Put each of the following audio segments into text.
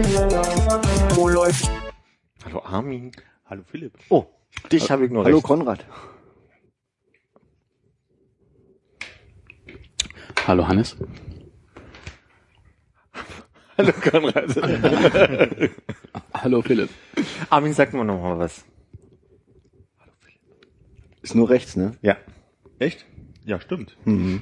Wo läuft? Hallo Armin. Hallo Philipp. Oh, dich habe ich nur Hallo recht. Konrad. Hallo Hannes. Hallo Konrad. Hallo Philipp. Armin, sag mir noch mal was. Ist nur rechts, ne? Ja. Echt? Ja, stimmt. Hm.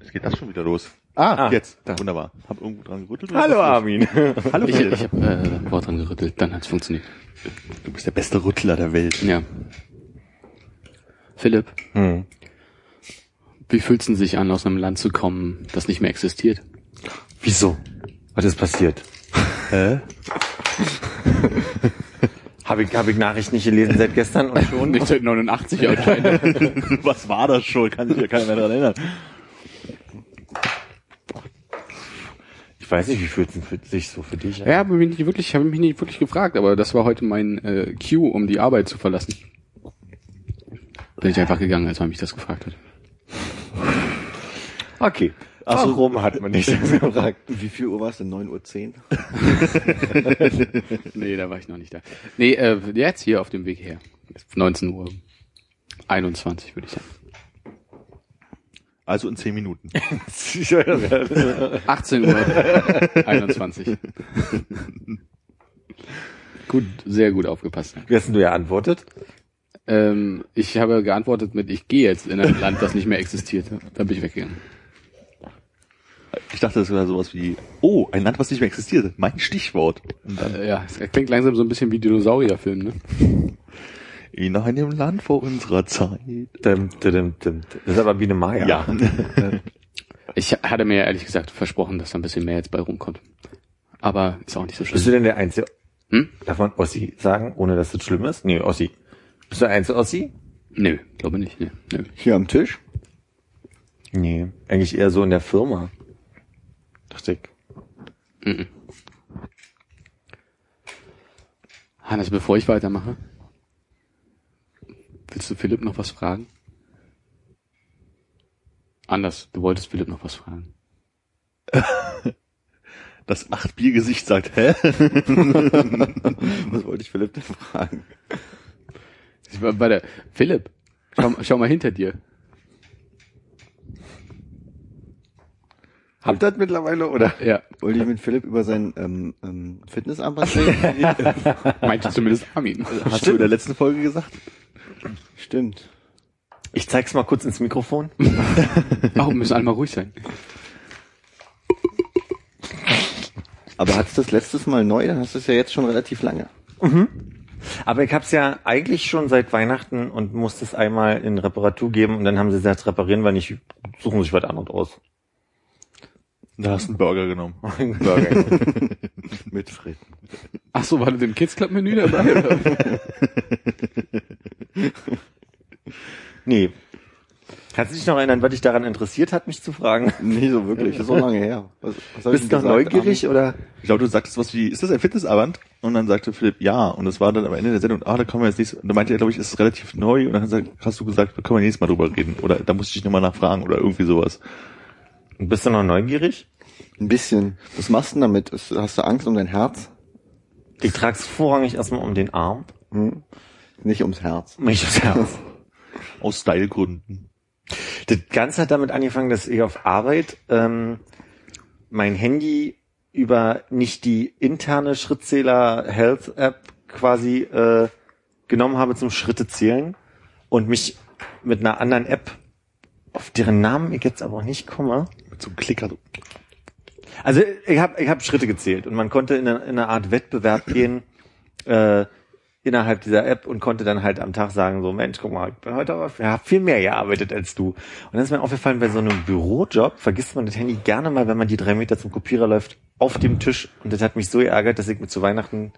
Jetzt geht das schon wieder los. Ah, Ah, jetzt. Wunderbar. Hab irgendwo dran gerüttelt. Hallo? Armin. Hallo Ich, ich habe äh, Wort dran gerüttelt, dann hat's funktioniert. Du bist der beste Rüttler der Welt. Ja. Philipp, Hm. wie fühlt's denn sich an, aus einem Land zu kommen, das nicht mehr existiert? Wieso? Was ist passiert? Hä? Habe ich, hab ich Nachricht nicht gelesen seit gestern und schon? Nicht seit 89 anscheinend. Was war das schon? Kann sich ja keiner mehr daran erinnern. Ich weiß nicht, wie fühlt es sich so für dich an? ja, habe mich nicht wirklich, habe mich nicht wirklich gefragt, aber das war heute mein äh, Cue, um die Arbeit zu verlassen. Bin ich einfach gegangen, als man mich das gefragt hat. Okay. Warum hat man nicht gefragt? wie viel Uhr war es denn? 9.10 Uhr? Nee, da war ich noch nicht da. Nee, äh, jetzt hier auf dem Weg her. 19 Uhr. 21 würde ich sagen. Also in zehn Minuten. 18 Uhr 21. gut, sehr gut aufgepasst. Wie hast denn du ja antwortet? Ähm, ich habe geantwortet mit, ich gehe jetzt in ein Land, das nicht mehr existiert. Dann bin ich weggegangen. Ich dachte, das wäre sowas wie, oh, ein Land, was nicht mehr existiert. Mein Stichwort. Und dann, Äh, ja, es klingt langsam so ein bisschen wie Dinosaurierfilm, ne? In einem Land vor unserer Zeit. Dim, dim, dim. Das ist aber wie eine Maya. Ja. Ich hatte mir ehrlich gesagt versprochen, dass da ein bisschen mehr jetzt bei rumkommt. Aber ist auch nicht so Bist du schlimm. denn der Einzige? Hm? Darf man Ossi sagen, ohne dass das schlimm ist? Nee, Ossi. Bist du der Einzige Ossi? Nö, glaube nicht. Nee, nö. Hier am Tisch? Nee. Eigentlich eher so in der Firma. Dachte ich. Mhm. Hannes, bevor ich weitermache, willst du Philipp noch was fragen? Anders, du wolltest Philipp noch was fragen. Das Acht-Bier-Gesicht sagt, hä? Was wollte ich Philipp denn fragen? Ich war bei der Philipp, schau, schau mal hinter dir. Habt ihr das mittlerweile oder? Ja, Wollte ich mit Philipp über sein ähm, ähm, Fitnessarmband reden? meinte zumindest Armin. Hast du in der letzten Folge gesagt? Stimmt. Ich zeig's mal kurz ins Mikrofon. Warum müssen alle mal ruhig sein? Aber hattest du das letztes Mal neu? Dann hast du es ja jetzt schon relativ lange. Aber ich hab's ja eigentlich schon seit Weihnachten und musste es einmal in Reparatur geben und dann haben sie gesagt, reparieren wir nicht, suchen sich was anderes aus. Da hast du einen Burger genommen. Burger. Mit Fritten. Ach so, war das im Kids Club Menü dabei? Oder? nee. Kannst du dich noch erinnern, was dich daran interessiert hat, mich zu fragen? Nee, so wirklich. Das ist so lange her. Was, was Bist du noch neugierig oder? Ich glaube, du sagtest was wie, ist das ein Fitnessarmband? Und dann sagte Philipp, ja. Und das war dann am Ende der Sendung, ah, da kommen wir jetzt nächstes, da meinte er, glaube ich, ist es relativ neu. Und dann hast du- hast du gesagt, da können wir nächstes Mal drüber reden. Oder da musste ich dich nochmal nachfragen oder irgendwie sowas. Bist du noch neugierig? Ein bisschen. Was machst du denn damit? Hast du Angst um dein Herz? Ich trag's vorrangig erstmal um den Arm. Hm? Nicht ums Herz. Mich aufs Herz. Aus Stylegründen. Das Ganze hat damit angefangen, dass ich auf Arbeit ähm, mein Handy über nicht die interne Schrittzähler Health App quasi äh, genommen habe zum Schritte zählen und mich mit einer anderen App, auf deren Namen ich jetzt aber auch nicht komme. Mit so einem Klicker. Also ich habe ich hab Schritte gezählt und man konnte in eine, in eine Art Wettbewerb gehen, äh, innerhalb dieser App und konnte dann halt am Tag sagen, so Mensch, guck mal, ich bin heute aber ja, viel mehr gearbeitet als du. Und dann ist mir aufgefallen, bei so einem Bürojob vergisst man das Handy gerne mal, wenn man die drei Meter zum Kopierer läuft, auf dem Tisch. Und das hat mich so geärgert, dass ich mir zu Weihnachten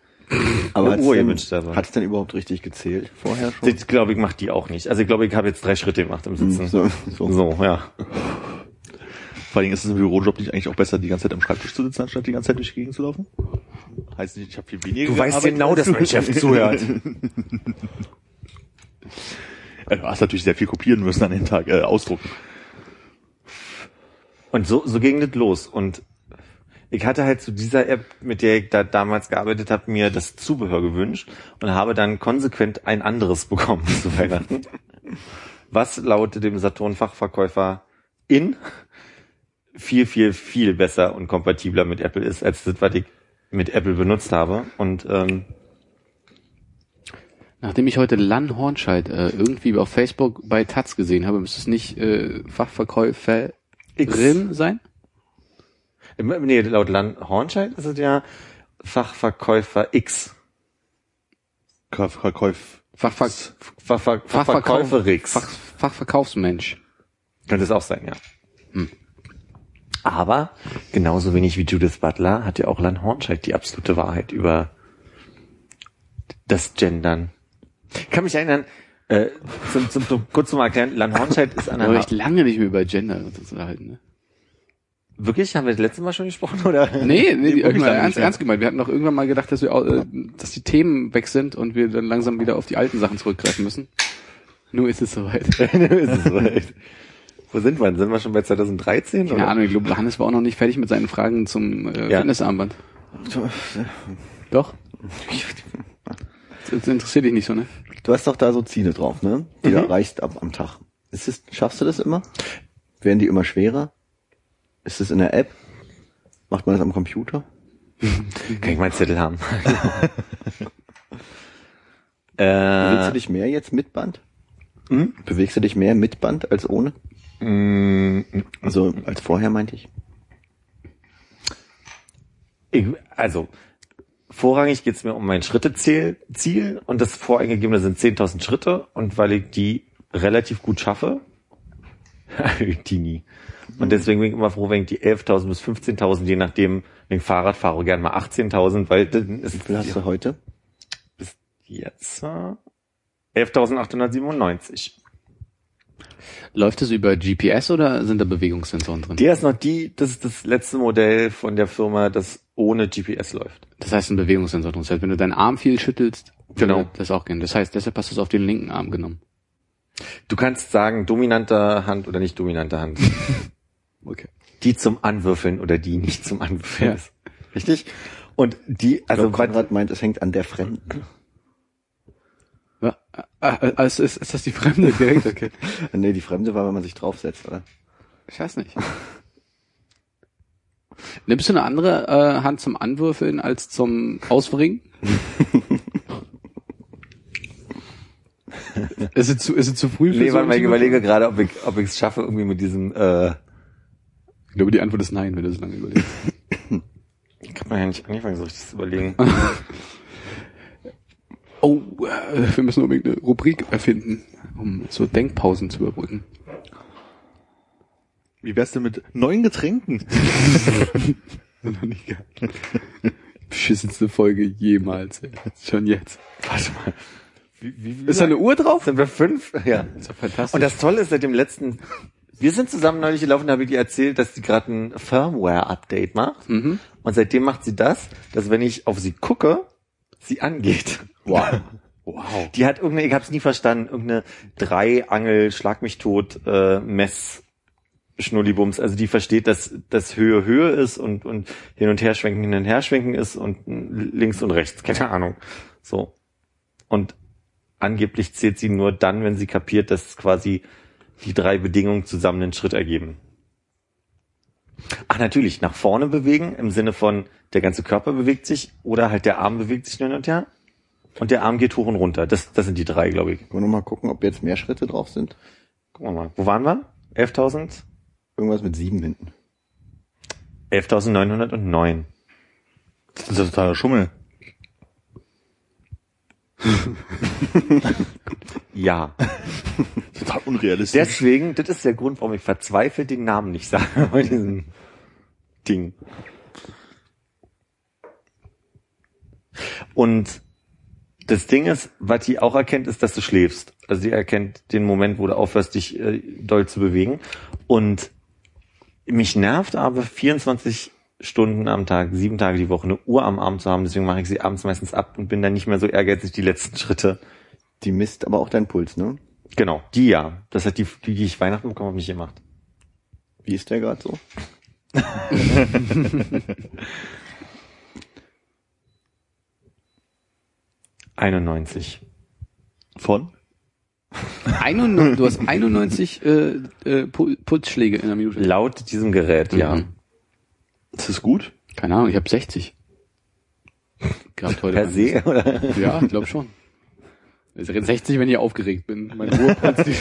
Aber eine Uhr gewünscht habe. hat's denn überhaupt richtig gezählt vorher schon? Das glaube ich macht die auch nicht. Also ich glaube, ich habe jetzt drei Schritte gemacht im Sitzen. So, so. So, ja. Vor allen Dingen ist es im Bürojob nicht eigentlich auch besser, die ganze Zeit am Schreibtisch zu sitzen, anstatt die ganze Zeit durch die Gegend zu laufen? Heißt nicht, ich habe viel weniger Du weißt genau, dass du. mein Chef zuhört. Ja, Du hast natürlich sehr viel kopieren müssen an den Tag, äh, ausdrucken. Und so, so ging das los. Und ich hatte halt zu dieser App, mit der ich da damals gearbeitet habe, mir das Zubehör gewünscht und habe dann konsequent ein anderes bekommen zu Weihnachten. Was laut dem Saturn-Fachverkäufer in viel, viel, viel besser und kompatibler mit Apple ist, als das, was ich mit Apple benutzt habe. Und ähm, Nachdem ich heute Lan Hornscheid äh, irgendwie auf Facebook bei Taz gesehen habe, müsste es nicht äh, Fachverkäuferin sein? nee, laut Lan Hornscheid ist es ja Fachverkäufer X. Verkäuf. Fachver Fachver Fachverkäufer X. Fach Fachverkaufsmensch. Könnte es auch sein, ja. Hm. Aber genauso wenig wie Judith Butler hat ja auch Lan Hornscheid die absolute Wahrheit über das Gendern. Ich kann mich erinnern, äh, zum, zum, zum, kurz zum Erklären, Lan Hornscheid ist an Aber einer... echt lange nicht mehr über Gender zu halten. Ne? Wirklich? Haben wir das letzte Mal schon gesprochen, oder? Nee, nee, irgendwann ernst, ernst gemeint. Wir hatten doch irgendwann mal gedacht, dass wir, äh, dass die Themen weg sind und wir dann langsam wieder auf die alten Sachen zurückgreifen müssen. Nur ist es soweit. ist es soweit. Wo sind wir? denn? Sind wir schon bei 2013? Keine oder? Ahnung, ich glaube, Hannes war auch noch nicht fertig mit seinen Fragen zum äh, Ja. Fitnessarmband. Doch? Das interessiert dich nicht so, ne? Du hast doch da so Ziele drauf, ne? Die Mhm. du erreichst ab, am Tag. Ist es, schaffst du das immer? Werden die immer schwerer? Ist es in der App? Macht man das am Computer? Kann ich meinen Zettel haben? Bewegst du äh, dich mehr jetzt mit Band? Hm? Bewegst du dich mehr mit Band als ohne? Mh, Also als vorher meinte ich. Ich, also, vorrangig geht es mir um mein Schritteziel Ziel, und das voreingegebene sind 10.000 Schritte und weil ich die relativ gut schaffe, die nie. Und deswegen bin ich immer froh, wenn ich die 11.000 bis 15.000, je nachdem, wenn ich Fahrrad fahre, gern mal 18.000, weil dann ist Wie viel hast du heute? bis jetzt äh, 11.897. Läuft es über GPS oder sind da Bewegungssensoren drin? Der ist noch die, das ist das letzte Modell von der Firma, das ohne GPS läuft. Das heißt ein Bewegungssensor drin. Das heißt, wenn du deinen Arm viel schüttelst, Genau. das auch gehen. Das heißt, deshalb hast du es auf den linken Arm genommen. Du kannst sagen, dominante Hand oder nicht dominante Hand. Okay. die zum Anwürfeln oder die nicht zum Anwürfeln Ja. ist. Richtig? Und die, also Also Konrad meint, es hängt an der Fremden. Ja, äh, äh, also ist, ist das die Fremde direkt? Okay. nee, die Fremde war, wenn man sich draufsetzt, oder? Ich weiß nicht. Nimmst du eine andere äh, Hand zum Anwürfeln als zum Ausbringen? ist, es zu, ist es zu früh für nee, so weil ein ich überlege gerade, ob ich ob ich es schaffe, irgendwie mit diesem, äh, Ich glaube, die Antwort ist nein, wenn du so lange überlegst. ich hab mir ja nicht angefangen, so richtig zu überlegen. Äh, wir müssen unbedingt eine Rubrik erfinden, um so Denkpausen zu überbrücken. Wie wär's denn mit neuen Getränken? Noch nicht gehabt. Beschissenste Folge jemals. Ey. Schon jetzt. Warte mal. Wie, wie, wie Ist da eine Uhr drauf? Sind wir fünf? Ja. ist doch fantastisch. Und das Tolle ist, seit dem letzten, wir sind zusammen neulich gelaufen, da habe ich dir erzählt, dass sie gerade ein Firmware-Update macht. Mhm. Und seitdem macht sie das, dass wenn ich auf sie gucke, sie angeht. wow. Wow. Die hat irgendeine, ich hab's nie verstanden, irgendeine Dreiangel, Schlag mich tot, äh, Mess, Schnullibums. Also die versteht, dass das Höhe Höhe ist und, und hin und her schwenken, hin und her schwenken ist und links und rechts, keine Ahnung. So. Und angeblich zählt sie nur dann, wenn sie kapiert, dass quasi die drei Bedingungen zusammen einen Schritt ergeben. Ach, natürlich, nach vorne bewegen, im Sinne von, der ganze Körper bewegt sich oder halt der Arm bewegt sich hin und her. Und der Arm geht hoch und runter. Das, das sind die drei, glaube ich. Wollen wir mal gucken, ob jetzt mehr Schritte drauf sind? Gucken wir mal. Wo waren wir? 11.000? Irgendwas mit sieben hinten. 11.909. Das ist ja totaler Schummel. Ja. Total unrealistisch. Deswegen, das ist der Grund, warum ich verzweifelt den Namen nicht sage bei diesem Ding. Und das Ding ist, was die auch erkennt, ist, dass du schläfst. Also die erkennt den Moment, wo du aufhörst, dich äh, doll zu bewegen. Und mich nervt aber 24 Stunden am Tag, sieben Tage die Woche, eine Uhr am Abend zu haben. Deswegen mache ich sie abends meistens ab und bin dann nicht mehr so ehrgeizig, die letzten Schritte. Die misst aber auch deinen Puls, ne? Genau, die ja. Das hat die, die, die ich Weihnachten bekommen habe, nicht gemacht. Wie ist der gerade so? 91. Von? 91, du hast 91 äh, äh, Pul- Pulsschläge in der Minute. Laut diesem Gerät, ja. Mhm. Ist das gut? Keine Ahnung, ich habe 60. Gehabt heute. Per se, oder? Ja, ich glaube schon. Ich rede 60, wenn ich aufgeregt bin. Mein Ruhepuls, die,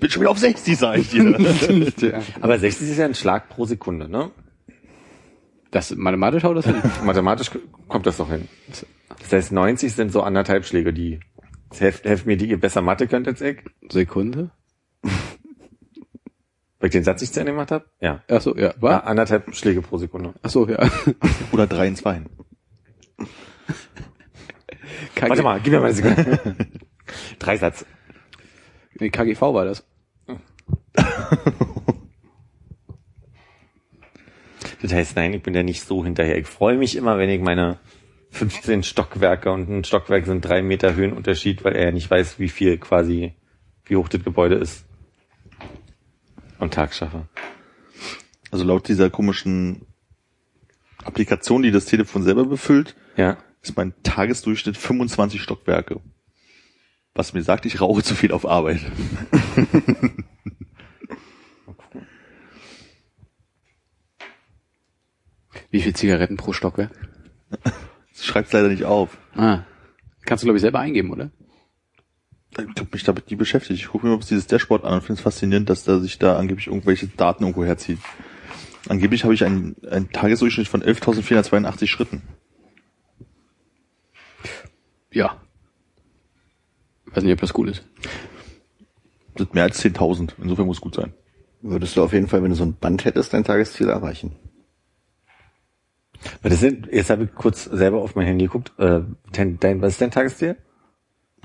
Bin schon wieder auf 60, sag ich dir. Aber 60 ist ja ein Schlag pro Sekunde, ne? Das mathematisch haut das hin. Mathematisch kommt das doch hin. Das heißt, 90 sind so anderthalb Schläge, die, helft, helft mir, die ihr besser Mathe könnt als ich, Sekunde? weil ich den Satz nicht zu Ende gemacht habe. Ja. Ach so, ja. ja. War? Anderthalb Schläge pro Sekunde. Ach so, ja. Oder 3 in 2. KG, Warte mal, gib mir mal eine Sekunde. Drei Satz. Nee, KGV war das. Das heißt, nein, ich bin da nicht so hinterher. Ich freue mich immer, wenn ich meine 15 Stockwerke und ein Stockwerk sind drei Meter Höhenunterschied, weil er ja nicht weiß, wie viel quasi, wie hoch das Gebäude ist. Und Tag schaffe. Also laut dieser komischen Applikation, die das Telefon selber befüllt, Ja. ist mein Tagesdurchschnitt 25 Stockwerke. Was mir sagt, ich rauche zu viel auf Arbeit. Wie viel Zigaretten pro Stockwerk? Das schreibt leider nicht auf. Ah. Kannst du, glaube ich, selber eingeben, oder? Ich habe mich damit nie beschäftigt. Ich gucke mir mal dieses Dashboard an und finde es faszinierend, dass da sich da angeblich irgendwelche Daten irgendwo herzieht. Angeblich habe ich einen, einen Tagesdurchschnitt von 11.482 Schritten. Ja. Weiß nicht, ob das cool ist. Das ist mehr als 10.000. Insofern muss gut sein. Würdest du auf jeden Fall, wenn du so ein Band hättest, dein Tagesziel erreichen. Das sind, jetzt habe ich kurz selber auf mein Handy geguckt. Äh, dein, dein, was ist dein Tagesziel?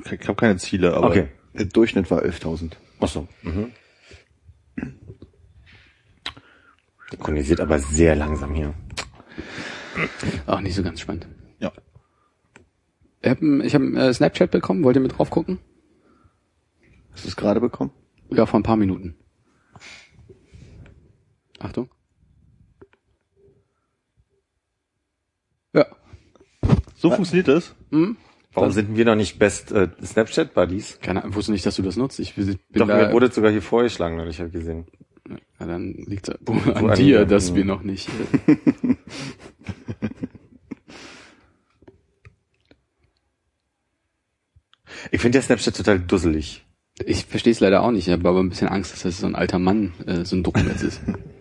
Ich, ich habe keine Ziele, aber Okay. Der Durchschnitt war 11.000. Ach so. Mhm. Synchronisiert aber sehr langsam hier. Auch nicht so ganz spannend. ja. Ich habe ich hab, äh, Snapchat bekommen. Wollt ihr mit drauf gucken? Hast du es gerade bekommen? Ja, vor ein paar Minuten. Achtung. Ja. So funktioniert das. Warum sind wir noch nicht Best äh, Snapchat Buddies? Keine Ahnung, wusste nicht, dass du das nutzt. Ich bin Doch, da, mir wurde sogar hier vorgeschlagen, habe ich gesehen. ja, dann liegt es an, an dir, mir. dass wir noch nicht. äh, Ich finde ja Snapchat total dusselig. Ich verstehe es leider auch nicht. Ich habe aber ein bisschen Angst, dass das so ein alter Mann-Syndrom jetzt ist.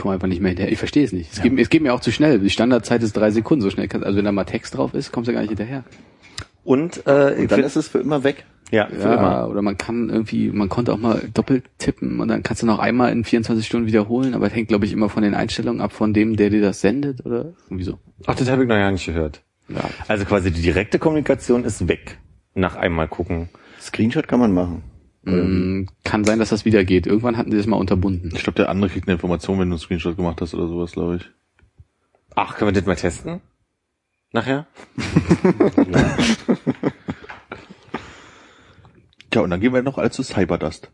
Komm einfach nicht mehr hinterher. Ich verstehe es nicht. Es, geht, es geht mir auch zu schnell. Die Standardzeit ist drei Sekunden. So schnell kann, also wenn da mal Text drauf ist, kommst du gar nicht hinterher. Und, äh, Und dann ist es für immer weg. ja, für Ja, immer. oder man kann irgendwie, man konnte auch mal doppelt tippen und dann kannst du noch einmal in 24 Stunden wiederholen, aber es hängt, glaube ich, immer von den Einstellungen ab, von dem, der dir das sendet oder irgendwie so. Ach, das habe ich noch gar nicht gehört. Ja. Also quasi die direkte Kommunikation ist weg. Nach einmal gucken. Screenshot kann man machen. Mm, Kann sein, dass das wieder geht. Irgendwann hatten sie das mal unterbunden. Ich glaube, der andere kriegt eine Information, wenn du einen Screenshot gemacht hast oder sowas, glaube ich. Ach, können wir das mal testen? Nachher? Ja, und dann gehen wir noch alle zu Cyberdust.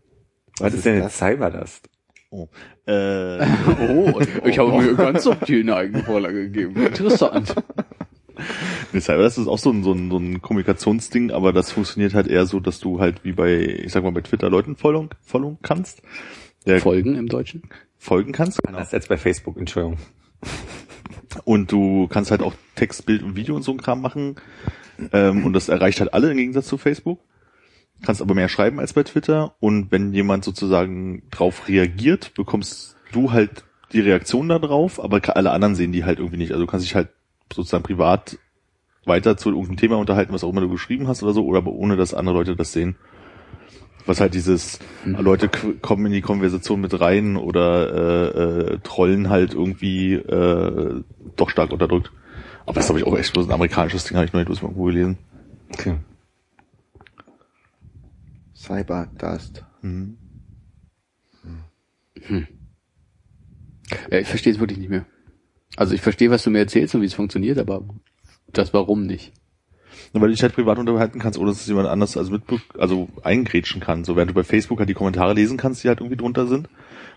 Was ist denn jetzt Cyberdust? Oh. Äh, Oh, ich habe mir ganz subtil eine eigene Vorlage gegeben. Interessant. nee, Cyberdust ist auch so ein, so, ein, so ein Kommunikationsding, aber das funktioniert halt eher so, dass du halt wie bei, ich sag mal, bei Twitter Leuten folgen, folgen kannst. Der Folgen im Deutschen? folgen kannst. Genau. Anders als bei Facebook, Entschuldigung. Und du kannst halt auch Text, Bild und Video und so ein Kram machen. Ähm, und das erreicht halt alle im Gegensatz zu Facebook. Kannst aber mehr schreiben als bei Twitter. Und wenn jemand sozusagen drauf reagiert, bekommst du halt die Reaktion da drauf, aber alle anderen sehen die halt irgendwie nicht. Also du kannst dich halt sozusagen privat weiter zu irgendeinem Thema unterhalten, was auch immer du geschrieben hast oder so, oder aber ohne dass andere Leute das sehen. Was halt dieses, Leute k- kommen in die Konversation mit rein oder äh, äh, trollen halt irgendwie äh, doch stark unterdrückt. Aber das glaube ich, auch echt bloß ein amerikanisches Ding, habe ich noch nicht bloß mal irgendwo gelesen. Okay. Cyberdust. Ja, ich verstehe es wirklich nicht mehr. Also ich verstehe, was du mir erzählst und wie es funktioniert, aber das Warum nicht. Ja, Weil du dich halt privat unterhalten kannst, ohne dass es jemand anders also mitbe also eingrätschen kann. So während du bei Facebook halt die Kommentare lesen kannst, die halt irgendwie drunter sind.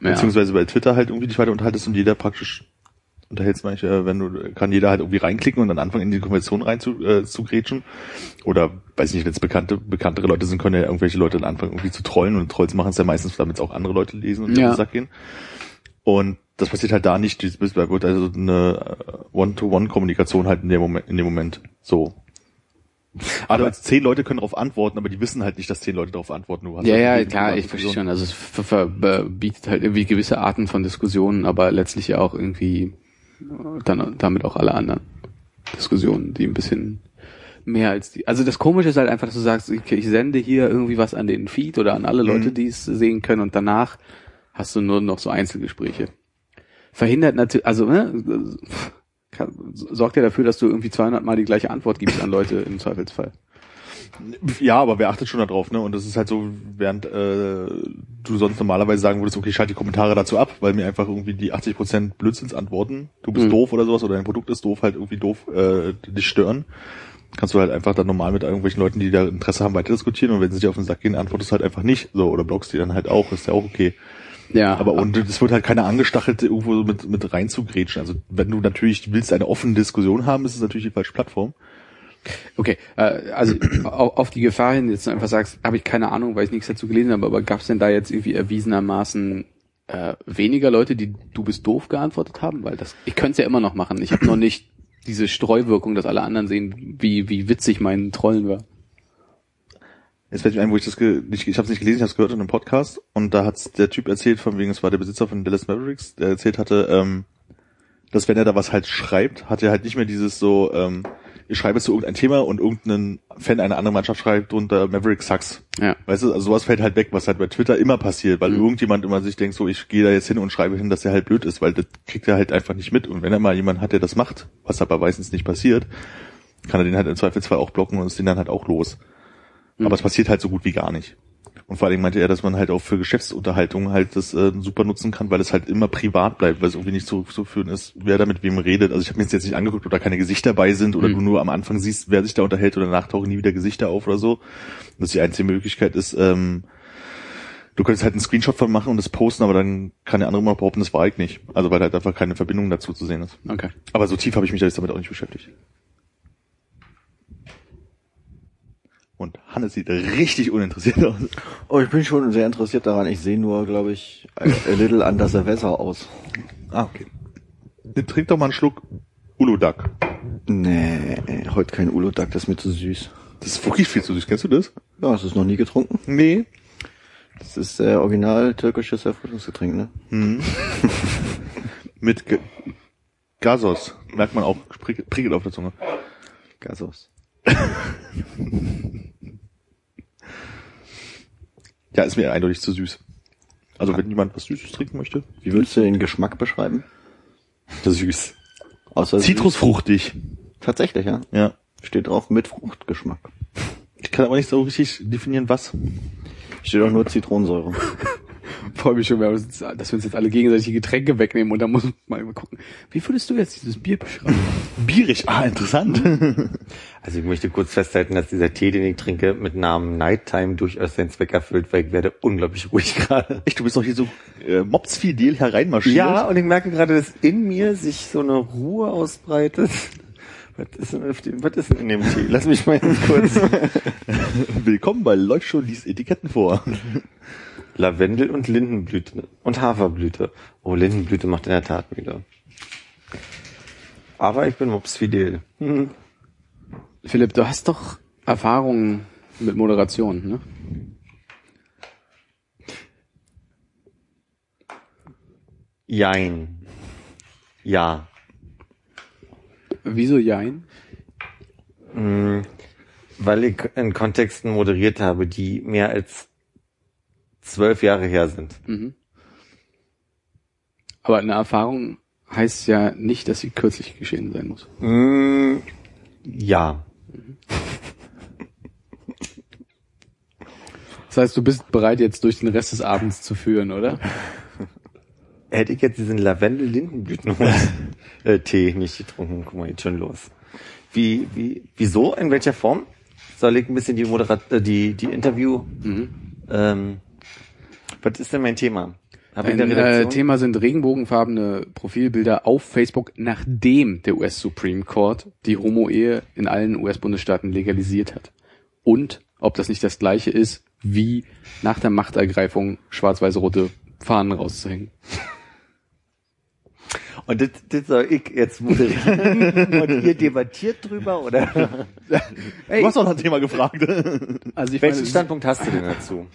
Ja. Beziehungsweise bei Twitter halt irgendwie dich weiter unterhaltest und jeder praktisch unterhältst manche, äh, wenn du, kann jeder halt irgendwie reinklicken und dann anfangen in die Konversation rein zu, äh, zu grätschen. Oder, weiß nicht, wenn es bekannte, bekanntere Leute sind, können ja irgendwelche Leute dann anfangen irgendwie zu trollen und Trolls machen es ja meistens, damit es auch andere Leute lesen und Ja. den Sack gehen. Und das passiert halt da nicht, das wird also eine äh, One-to-One-Kommunikation halt in dem Moment, in dem Moment so. Aber zehn Leute können darauf antworten, aber die wissen halt nicht, dass zehn Leute darauf antworten. Ja, ja, klar, ich verstehe schon. Also es ver- ver- be- bietet halt irgendwie gewisse Arten von Diskussionen, aber letztlich ja auch irgendwie äh, dann damit auch alle anderen Diskussionen, die ein bisschen mehr als die. Also das Komische ist halt einfach, dass du sagst, ich, ich sende hier irgendwie was an den Feed oder an alle Leute, Mhm. die es sehen können und danach hast du nur noch so Einzelgespräche. Verhindert natürlich, also ne, kann, sorgt ja dafür, dass du irgendwie 200 Mal die gleiche Antwort gibst an Leute im Zweifelsfall. Ja, aber wer achtet schon darauf, ne? Und das ist halt so, während äh, du sonst normalerweise sagen würdest, okay, schalte die Kommentare dazu ab, weil mir einfach irgendwie die 80% Blödsinns antworten, du bist Mhm. doof oder sowas oder dein Produkt ist doof, halt irgendwie doof, äh, dich stören. Kannst du halt einfach dann normal mit irgendwelchen Leuten, die da Interesse haben, weiter diskutieren und wenn sie dir auf den Sack gehen, antwortest du halt einfach nicht. So, oder blockst die dann halt auch, ist ja auch okay. Ja, Aber und es wird halt keiner angestachelt, irgendwo mit, mit reinzugrätschen. Also wenn du natürlich willst eine offene Diskussion haben, ist es natürlich die falsche Plattform. Okay, äh, also au- auf die Gefahr hin, jetzt einfach sagst, habe ich keine Ahnung, weil ich nichts dazu gelesen habe, aber gab es denn da jetzt irgendwie erwiesenermaßen äh, weniger Leute, die du bist doof geantwortet haben? Weil das, ich könnte es ja immer noch machen. Ich habe noch nicht diese Streuwirkung, dass alle anderen sehen, wie, wie witzig mein Trollen war. Jetzt fällt mir ein, wo ich das ge nicht, ich habe es nicht gelesen, ich habe es gehört in einem Podcast und da hat der Typ erzählt, von wegen, es war der Besitzer von Dallas Mavericks, der erzählt hatte, ähm, dass wenn er da was halt schreibt, hat er halt nicht mehr dieses so, ähm, ich schreibe zu irgendein Thema und irgendein Fan einer anderen Mannschaft schreibt drunter Maverick sucks. Ja. Weißt du, also sowas fällt halt weg, was halt bei Twitter immer passiert, weil Mhm. irgendjemand immer sich denkt, so ich gehe da jetzt hin und schreibe hin, dass er halt blöd ist, weil das kriegt er halt einfach nicht mit. Und wenn er mal jemanden hat, der das macht, was aber meistens nicht passiert, kann er den halt im Zweifelsfall auch blocken und ist den dann halt auch los. Aber es passiert halt so gut wie gar nicht. Und vor allem meinte er, dass man halt auch für Geschäftsunterhaltung halt das äh, super nutzen kann, weil es halt immer privat bleibt, weil es irgendwie nicht so zu führen ist, wer da mit wem redet. Also ich habe mir jetzt nicht angeguckt, ob da keine Gesichter dabei sind oder Mhm. du nur am Anfang siehst, wer sich da unterhält oder danach tauchen nie wieder Gesichter auf oder so. Und dass die einzige Möglichkeit ist, ähm, du könntest halt einen Screenshot von machen und das posten, aber dann kann der andere immer behaupten, das war ich nicht. Also weil halt einfach keine Verbindung dazu zu sehen ist. Okay. Aber so tief habe ich mich jetzt damit auch nicht beschäftigt. Und Hannes sieht richtig uninteressiert aus. Oh, ich bin schon sehr interessiert daran. Ich sehe nur, glaube ich, a, a little under the weather aus. Ah, okay. Trink doch mal einen Schluck Uludag. Nee, heute kein Uludag, das ist mir zu süß. Das ist wirklich viel zu süß. Kennst du das? Ja, hast du es noch nie getrunken? Nee. Das ist äh, original türkisches Erfrischungsgetränk, ne? Mit Ge Gasos. Merkt man auch, prickelt auf der Zunge. Gasos. Ja, ist mir eindeutig zu süß. Also wenn jemand was Süßes trinken möchte. Wie würdest du den Geschmack beschreiben? Süß. Außer Zitrusfruchtig. Tatsächlich, ja. Ja. Steht drauf mit Fruchtgeschmack. Ich kann aber nicht so richtig definieren, was. Steht auch nur Zitronensäure. Freue mich schon, dass wir uns jetzt alle gegenseitig Getränke wegnehmen und dann muss man mal gucken. Wie würdest du jetzt dieses Bier beschreiben? Bierig. Ah, interessant. Also ich möchte kurz festhalten, dass dieser Tee, den ich trinke, mit Namen Nighttime durchaus seinen Zweck erfüllt, weil ich werde unglaublich ruhig gerade. Echt, du bist doch hier so äh, mopsfidel hereinmarschiert. Ja, und ich merke gerade, dass in mir sich so eine Ruhe ausbreitet. Was ist denn, auf dem, was ist denn in dem Tee? Lass mich mal kurz. Willkommen bei Läuft schon liest Etiketten vor. Lavendel und Lindenblüte und Haferblüte. Oh, Lindenblüte macht in der Tat wieder. Aber ich bin mopsfidel. Hm. Philipp, du hast doch Erfahrungen mit Moderation, ne? Jein. Ja. Wieso Jein? Mm, Weil ich in Kontexten moderiert habe, die mehr als zwölf Jahre her sind. Aber eine Erfahrung heißt ja nicht, dass sie kürzlich geschehen sein muss. Mm, ja. Das heißt, du bist bereit, jetzt durch den Rest des Abends zu führen, oder? Hätte ich jetzt diesen Lavendel-Lindenblüten äh, nicht getrunken, guck mal, jetzt schon los. Wie, wie, wieso? In welcher Form? Soll ich ein bisschen die Moderat, äh, die, die Interview, ähm, was ist denn mein Thema? Hab ich in Ein der äh? Thema sind regenbogenfarbene Profilbilder auf Facebook, nachdem der US Supreme Court die Homo-Ehe in allen US-Bundesstaaten legalisiert hat. Und ob das nicht das gleiche ist, wie nach der Machtergreifung schwarz-weiß-rote Fahnen rauszuhängen. Und das, das soll ich jetzt moderieren. Und ihr debattiert drüber, oder? Ey, Du hast doch noch ein Thema gefragt. also ich Welchen meine, Standpunkt hast du denn dazu?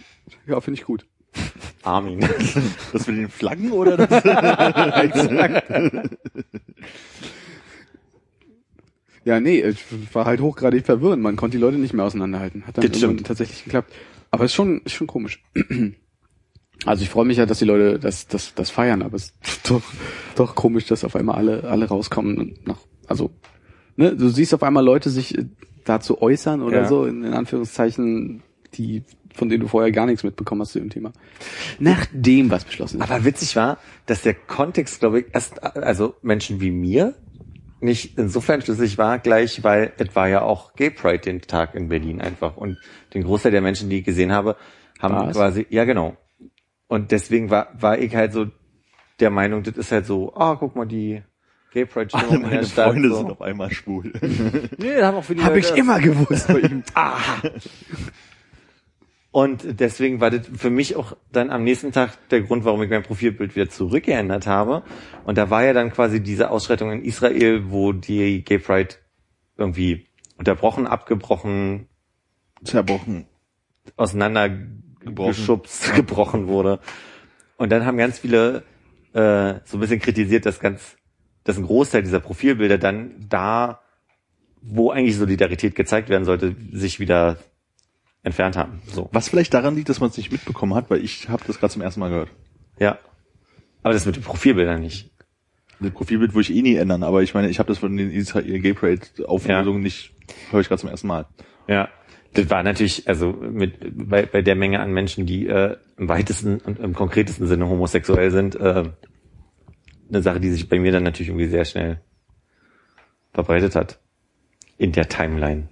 ja, finde ich gut. Armin. Das mit den Flaggen oder das? Ja, nee, es war halt hochgradig verwirrend. Man konnte die Leute nicht mehr auseinanderhalten. Hat dann Das stimmt. tatsächlich geklappt. Aber es ist schon, ist schon komisch. Also ich freue mich ja, dass die Leute das, das, das feiern, aber es ist doch, doch komisch, dass auf einmal alle, alle rauskommen und nach, also, ne, du siehst auf einmal Leute sich äh, dazu äußern oder Ja. so, in, in Anführungszeichen, die, von denen du vorher gar nichts mitbekommen hast zu dem Thema. Nachdem was beschlossen ist. Aber witzig war, dass der Kontext, glaube ich, erst, also Menschen wie mir, nicht insofern schlüssig war, gleich, weil es war ja auch Gay Pride den Tag in Berlin einfach. Und den Großteil der Menschen, die ich gesehen habe, haben War's? quasi, ja genau. Und deswegen war, war ich halt so der Meinung, das ist halt so, ah, guck mal, die Gay Pride Alle Stimmung in meine der Stadt. Freunde so. sind auf einmal schwul. Nee, da haben auch viele Habe ich Leute- immer gewusst bei ihm. Und deswegen war das für mich auch dann am nächsten Tag der Grund, warum ich mein Profilbild wieder zurückgeändert habe. Und da war ja dann quasi diese Ausschreitung in Israel, wo die Gay Pride irgendwie unterbrochen, abgebrochen, Zerbrochen. auseinandergeschubst, gebrochen wurde. Und dann haben ganz viele äh, so ein bisschen kritisiert, dass ganz, dass ein Großteil dieser Profilbilder dann da, wo eigentlich Solidarität gezeigt werden sollte, sich wieder entfernt haben. So. Was vielleicht daran liegt, dass man es nicht mitbekommen hat, weil ich habe das gerade zum ersten Mal gehört. Ja. Aber das mit den Profilbildern nicht. Das Profilbild würde ich eh nie ändern, aber ich meine, ich habe das von den Israel Gay Parade Auflösungen nicht, höre ich gerade zum ersten Mal. Ja. Das war natürlich, also mit bei, bei der Menge an Menschen, die äh, im weitesten und im konkretesten Sinne homosexuell sind, äh, eine Sache, die sich bei mir dann natürlich irgendwie sehr schnell verbreitet hat. In der Timeline.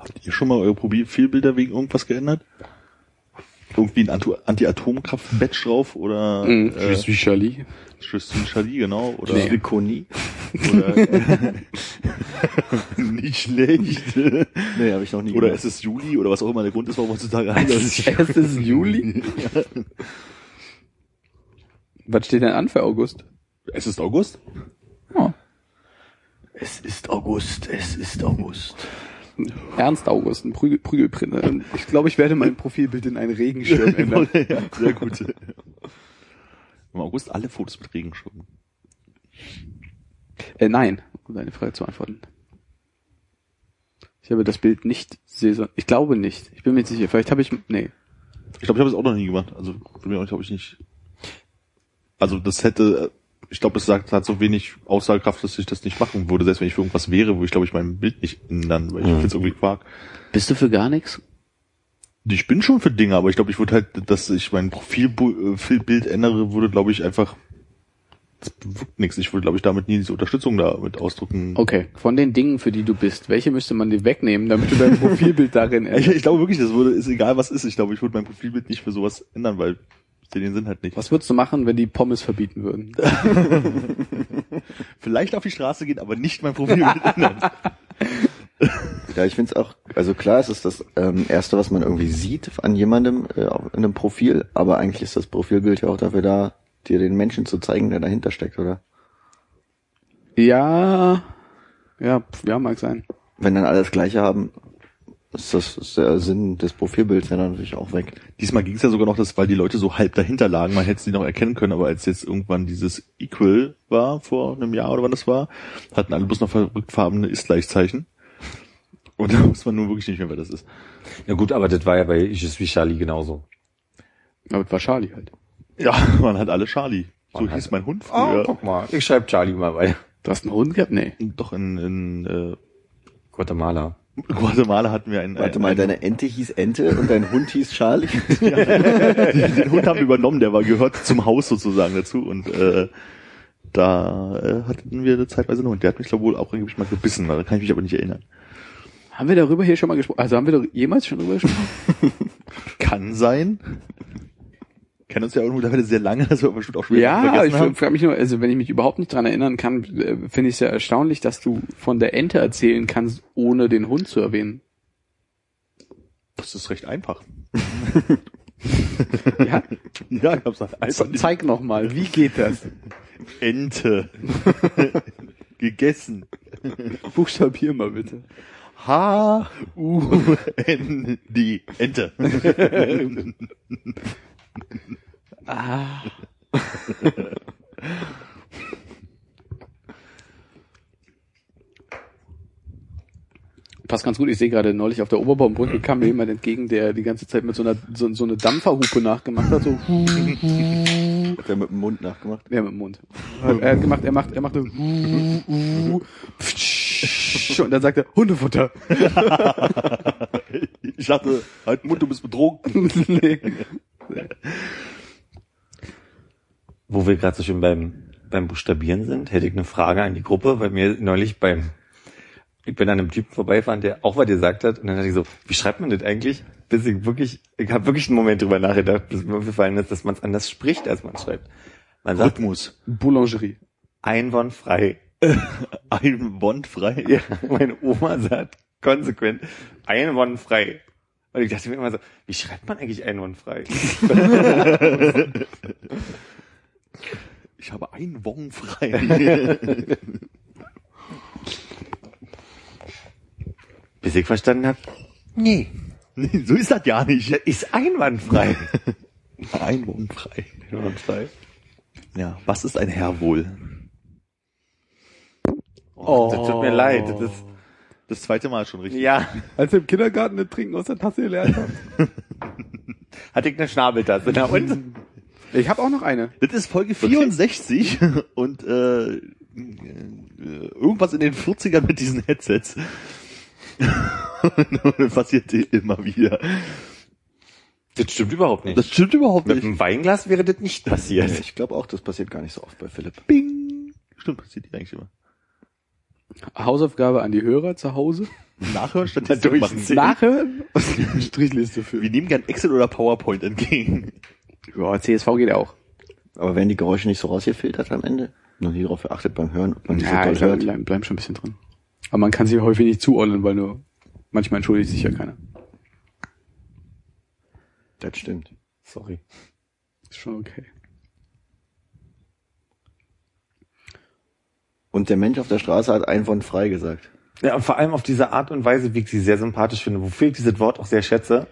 Habt ihr schon mal eure Profilbilder wegen irgendwas geändert? Irgendwie ein Anti-Atomkraft-Badge drauf oder Mhm. äh, wie Charlie. Tristan Charlie, genau. Oder, Nee. Koni? oder nicht schlecht. Nee, habe ich noch nie Oder gemacht. es ist Juli oder was auch immer der Grund ist, warum heutzutage alle Es ist Juli? Was steht denn an für August? Es ist August. Oh, Es ist August, es ist August. Ernst August, ein Prügel, Prügelprint. Ich glaube, ich werde mein Profilbild in einen Regenschirm ändern. ja, sehr gut. Im August alle Fotos mit Regenschirmen. Äh, nein, um deine Frage zu antworten. Ich habe das Bild nicht saison. Ich glaube nicht. Ich bin mir nicht sicher. Vielleicht habe ich. Nee. Ich glaube, ich habe es auch noch nie gemacht. Also glaube ich nicht. Also das hätte, ich glaube, es sagt hat so wenig Aussagekraft, dass ich das nicht machen würde, selbst wenn ich für irgendwas wäre, wo ich glaube ich mein Bild nicht ändern, weil ich Mhm. finde es irgendwie Quark. Bist du für gar nichts? Ich bin schon für Dinge, aber ich glaube, ich würde halt, dass ich mein Profilbild ändere, würde, glaube ich, einfach das bewirkt nichts. Ich würde, glaube ich, damit nie diese Unterstützung damit ausdrücken. Okay. Von den Dingen, für die du bist, welche müsste man dir wegnehmen, damit du dein Profilbild darin Ich, änderst? ich glaube wirklich, das würde, ist egal was ist. Ich glaube, ich würde mein Profilbild nicht für sowas ändern, weil ich sehe den Sinn halt nicht. Was würdest du machen, wenn die Pommes verbieten würden? Vielleicht auf die Straße gehen, aber nicht mein Profilbild ändern. Ja, ich finde es auch, also klar, es ist das ähm, Erste, was man irgendwie sieht an jemandem äh, in einem Profil, aber eigentlich ist das Profilbild ja auch dafür da, dir den Menschen zu zeigen, der dahinter steckt, oder? Ja. Ja, ja, mag sein. Wenn dann alle das Gleiche haben, ist das ist der Sinn des Profilbilds ja dann natürlich auch weg. Diesmal ging es ja sogar noch, dass, weil die Leute so halb dahinter lagen, man hätte sie noch erkennen können, aber als jetzt irgendwann dieses Equal war, vor einem Jahr oder wann das war, hatten alle bloß noch verrücktfarbene Ist-Gleichzeichen. Und da muss man nun wirklich nicht mehr, wer das ist. Ja gut, aber das war ja bei Ich wie Charlie genauso. Aber das war Charlie halt. Ja, man hat alle Charlie. So Man hieß hat- mein Hund Oh, früher. guck mal, ich schreibe Charlie mal weiter. Du hast einen Hund gehabt? Nee. Doch in, in äh, Guatemala. Guatemala hatten wir einen. Warte einen, mal, einen deine Ente hieß Ente und dein Hund hieß Charlie. den Hund haben wir übernommen, der war gehört zum Haus sozusagen dazu und äh, da äh, hatten wir zeitweise einen Hund. Der hat mich glaube wohl auch irgendwie mal gebissen, da kann ich mich aber nicht erinnern. Haben wir darüber hier schon mal gesprochen? Also haben wir doch jemals schon darüber gesprochen? Kann sein. Kennen uns ja auch mittlerweile sehr lange, dass wir bestimmt auch schon wieder ja, ich frage mich nur, also wenn ich mich überhaupt nicht dran erinnern kann, äh, finde ich es ja erstaunlich, dass du von der Ente erzählen kannst, ohne den Hund zu erwähnen. Das ist recht einfach. Ja, Ja, ich hab's einfach Ze- zeig noch mal, wie geht das? Ente. Gegessen. Buchstabier mal bitte. H U N D Ente. Ah. Passt ganz gut. Ich sehe gerade neulich auf der Oberbaumbrücke kam mir jemand entgegen, der die ganze Zeit mit so einer so, so eine Dampferhupe nachgemacht hat, so Hat er mit dem Mund nachgemacht. ja, mit dem Mund. Er hat gemacht, er macht, er machte und dann sagt er Hundefutter. Ich dachte, halt Mund, du bist betrunken. nee. Wo wir gerade so schön beim, beim Buchstabieren sind, hätte ich eine Frage an die Gruppe, weil mir neulich beim, ich bin an einem Typen vorbeifahren, der auch was gesagt hat, und dann hatte ich so, wie schreibt man das eigentlich? Bis ich wirklich, ich habe wirklich einen Moment drüber nachgedacht, bis mir aufgefallen ist, dass man es anders spricht, als man schreibt. Man sagt Rhythmus. Boulangerie. einwandfrei. Ein Bond frei. Ja, meine Oma sagt konsequent einwandfrei. Und ich dachte mir immer so, wie schreibt man eigentlich einwandfrei? Ich habe ein Wong frei. Bis ich verstanden habe, nee, Nee, so ist das ja nicht. das ist einwandfrei. Ein Wong frei. einwandfrei. Ja, was ist ein Herr wohl? Oh, das tut mir leid. Das ist, Das zweite Mal schon richtig. ja, Als er im Kindergarten das Trinken aus der Tasse gelernt hat. hatte ich eine Schnabeltasse. Na und? Ich habe auch noch eine. Das ist Folge 64 und äh, äh, irgendwas in den 40ern mit diesen Headsets. das passiert immer wieder. Das stimmt überhaupt nicht. Das stimmt überhaupt Mit nicht. einem Weinglas wäre das nicht passiert. Ich glaube auch, das passiert gar nicht so oft bei Philipp. Bing. Stimmt, passiert eigentlich immer. Hausaufgabe an die Hörer zu Hause. Nachhören, Statistik Durch machen. zehn. Nachhören. Strichliste für. Wir nehmen gern Excel oder PowerPoint entgegen. Ja, CSV geht auch. Aber werden die Geräusche nicht so rausgefiltert am Ende? Noch nie darauf geachtet beim Hören, ob man die Ja, so ich toll hört. bleiben, bleiben schon ein bisschen drin. Aber man kann sie häufig nicht zuordnen, weil nur manchmal entschuldigt sich ja keiner. Das stimmt. Sorry. Ist schon okay. Und der Mensch auf der Straße hat einwandfrei gesagt. Ja, und vor allem auf diese Art und Weise, wie ich sie sehr sympathisch finde, wofür ich dieses Wort auch sehr schätze.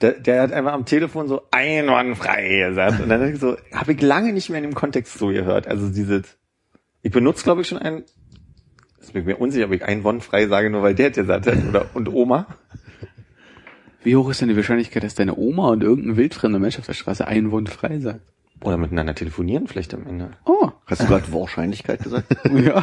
Der, der hat einfach am Telefon so einwandfrei gesagt. Und dann ich so, habe ich lange nicht mehr in dem Kontext so gehört. Also dieses, ich benutze glaube ich schon ein, ist mir mir unsicher, ob ich einwandfrei sage, nur weil der der gesagt hat. Oder, und Oma. Wie hoch ist denn die Wahrscheinlichkeit, dass deine Oma und irgendein wildfremder Mensch auf der Straße einwandfrei sagt? Oder miteinander telefonieren vielleicht am Ende. Oh, Hast du gerade Wahrscheinlichkeit gesagt? ja.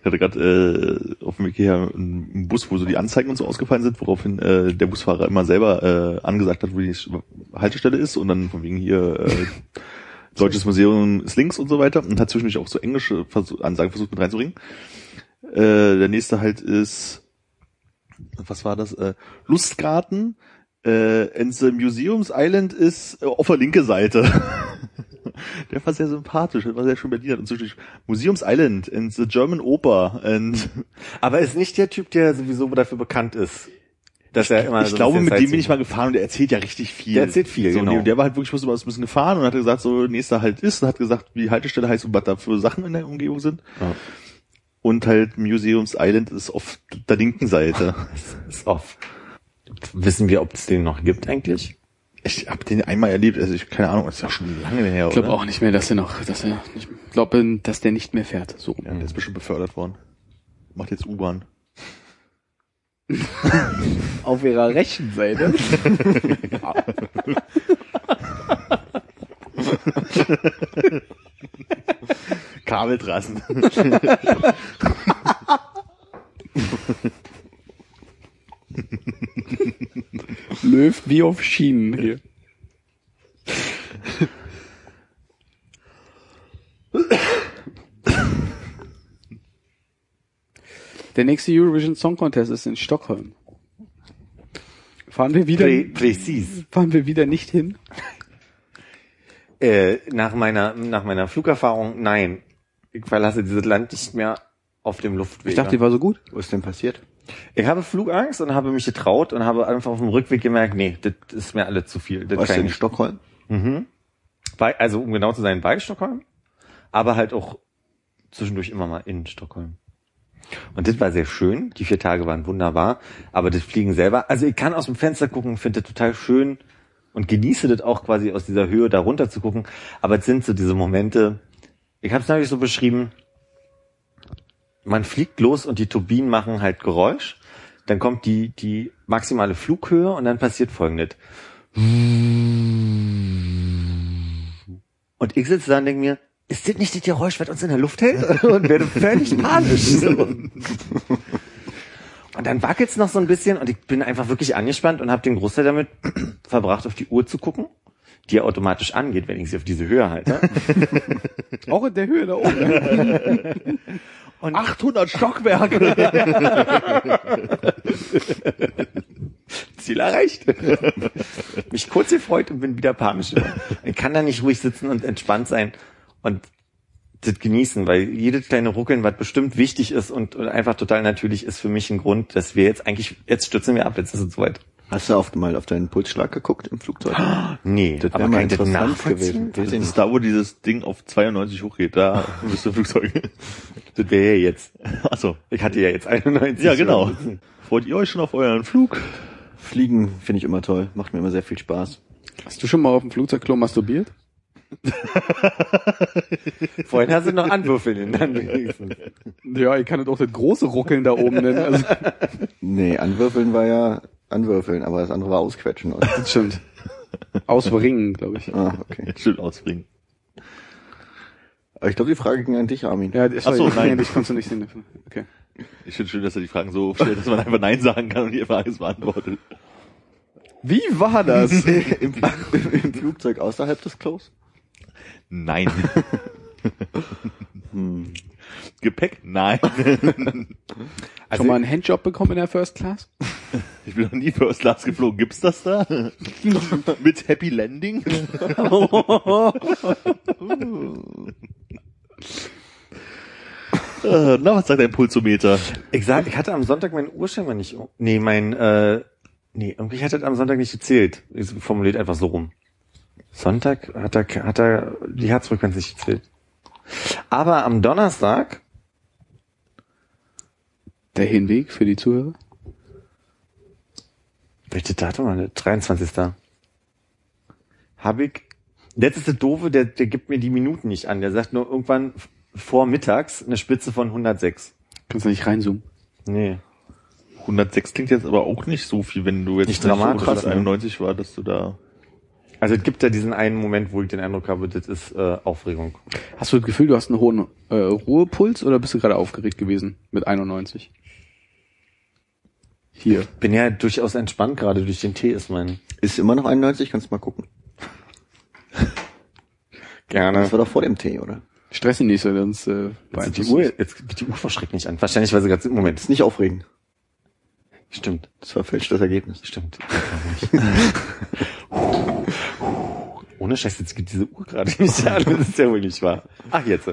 Ich hatte gerade äh, auf dem Weg hierher einen Bus, wo so die Anzeigen und so ausgefallen sind, woraufhin äh, der Busfahrer immer selber äh, angesagt hat, wo die Haltestelle ist und dann von wegen hier äh, Deutsches Museum ist links und so weiter und hat zwischendurch auch so englische Versuch, Ansagen versucht mit reinzubringen. Äh, der nächste halt ist, was war das? Äh, Lustgarten äh, and the Museums Island ist äh, auf der linke Seite. Der war sehr sympathisch, der war sehr schön Berliner. Und zwischendurch Museums Island and the German Oper and Aber ist nicht der Typ, der sowieso dafür bekannt ist. Dass er immer ich so ein glaube, mit dem Sightseeing bin ich mal gefahren und der erzählt ja richtig viel. Der erzählt viel, so, genau. Und der war halt wirklich bloß über das bisschen gefahren und hat gesagt, so nächster Halt ist und hat gesagt, wie die Haltestelle heißt und was da für Sachen in der Umgebung sind. Ja. Und halt Museums Island ist auf der linken Seite. Ist off. Wissen wir, ob es den noch gibt eigentlich? Ich habe den einmal erlebt, also ich keine Ahnung, das ist ja schon lange her, Ich glaube auch nicht mehr, dass er noch, dass er nicht, ich glaube, dass der nicht mehr fährt. So. Ja, der ist bestimmt befördert worden. Macht jetzt U-Bahn. Auf ihrer rechten Seite. Kabeltrassen. Löw wie auf Schienen hier. Der nächste Eurovision Song Contest ist in Stockholm. Fahren wir wieder, Prä präzis. fahren wir wieder nicht hin? Äh, nach meiner nach meiner Flugerfahrung, nein. Ich verlasse dieses Land nicht mehr auf dem Luftweg. Ich dachte, die war so gut. Was ist denn passiert? Ich habe Flugangst und habe mich getraut und habe einfach auf dem Rückweg gemerkt, nee, das ist mir alles zu viel. Das Warst du in. Stockholm? bei, also um genau zu sein, bei Stockholm, aber halt auch zwischendurch immer mal in Stockholm. Und das war sehr schön. Die vier Tage waren wunderbar. Aber das Fliegen selber, also ich kann aus dem Fenster gucken, finde das total schön und genieße das auch quasi aus dieser Höhe da runter zu gucken. Aber es sind so diese Momente, ich habe es natürlich so beschrieben, man fliegt los und die Turbinen machen halt Geräusch. Dann kommt die, die maximale Flughöhe und dann passiert folgendes. Und ich sitze da und denke mir, ist das nicht das Geräusch, was uns in der Luft hält? Und werde völlig panisch. So. Und dann wackelt's noch so ein bisschen und ich bin einfach wirklich angespannt und habe den Großteil damit verbracht, auf die Uhr zu gucken, die ja automatisch angeht, wenn ich sie auf diese Höhe halte. Auch in der Höhe da oben. Und 800 Stockwerke! Ziel erreicht. Mich kurz gefreut und bin wieder panisch. Ich kann da nicht ruhig sitzen und entspannt sein und das genießen, weil jedes kleine Ruckeln, was bestimmt wichtig ist und, und einfach total natürlich ist für mich ein Grund, dass wir jetzt eigentlich, jetzt stürzen wir ab, jetzt ist es soweit. Hast du auf, mal auf deinen Pulsschlag geguckt im Flugzeug? Nee, Das wäre mal interessant gewesen. Das ist da, wo dieses Ding auf 92 hochgeht, da bist du im Flugzeug. Das wäre ja jetzt. Achso. Ich hatte ja jetzt 91. Ja, genau. Freut ihr euch schon auf euren Flug? Fliegen finde ich immer toll. Macht mir immer sehr viel Spaß. Hast du schon mal auf dem Flugzeugklo masturbiert? Vorhin hast du noch Anwürfeln. Dann Ja, ich kann das auch das große Ruckeln da oben nennen. Also, Nee, anwürfeln war ja anwürfeln, aber das andere war ausquetschen. Oder? das stimmt. Ausbringen, glaube ich. Ah, okay. Schön ausbringen. Aber ich glaube, die Frage ging an dich, Armin. Ja, das Ach so, nein. nein. Ich konnte nicht sehen. Okay. Ich finde schön, dass er die Fragen so stellt, dass man einfach Nein sagen kann und die Frage ist beantwortet. Wie war das? Im, Im Flugzeug außerhalb des Klos? Nein. Gepäck? Nein. Schon mal einen Handjob bekommen in der First Class? Ich bin noch nie First Class geflogen. Gibt's das da? Mit Happy Landing? Äh, Na, was sagt dein Pulsometer? Ich sag, ich hatte am Sonntag meinen Urscheinbar nicht. Nee, mein, äh, nee, irgendwie hat er am Sonntag nicht gezählt. Ich formuliert einfach so rum. Sonntag hat er, hat er die Herzfrequenz nicht gezählt. Aber am Donnerstag, Der Hinweg für die Zuhörer? welches Datum war das? 23. Habe ich, jetzt ist der Doofe, der, der gibt mir die Minuten nicht an. Der sagt nur irgendwann vor mittags eine Spitze von 106. Kannst du nicht reinzoomen? Nee. 106 klingt jetzt aber auch nicht so viel, wenn du jetzt Nicht dramatisch, so krass ne? 91 war, dass du da... Also es gibt ja diesen einen Moment, wo ich den Eindruck habe, das ist äh, Aufregung. Hast du das Gefühl, du hast einen hohen äh, Ruhepuls oder bist du gerade aufgeregt gewesen mit 91? Hier. Bin ja durchaus entspannt gerade durch den Tee ist mein. Ist immer noch 91, kannst mal gucken. Gerne. Das war doch vor dem Tee, oder? Stress ihn nicht, so, sonst äh, Jetzt, die Uhr, jetzt geht die Uhr verschreckt nicht an. Wahrscheinlich, weil sie gerade im Moment Ist nicht aufregend. Stimmt, Das verfälscht das Ergebnis. stimmt. Ohne Scheiß, jetzt geht diese Uhr gerade nicht an. Das ist ja wohl nicht wahr. Ach, jetzt.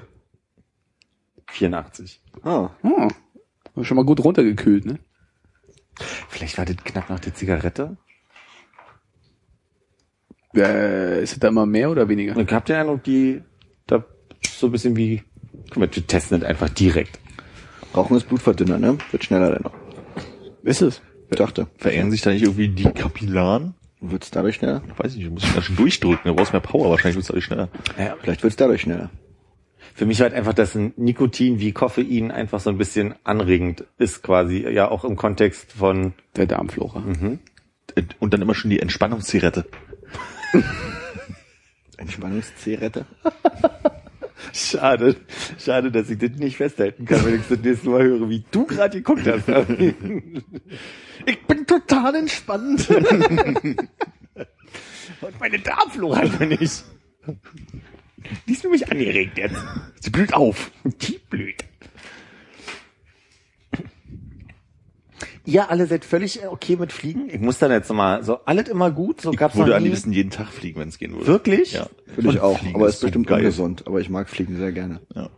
84. Ah, Oh, schon mal gut runtergekühlt, ne? Vielleicht war das knapp nach der Zigarette. Äh, ist es da immer mehr oder weniger? Und ich hab den Eindruck, die, da so ein bisschen wie, guck mal, wir testen das einfach direkt. Rauchen ist Blutverdünner, ne? Wird schneller dennoch. Ist es? Ich dachte. Verengen sich da nicht irgendwie die Kapillaren? Wird's dadurch schneller? Weiß ich nicht, muss ich da schon durchdrücken, da brauchst du mehr Power, wahrscheinlich wird's dadurch schneller. Ja. Vielleicht wird's dadurch schneller. Für mich halt einfach, dass ein Nikotin wie Koffein einfach so ein bisschen anregend ist quasi, ja auch im Kontext von Der Darmflora. Und dann immer schon die Entspannungszigarette. Entspannungszigarette. Schade, schade, dass ich das nicht festhalten kann, wenn ich das nächste Mal höre, wie du gerade geguckt hast. ich bin total entspannt. Und meine Darmflora einfach nicht. Die ist nämlich angeregt jetzt. Sie blüht auf. Die blüht. Ihr alle seid völlig okay mit Fliegen? Ich muss dann jetzt mal, so alles immer gut, so Ich gab's würde noch am liebsten jeden Tag fliegen, wenn es gehen würde. Wirklich? Ja. Will ich auch, Fliegen aber ist bestimmt geil. ungesund. Aber ich mag Fliegen sehr gerne. Ja.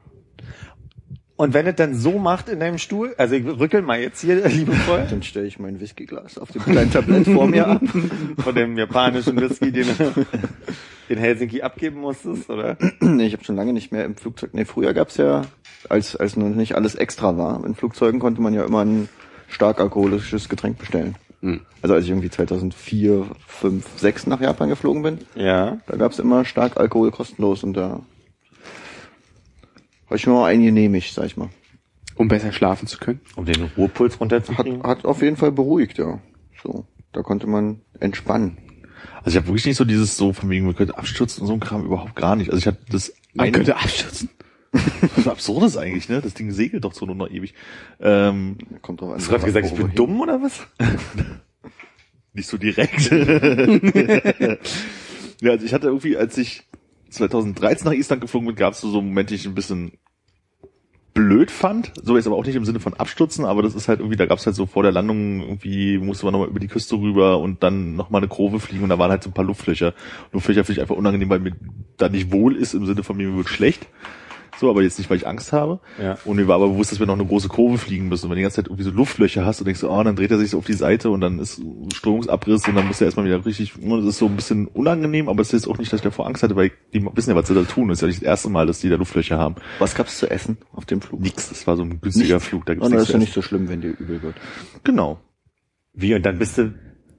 Und wenn es dann so macht in deinem Stuhl, also ich rückel mal jetzt hier, liebe Freunde, Dann stelle ich mein Whiskyglas auf dem kleinen Tablett vor mir ab. von dem japanischen Whisky, den du in Helsinki abgeben musstest, oder? nee, ich habe schon lange nicht mehr im Flugzeug. Nee, früher gab's ja, als, als noch nicht alles extra war. In Flugzeugen konnte man ja immer ein stark alkoholisches Getränk bestellen. Hm. Also als ich irgendwie 2004, 5, 6 nach Japan geflogen bin, Ja. da gab's immer stark Alkohol kostenlos und da habe ich mir mal eingenehmigt, sag ich mal. Um besser schlafen zu können. Um den Ruhepuls Hat, runterzukriegen. hat auf jeden Fall beruhigt, ja. So, da konnte man entspannen. Also ich habe wirklich nicht so dieses so von wegen, man könnte abstürzen und so ein Kram überhaupt gar nicht. Also ich hatte das Man eine- könnte abstürzen. so absurd ist eigentlich, ne? Das Ding segelt doch so nur noch ewig. Ähm, Kommt drauf an. Hast du gerade gesagt, ich bin wohin. dumm oder was? nicht so direkt. ja, also ich hatte irgendwie, als ich 2013 nach Island geflogen bin, gab es so, so Momente, die ich ein bisschen blöd fand. So jetzt aber auch nicht im Sinne von Abstürzen, aber das ist halt irgendwie, da gab es halt so vor der Landung irgendwie, musste man nochmal über die Küste rüber und dann nochmal eine Kurve fliegen und da waren halt so ein paar Luftlöcher. Luftlöcher finde ich einfach unangenehm, weil mir da nicht wohl ist, im Sinne von mir wird schlecht. So, aber jetzt nicht, weil ich Angst habe. Ja. Und mir war aber bewusst, dass wir noch eine große Kurve fliegen müssen. Und wenn du die ganze Zeit irgendwie so Luftlöcher hast und denkst so, oh, dann dreht er sich so auf die Seite und dann ist Strömungsabriss und dann muss er erstmal wieder richtig, das ist so ein bisschen unangenehm, aber es ist auch nicht, dass ich davor Angst hatte, weil die wissen ja, was sie da tun. Das ist ja nicht das erste Mal, dass die da Luftlöcher haben. Was gab's zu essen auf dem Flug? Nix, das war so ein günstiger Flug, da gibt's Oh, das nichts ist ja nicht so schlimm, wenn dir übel wird. Genau. Wie, und dann bist du,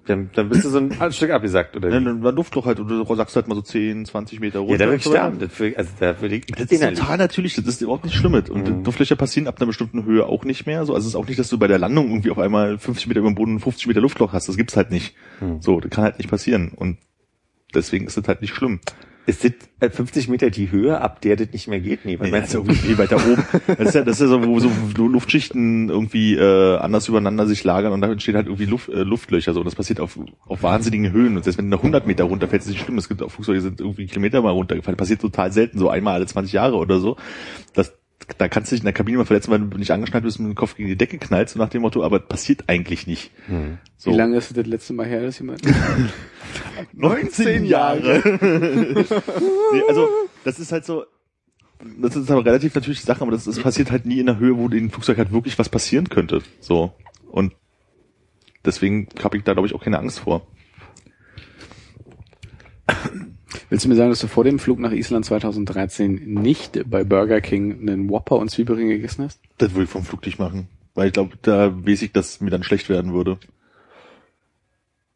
dann, dann bist du so ein Stück abgesackt, oder Ja, wie? dann war Luftloch halt, und du sagst halt mal so 10, 20 Meter runter. Ja, da würde ich sterben. Das will, also da würde ich Das ist innerlich. total natürlich, das ist überhaupt nicht schlimm. Und Mhm. Luftlöcher passieren ab einer bestimmten Höhe auch nicht mehr. So, also es ist auch nicht, dass du bei der Landung irgendwie auf einmal 50 Meter über dem Boden und 50 Meter Luftloch hast. Das gibt's halt nicht. Mhm. So, das kann halt nicht passieren. Und deswegen ist das halt nicht schlimm. Das äh, 50 Meter die Höhe, ab der das nicht mehr geht? Nee, was Nee, also irgendwie weiter oben. Das ist ja, das ist ja so, wo so Luftschichten irgendwie äh, anders übereinander sich lagern und da entstehen halt irgendwie Luft, äh, Luftlöcher. So, und das passiert auf, auf wahnsinnigen Höhen. Und selbst wenn du nach 100 Meter runterfällst, ist es nicht schlimm. Es gibt auch Flugzeuge, die sind irgendwie Kilometer mal runtergefallen. Das passiert total selten, so einmal alle 20 Jahre oder so. Das, da kannst du dich in der Kabine mal verletzen, weil du nicht angeschnallt bist und mit dem Kopf gegen die Decke knallst, so nach dem Motto, aber passiert eigentlich nicht. So. Wie lange ist das letzte Mal her, dass jemand... 19 Jahre. nee, also, das ist halt so, das ist aber relativ natürliche Sache, aber das, das passiert halt nie in der Höhe, wo dem Flugzeug halt wirklich was passieren könnte. So. Und deswegen habe ich da, glaube ich, auch keine Angst vor. Willst du mir sagen, dass du vor dem Flug nach Island 2013 nicht bei Burger King einen Whopper und Zwiebelringe gegessen hast? Das würde ich vom Flug nicht machen. Weil ich glaube, da weiß ich, dass mir dann schlecht werden würde.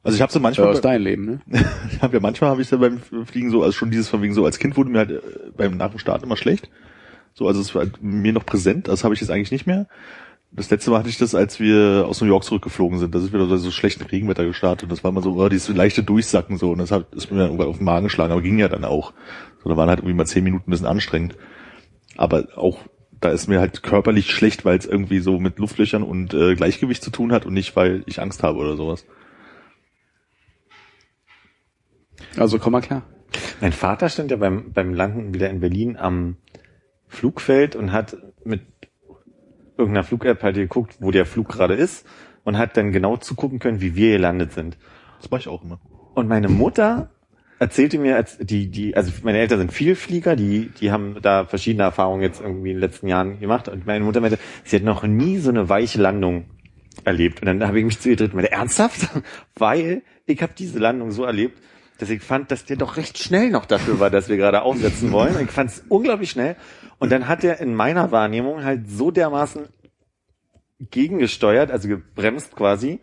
Also ich habe so Das manchmal, aus deinem Leben, ne? ich habe ja manchmal habe ich ja beim Fliegen so, also schon dieses von wegen so als Kind wurde mir halt äh, beim nach dem Start immer schlecht. So, also es war halt mir noch präsent, das habe ich jetzt eigentlich nicht mehr. Das letzte Mal hatte ich das, als wir aus New York zurückgeflogen sind. Da sind wir so, so schlechten Regenwetter gestartet und das war immer so, oh, dieses leichte Durchsacken so und das hat ist mir dann irgendwann auf den Magen geschlagen, aber ging ja dann auch. So, da waren halt irgendwie mal zehn Minuten ein bisschen anstrengend. Aber auch da ist mir halt körperlich schlecht, weil es irgendwie so mit Luftlöchern und äh, Gleichgewicht zu tun hat und nicht, weil ich Angst habe oder sowas. Also komm mal klar. Mein Vater stand ja beim, beim Landen wieder in Berlin am Flugfeld und hat mit irgendeiner Flug-App halt geguckt, wo der Flug gerade ist und hat dann genau zugucken können, wie wir gelandet sind. Das mache ich auch immer. Und meine Mutter erzählte mir, als die, die, also meine Eltern sind Vielflieger, die, die haben da verschiedene Erfahrungen jetzt irgendwie in den letzten Jahren gemacht. Und meine Mutter meinte, sie hat noch nie so eine weiche Landung erlebt. Und dann habe ich mich zu ihr gedreht und meinte, ernsthaft? Weil ich habe diese Landung so erlebt, dass ich fand, dass der doch recht schnell noch dafür war, dass wir gerade aufsetzen wollen. Ich fand es unglaublich schnell. Und dann hat er in meiner Wahrnehmung halt so dermaßen gegengesteuert, also gebremst quasi,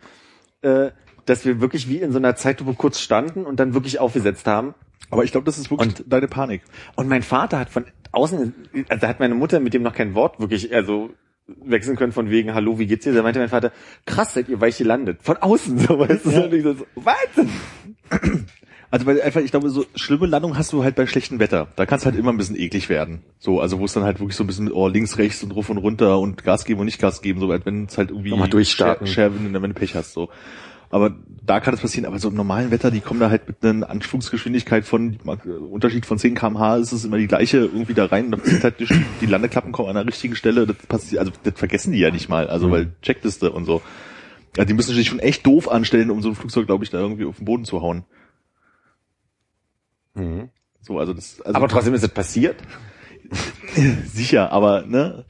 äh, dass wir wirklich wie in so einer Zeitlupe kurz standen und dann wirklich aufgesetzt haben. Aber ich glaube, das ist wirklich deine Panik. Und mein Vater hat von außen, also hat meine Mutter mit dem noch kein Wort wirklich, also wechseln können von wegen, hallo, wie geht's dir? Da meinte mein Vater, krass, seid ihr weich gelandet. Von außen, so, weißt du, und ich so, was? Also weil einfach, ich glaube, so schlimme Landung hast du halt bei schlechtem Wetter. Da kann es halt immer ein bisschen eklig werden. So, also wo es dann halt wirklich so ein bisschen mit oh, links, rechts und ruf und runter und Gas geben und nicht Gas geben, so als wenn es halt irgendwie Nochmal durchstarten. Scher- Scherben, wenn du Pech hast. So. Aber da kann es passieren, aber so im normalen Wetter, die kommen da halt mit einer Anflugsgeschwindigkeit von, äh, Unterschied von 10 kmh ist es immer die gleiche irgendwie da rein. Und da passiert halt die, die Landeklappen kommen an der richtigen Stelle. Das passiert, also das vergessen die ja nicht mal. Also weil Checkliste und so. Ja, die müssen sich schon echt doof anstellen, um so ein Flugzeug, glaube ich, da irgendwie auf den Boden zu hauen. So, also das, also Aber trotzdem ist es passiert. sicher, aber ne,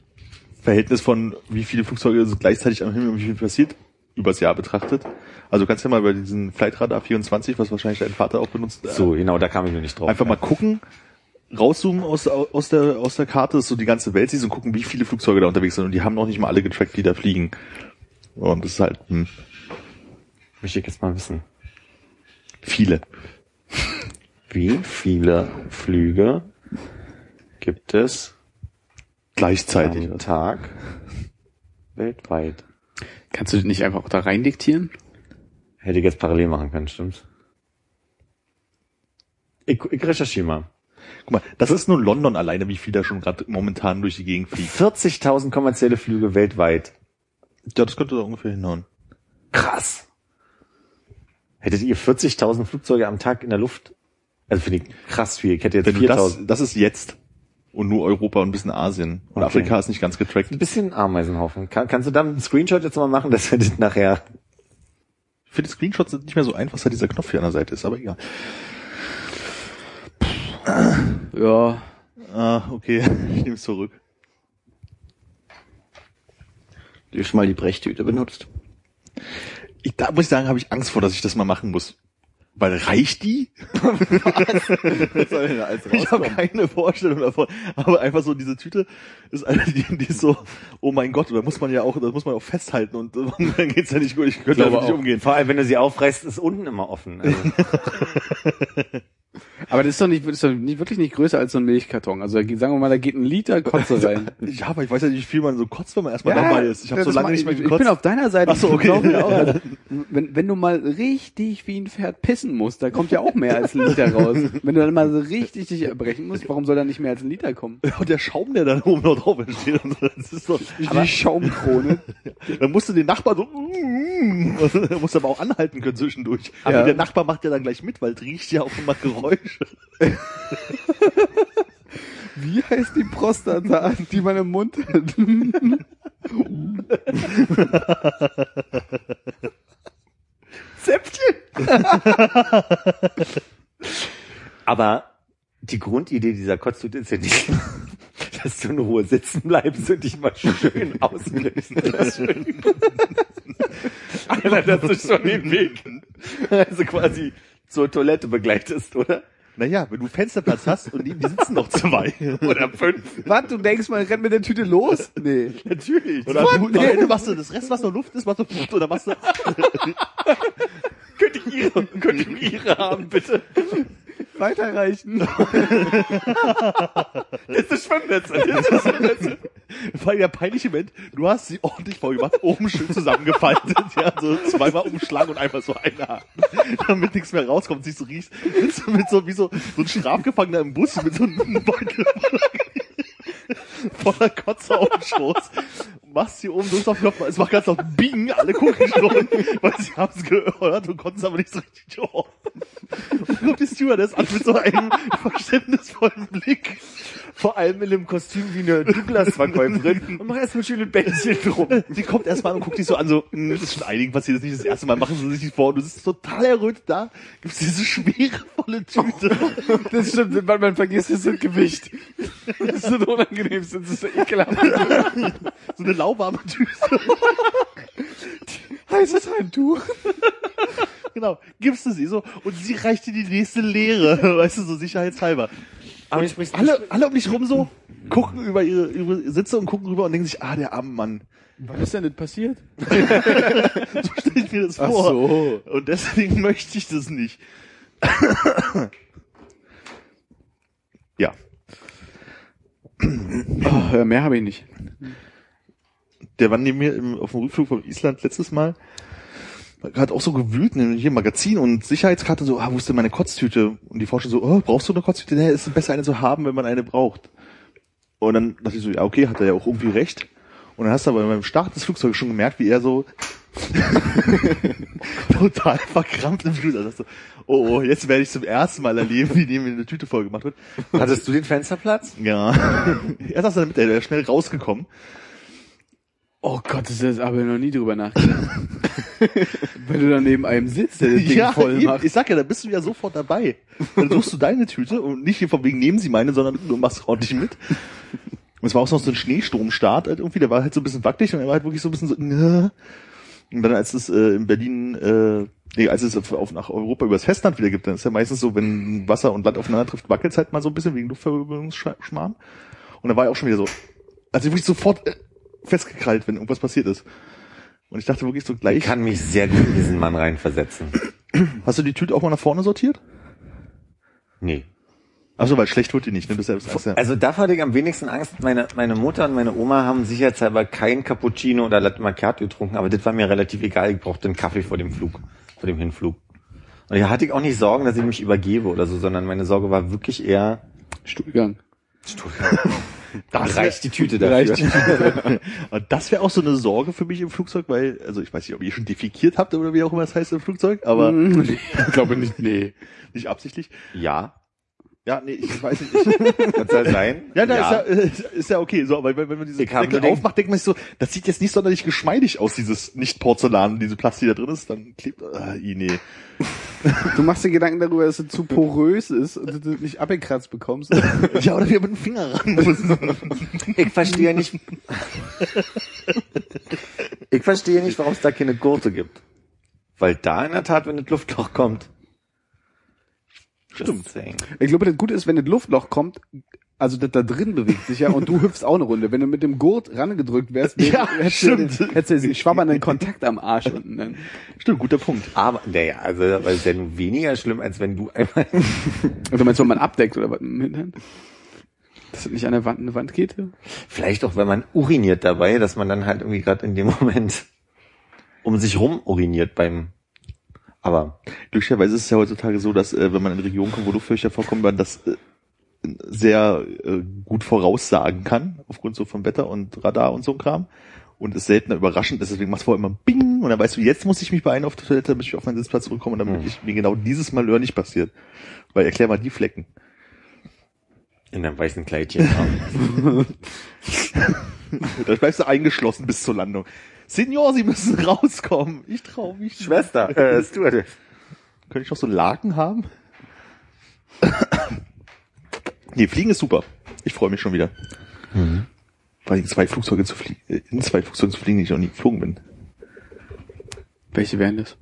Verhältnis von wie viele Flugzeuge sind gleichzeitig am Himmel und wie viel passiert übers Jahr betrachtet. Also du kannst ja mal bei diesen Flightradar 24, was wahrscheinlich dein Vater auch benutzt, So, genau, da kam ich nur nicht drauf. einfach mal gucken, rauszoomen aus, aus der aus der Karte, dass du die ganze Welt siehst und gucken, wie viele Flugzeuge da unterwegs sind und die haben noch nicht mal alle getrackt, die da fliegen. Und das ist halt hm, Möchte ich jetzt mal wissen. viele. Wie viele Flüge gibt es Gleichzeitig. am Tag weltweit? Kannst du das nicht einfach auch da rein diktieren? Hätte ich jetzt parallel machen können, stimmt's? Ich, ich recherchiere mal. Guck mal, das ist nur London alleine, wie viel da schon gerade momentan durch die Gegend fliegt. 40.000 kommerzielle Flüge weltweit. Ja, das könnte da ungefähr hinhauen. Krass. Hättet ihr 40.000 Flugzeuge am Tag in der Luft? Also finde ich krass viel. Ich hätte jetzt Wenn du das, 4.000. das ist jetzt. Und nur Europa und ein bisschen Asien. Und Okay. Afrika ist nicht ganz getrackt. Ein bisschen Ameisenhaufen. Kann, kannst du da einen Screenshot jetzt mal machen, dass wir das nachher... Ich finde Screenshots sind nicht mehr so einfach, seit dieser Knopf hier an der Seite ist, aber egal. Ja. Ah, okay, ich nehme es zurück. Du hast schon mal die Brechtüte benutzt. Ich, da muss ich sagen, habe ich Angst vor, dass ich das mal machen muss. Weil reicht die? Ich habe keine Vorstellung davon. Aber einfach so diese Tüte ist eine, die, die ist so, oh mein Gott, da muss man ja auch, da muss man auch festhalten und dann geht's ja nicht gut. Ich könnte damit nicht umgehen. Vor allem, wenn du sie aufreißt, ist unten immer offen. Also, Aber das ist doch nicht, das ist doch nicht, wirklich nicht größer als so ein Milchkarton. Also sagen wir mal, da geht ein Liter Kotze rein. Ja, aber ich weiß ja nicht, wie viel man so kotzt, wenn man erstmal dabei ist. Ich habe so lange nicht mehr gekotzt. Ich bin auf deiner Seite. Ach so, okay. also, wenn, wenn du mal richtig wie ein Pferd pissen musst, da kommt ja auch mehr als ein Liter raus. Wenn du dann mal so richtig dich erbrechen musst, warum soll da nicht mehr als ein Liter kommen? und der Schaum, der da oben noch drauf entsteht, und so, das ist so, Die Schaumkrone. dann musst du den Nachbar so, da musst du aber auch anhalten können zwischendurch. Aber Ja. der Nachbar macht ja dann gleich mit, weil es riecht ja auch immer Geräusche. Wie heißt die Prostata, die man im Mund hat? Zäpfchen. Aber die Grundidee dieser Kotztüte ist ja nicht, dass du in Ruhe sitzen bleibst und dich mal schön ausnimmst. Alter, dass du schon den Weg, also quasi zur Toilette begleitest, oder? Naja, wenn du Fensterplatz hast und neben dir sitzen noch zwei. Oder fünf. Was, du denkst, man rennt mit der Tüte los? Nee. Natürlich. Oder du, am Ende machst du das Rest, was noch Luft ist, machst du, oder machst du, Könnte ich ihre, könnte ich ihre haben, bitte? Weiterreichen. Das ist das Schwimmnetz. Ist das Schwimmnetz. vor allem der peinliche Moment, du hast sie ordentlich voll gemacht, oben schön zusammengefaltet, ja, so zweimal umschlagen und einfach so eine damit nichts mehr rauskommt, riecht, mit so, mit so, wie so, so ein Strafgefangener im Bus mit so einem Beutel voller Kotze auf dem Schoß, machst hier oben drückst auf den Knopf, es macht ganz laut Bing, alle gucken schon, weil sie haben es gehört und konnten es aber nicht so richtig hören. Und guckt die Stewardess an mit so einem verständnisvollen Blick. Vor allem in einem Kostüm wie eine Douglas-Verkäuferin und mach erstmal schöne Bändchen drum. Sie kommt erstmal und guckt dich so an, so, "Hm, das ist schon einigen passiert, das ist nicht das erste Mal, machen Sie sich nicht vor. Und du sitzt total errötet da, gibst diese schwerevolle Tüte. Das stimmt, man, man vergisst das Gewicht. Das ist so unangenehm, das ist so ekelhaft. so eine lauwarme Tüte. Heißes Handtuch. genau, gibst du sie so und sie reicht dir die nächste leere, weißt du, so sicherheitshalber. Aber Alle, alle um dich rum so, gucken über ihre, ihre Sitze und gucken rüber und denken sich, ah, der arme Mann. Was ist denn das passiert? so stelle ich mir das Ach vor. so. Und deswegen möchte ich das nicht. ja. Oh, mehr habe ich nicht. Der war neben mir im, auf dem Rückflug von Island letztes Mal. Hat auch so gewühlt, ne, hier Magazin und Sicherheitskarte, so, ah, wo ist denn meine Kotztüte? Und die Forscher so, oh, brauchst du eine Kotztüte? Nee, ist besser eine zu haben, wenn man eine braucht. Und dann dachte ich so, ja, okay, hat er ja auch irgendwie recht. Und dann hast du aber beim Start des Flugzeugs schon gemerkt, wie er so total verkrampft im Flug. Also so, oh, oh, jetzt werde ich zum ersten Mal erleben, wie dem eine Tüte voll gemacht wird. Hattest du den Fensterplatz? Ja. er saß dann mit, der wäre schnell rausgekommen. Oh Gott, das ist aber noch nie drüber nachgedacht. Wenn du da neben einem sitzt, der das Ding voll eben. macht. ich sag ja, da bist du ja sofort dabei. Dann suchst du deine Tüte und nicht hier von wegen nehmen sie meine, sondern du machst ordentlich mit. Und es war auch noch so ein Schneesturmstart halt irgendwie, der war halt so ein bisschen wackelig und er war halt wirklich so ein bisschen so, "Nö." und dann als es äh, in Berlin, äh, nee, als es auf, auf nach Europa übers Festland wieder gibt, dann ist ja meistens so, wenn Wasser und Land aufeinander trifft, wackelt halt mal so ein bisschen wegen Luftverwirbelungsschmarrn. Und da war er auch schon wieder so, also wirklich sofort äh, festgekrallt, wenn irgendwas passiert ist. Und ich dachte wirklich so Ich gleich, kann mich sehr gut in diesen Mann reinversetzen. hast du die Tüte auch mal nach vorne sortiert? Nee. Achso, weil schlecht wird die nicht, ne? Ja, das ist ja, Also davor hatte ich am wenigsten Angst. Meine, meine Mutter und meine Oma haben sicherheitshalber kein Cappuccino oder Latte Macchiato getrunken, aber das war mir relativ egal. Ich brauchte einen Kaffee vor dem Flug, vor dem Hinflug. Und da hatte ich auch nicht Sorgen, dass ich mich übergebe oder so, sondern meine Sorge war wirklich eher, Stuhlgang. da Das reicht die Tüte dafür. Reicht. Und das wäre auch so eine Sorge für mich im Flugzeug, weil, also ich weiß nicht, ob ihr schon defikiert habt oder wie auch immer es heißt im Flugzeug, aber ich glaube nicht, nee. nicht absichtlich. Ja, Ja, nee, ich weiß nicht. was soll sein? Ja, da Ist, ja, äh, ist ja okay. So, aber wenn, wenn man diese Ich Deckel aufmacht, denkt man sich so, das sieht jetzt nicht sonderlich geschmeidig aus, dieses nicht Porzellan, diese Plastik, die da drin ist, dann klebt, äh, i, nee. Du machst dir Gedanken darüber, dass es zu porös ist und du nicht abgekratzt bekommst. Ja, oder wir mit dem Finger ran müssen. Ich verstehe nicht. ich verstehe nicht, warum es da keine Gurte gibt. Weil da in der Tat, wenn das Luftloch kommt. Stimmt. Ich glaube, das Gute ist, wenn das Luftloch kommt, also das da drin bewegt sich ja und du hüpfst auch eine Runde. Wenn du mit dem Gurt rangedrückt wärst, Ja, hättest, du, den- stimmt. hättest du diesen schwabbernden Kontakt am Arsch unten. Dann. Stimmt, guter Punkt. Aber, naja, also, weil es ja nun weniger schlimm, als wenn du einmal, Und du meinst, wenn man abdeckt oder was? im Hintern? Dass das nicht an der Wand eine Wand geht? vielleicht auch, wenn man uriniert dabei, dass man dann halt irgendwie gerade in dem Moment um sich rum uriniert beim, aber, Glücklicherweise ist es ja heutzutage so, dass äh, wenn man in Regionen kommt, wo Luftfeuchter vorkommen, man das äh, sehr äh, gut voraussagen kann, aufgrund so von Wetter und Radar und so ein Kram. Und es seltener überraschend ist, deswegen machst du vorher immer Bing und dann weißt du, jetzt muss ich mich beeilen auf die Toilette, damit ich auf meinen Sitzplatz zurückkomme und damit ich, mir genau dieses Malheur nicht passiert. Weil erklär mal die Flecken. in einem weißen Kleidchen. Da bleibst du eingeschlossen bis zur Landung. Senior, Sie müssen rauskommen. Ich trau mich. nicht. Schwester, äh, Stuart. Könnte ich noch so Laken haben? nee, Fliegen ist super. Ich freue mich schon wieder. Weil in zwei Flugzeuge zu fliegen, äh, in zwei Flugzeugen zu fliegen, die ich noch nie geflogen bin. Welche wären das?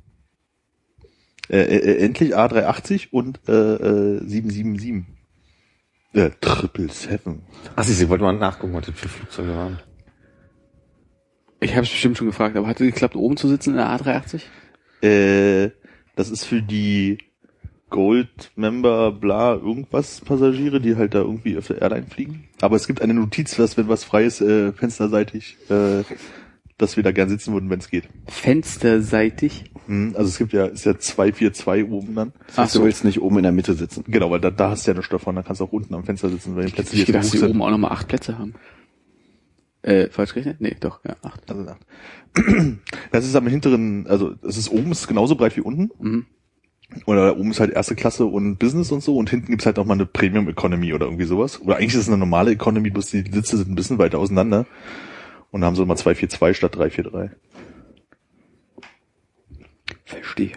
Äh, äh, endlich A380 und äh, äh, 777. Äh, Triple Seven. Ach, siehst du, ich wollte mal nachgucken, was das für Flugzeuge waren. Ich habe es bestimmt schon gefragt, aber hat es geklappt, oben zu sitzen in der A380? Äh, das ist für die Gold Member bla irgendwas Passagiere, die halt da irgendwie auf der Airline fliegen. Aber es gibt eine Notiz, dass wenn was frei ist, äh, fensterseitig, äh, dass wir da gern sitzen würden, wenn es geht. Fensterseitig? Hm, Also es gibt ja, ist ja 242 oben dann. Das heißt, du willst nicht oben in der Mitte sitzen. Genau, weil da, da hast du ja eine davon, da kannst du auch unten am Fenster sitzen, weil die Plätze Ich jetzt gedacht, dass sind. oben auch nochmal acht Plätze haben. Äh, falsch gerechnet? Nee, doch, ja, acht. Also acht. Das ist am hinteren, also es ist oben ist genauso breit wie unten. Mhm. Oder da oben ist halt erste Klasse und Business und so und hinten gibt's halt auch mal eine Premium Economy oder irgendwie sowas. Oder eigentlich ist es eine normale Economy, bloß die Sitze sind ein bisschen weiter auseinander. Und da haben sie mal 242 statt 343. Verstehe.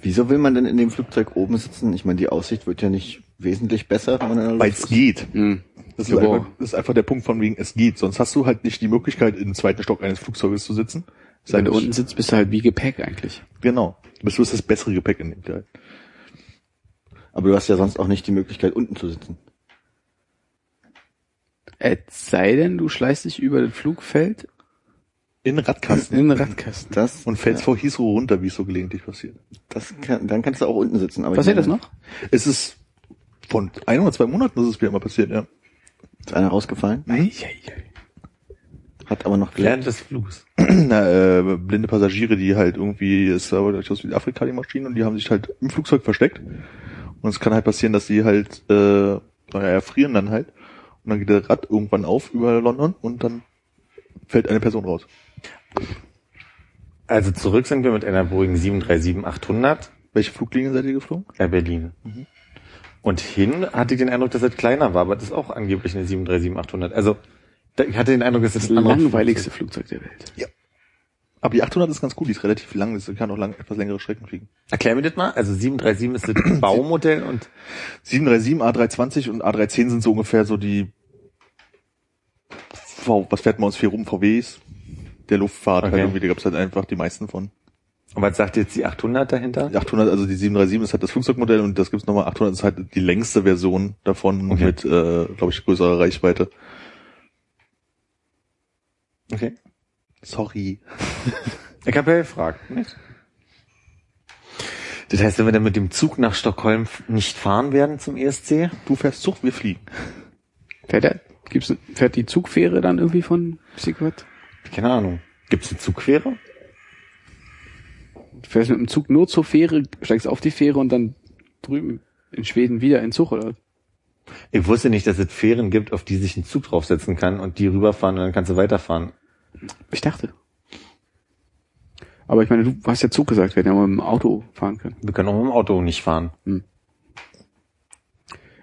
Wieso will man denn in dem Flugzeug oben sitzen? Ich meine, die Aussicht wird ja nicht wesentlich besser, wenn man in der Weil Luft es ist. geht. Hm. Das ist, Ja, einfach, das ist einfach der Punkt von wegen, es geht. Sonst hast du halt nicht die Möglichkeit, im zweiten Stock eines Flugzeuges zu sitzen. Ist Wenn du unten sitzt, bist du halt wie Gepäck eigentlich. Genau. Du bist du hast das bessere Gepäck in dem Teil. Aber du hast ja sonst auch nicht die Möglichkeit, unten zu sitzen. Es sei denn, du schleißt dich über das Flugfeld In den Radkasten. In den Radkasten. Das, Und fällst vor Heathrow runter, wie es so gelegentlich passiert. das kann, dann kannst du auch unten sitzen. Aber Passiert das noch? Es ist von ein oder zwei Monaten ist es wieder mal passiert, ja. Ist einer rausgefallen? Hat aber noch Während gelernt. des Flugs. Na, äh, blinde Passagiere, die halt irgendwie, es war aus Südafrika die Maschinen und die haben sich halt im Flugzeug versteckt. Und es kann halt passieren, dass sie halt, äh, naja, erfrieren dann halt. Und dann geht der Rad irgendwann auf über London und dann fällt eine Person raus. Also zurück sind wir mit einer Boeing 737-800 Welche Fluglinie seid ihr geflogen? Air Berlin. Und hin hatte ich den Eindruck, dass es kleiner war, aber das ist auch angeblich eine 737-800. Also ich hatte den Eindruck, dass es Das anderes langweiligste Flugzeug der Welt. Aber die 800 ist ganz cool, die ist relativ lang, das kann auch lang, etwas längere Strecken fliegen. Erklär mir das mal. Also 737 ist das Baumodell und 737, A320 und A310 sind so ungefähr so die, v, was fährt man uns viel rum, VWs, der Luftfahrt Okay. halt irgendwie, da gab's halt einfach die meisten von. Und was sagt jetzt die 800 dahinter? Die 800, also die 737 ist halt das Flugzeugmodell und das gibt's nochmal, 800 ist halt die längste Version davon Okay. mit, äh, glaube ich, größerer Reichweite. Okay. Sorry. Ich habe ja gefragt. Nicht? Das heißt, wenn wir dann mit dem Zug nach Stockholm nicht fahren werden zum ESC? Du fährst Zug, wir fliegen. Fährt, der, gibt's, fährt die Zugfähre dann irgendwie von Secret? Keine Ahnung. Gibt's eine Zugfähre? Du fährst mit dem Zug nur zur Fähre, steigst auf die Fähre und dann drüben in Schweden wieder in Zug, oder? Ich wusste nicht, dass es Fähren gibt, auf die sich ein Zug draufsetzen kann und die rüberfahren und dann kannst du weiterfahren. Ich dachte. Aber ich meine, du hast ja Zug gesagt, wir hätten ja mal mit dem Auto fahren können. Wir können auch mit dem Auto nicht fahren.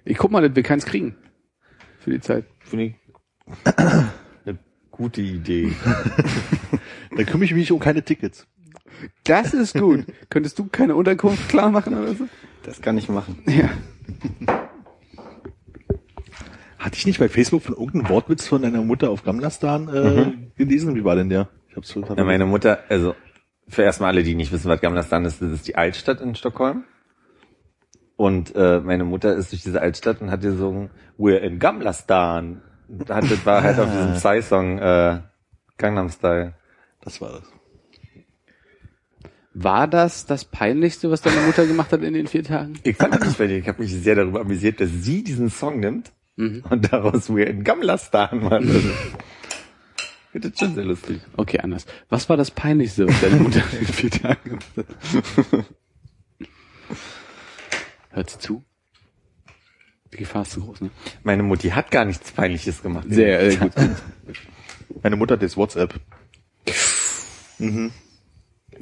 Ich guck mal, dass wir keins kriegen. Für die Zeit. Finde ich eine gute Idee. Dann kümmere ich mich um keine Tickets. Das ist gut. Könntest du keine Unterkunft klar machen oder so? Das kann ich machen. Ja. Hatte ich nicht bei Facebook von irgendeinem Wortwitz von deiner Mutter auf Gamlastan äh, gelesen? Wie war denn der? Ich hab's total Ja, meine Mutter, also für erstmal alle, die nicht wissen, was Gamla Stan ist, das ist die Altstadt in Stockholm. Und äh, meine Mutter ist durch diese Altstadt und hat gesungen, We're in Gamla Stan. Und Hat, das war halt auf diesem Psy-Song äh, Gangnam Style. Das war das. War das das Peinlichste, was deine Mutter gemacht hat in den vier Tagen? Ich fand das nicht fertig. Ich habe mich sehr darüber amüsiert, dass sie diesen Song nimmt Mhm. und daraus We're in Gamla Stan macht. Das schon sehr lustig. Okay, anders. Was war das Peinlichste, was deine Mutter in den vier Tagen gemacht hat? Hört sie zu? Die Gefahr ist zu groß, ne? Meine Mutti hat gar nichts Peinliches gemacht. Sehr äh, gut. Meine Mutter hat jetzt WhatsApp. Mhm.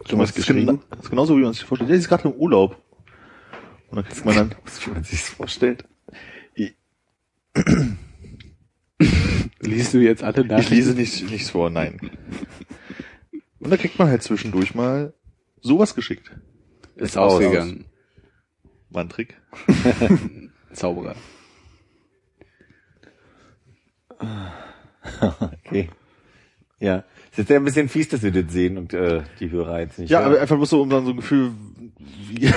Du hast ist geschrieben? das ist genauso, wie man sich vorstellt. Sie ist gerade im Urlaub. Und dann kriegt man dann, Wie man sich vorstellt. Liest du jetzt alle ich Nachrichten? lese nicht, nichts vor, nein. Und da kriegt man halt zwischendurch mal sowas geschickt. Ist ausgegangen. War ein Trick. Zauberer. Okay. Ja. Es ist ja ein bisschen fies, dass wir das sehen und äh, die Hörer jetzt nicht. Ja, hören. aber einfach bloß so, um dann so ein Gefühl, wie,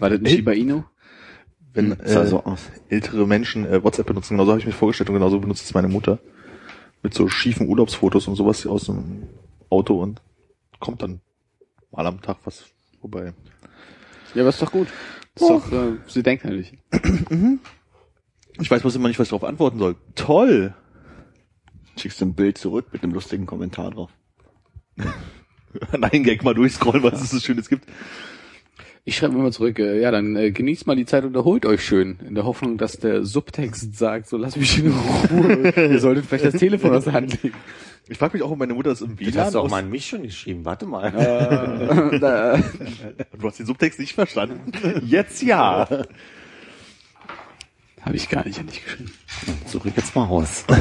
War das ein Shiba Inu? wenn Das sah äh, so aus. ältere Menschen äh, WhatsApp benutzen. Genauso habe ich mir vorgestellt und genauso benutzt es meine Mutter. Mit so schiefen Urlaubsfotos und sowas aus dem Auto und kommt dann mal am Tag was vorbei. Ja, aber ist doch gut. Ist doch, äh, sie denkt natürlich. Ich weiß bloß immer nicht, was ich darauf antworten soll. Toll! Schickst du ein Bild zurück mit einem lustigen Kommentar drauf. Nein, Gag mal durchscrollen, was es so Schönes gibt. Ich schreibe immer zurück, äh, ja, dann äh, genießt mal die Zeit und erholt euch schön. In der Hoffnung, dass der Subtext sagt, so lass mich in Ruhe. Ihr solltet vielleicht das Telefon aus der Hand legen. Ich frage mich auch, ob meine Mutter das im das WLAN hast du auch mal an mich schon geschrieben. Warte mal. Äh, da- Du hast den Subtext nicht verstanden. Jetzt ja. Habe ich gar nicht an dich geschrieben. Zurück jetzt mal raus.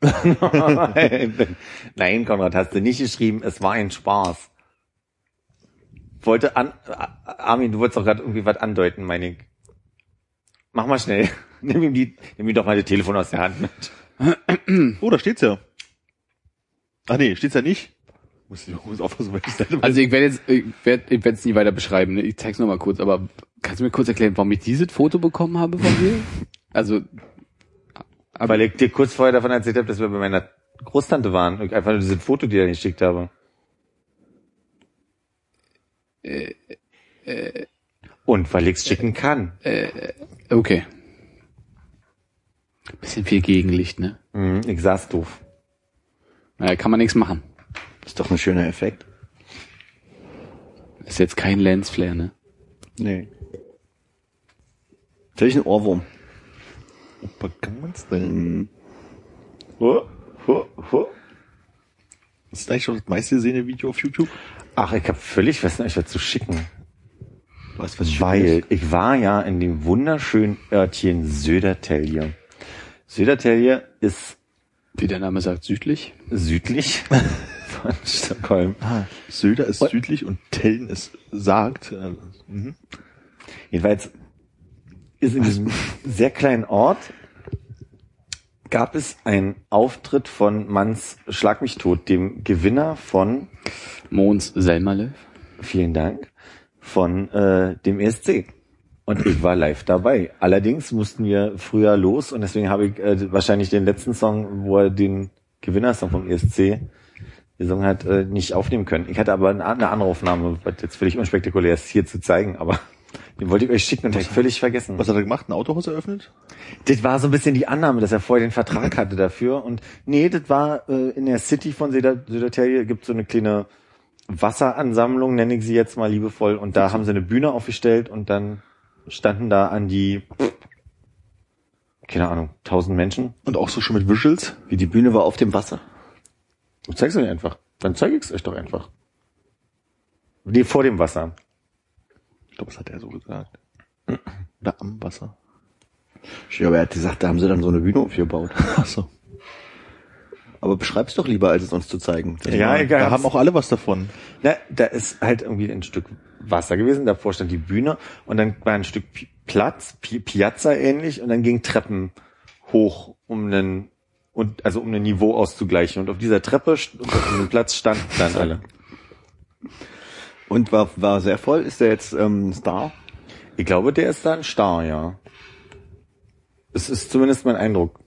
Nein, Konrad, hast du nicht geschrieben. Es war ein Spaß. Wollte an, Armin, du wolltest doch gerade irgendwie was andeuten, meine ich. Mach mal schnell. Nimm ihm die, nimm ihm doch mal das Telefon aus der Hand mit. Oh, da steht's ja. Ach nee, steht's ja nicht. Muss ich muss aufpassen, welche Seite Also ich werde jetzt, ich werde ich werde es nie weiter beschreiben. Ne? Ich zeig's nur mal kurz. Aber kannst du mir kurz erklären, warum ich dieses Foto bekommen habe von dir? Also Aber- Weil ich dir kurz vorher davon erzählt habe, dass wir bei meiner Großtante waren. Ich einfach nur dieses Foto, die er geschickt habe. Und weil ich's schicken kann. Okay. Bisschen viel Gegenlicht, ne? Mhm, ich saß doof. Naja, kann man nichts machen. Ist doch ein schöner Effekt. Ist jetzt kein Lensflare, ne? Nee. Vielleicht ein Ohrwurm. Opa Gangnam Style. Huh, huh, huh. Das ist eigentlich schon das meiste gesehene Video auf YouTube. Ach, ich habe völlig vergessen, euch was zu schicken. Was, was Weil ich war ja in dem wunderschönen Örtchen Södertälje. Södertälje ist Wie der Name sagt, südlich. südlich von Stockholm. Ah, Söder ist südlich und Tellen ist sagt. äh, mhm. Jedenfalls ist in diesem sehr kleinen Ort gab es einen Auftritt von Manns Schlag mich tot, dem Gewinner von, Mons Selmerle. vielen Dank, von äh, dem ESC. Und ich war live dabei. Allerdings mussten wir früher los und deswegen habe ich äh, wahrscheinlich den letzten Song, wo er den Gewinnersong vom ESC gesungen hat, äh, nicht aufnehmen können. Ich hatte aber eine, eine andere Aufnahme, was jetzt völlig unspektakulär ist, hier zu zeigen, aber den wollte ich euch schicken und habe ich völlig vergessen. Was hat er gemacht? Ein Autohaus eröffnet? Das war so ein bisschen die Annahme, dass er vorher den Vertrag hatte dafür. Und nee, das war äh, in der City von Söder- Södertälje gibt so eine kleine Wasseransammlung, nenne ich sie jetzt mal liebevoll. Und da haben sie eine Bühne aufgestellt und dann standen da an die, keine Ahnung, tausend Menschen. Und auch so schon mit Visuals? Wie die Bühne war auf dem Wasser. Ich zeig's euch einfach. Dann zeige ich's euch doch einfach. Nee, vor dem Wasser. Ich glaube, das hat er so gesagt. Oder am Wasser. Ja, aber er hat gesagt, da haben sie dann so eine Bühne aufgebaut. Ach so. Aber beschreib's doch lieber, als es uns zu zeigen. Das Ja, war- egal. Da haben auch alle was davon. Na, da ist halt irgendwie ein Stück Wasser gewesen, davor stand die Bühne und dann war ein Stück Platz, Pi Piazza ähnlich und dann gingen Treppen hoch, um einen und also um ein Niveau auszugleichen und auf dieser Treppe und auf diesem Platz standen dann alle. Und war, war sehr voll. Ist der jetzt ähm, Star? Ich glaube, der ist da ein Star, ja. Es ist zumindest mein Eindruck.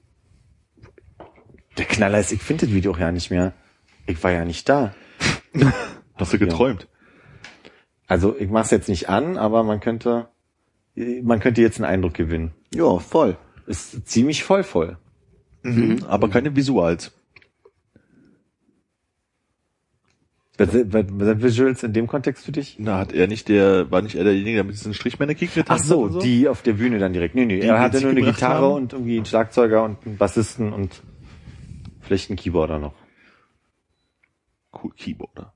Der Knaller ist, ich finde das Video auch ja nicht mehr. Ich war ja nicht da. Hast du geträumt? Also ich mach's jetzt nicht an, aber man könnte man könnte jetzt einen Eindruck gewinnen. Ja, voll. Ist ziemlich voll voll. Mhm. Aber keine Visuals. Was sind was sind Visuals in dem Kontext für dich? Na, hat er nicht der, war nicht er derjenige, der mit diesen Strichmännerkick Ach so, die auf der Bühne dann direkt. Nee, nee, Die, er hatte nur eine Gitarre haben? und irgendwie einen Schlagzeuger und einen Bassisten und vielleicht einen Keyboarder noch. Cool Keyboarder.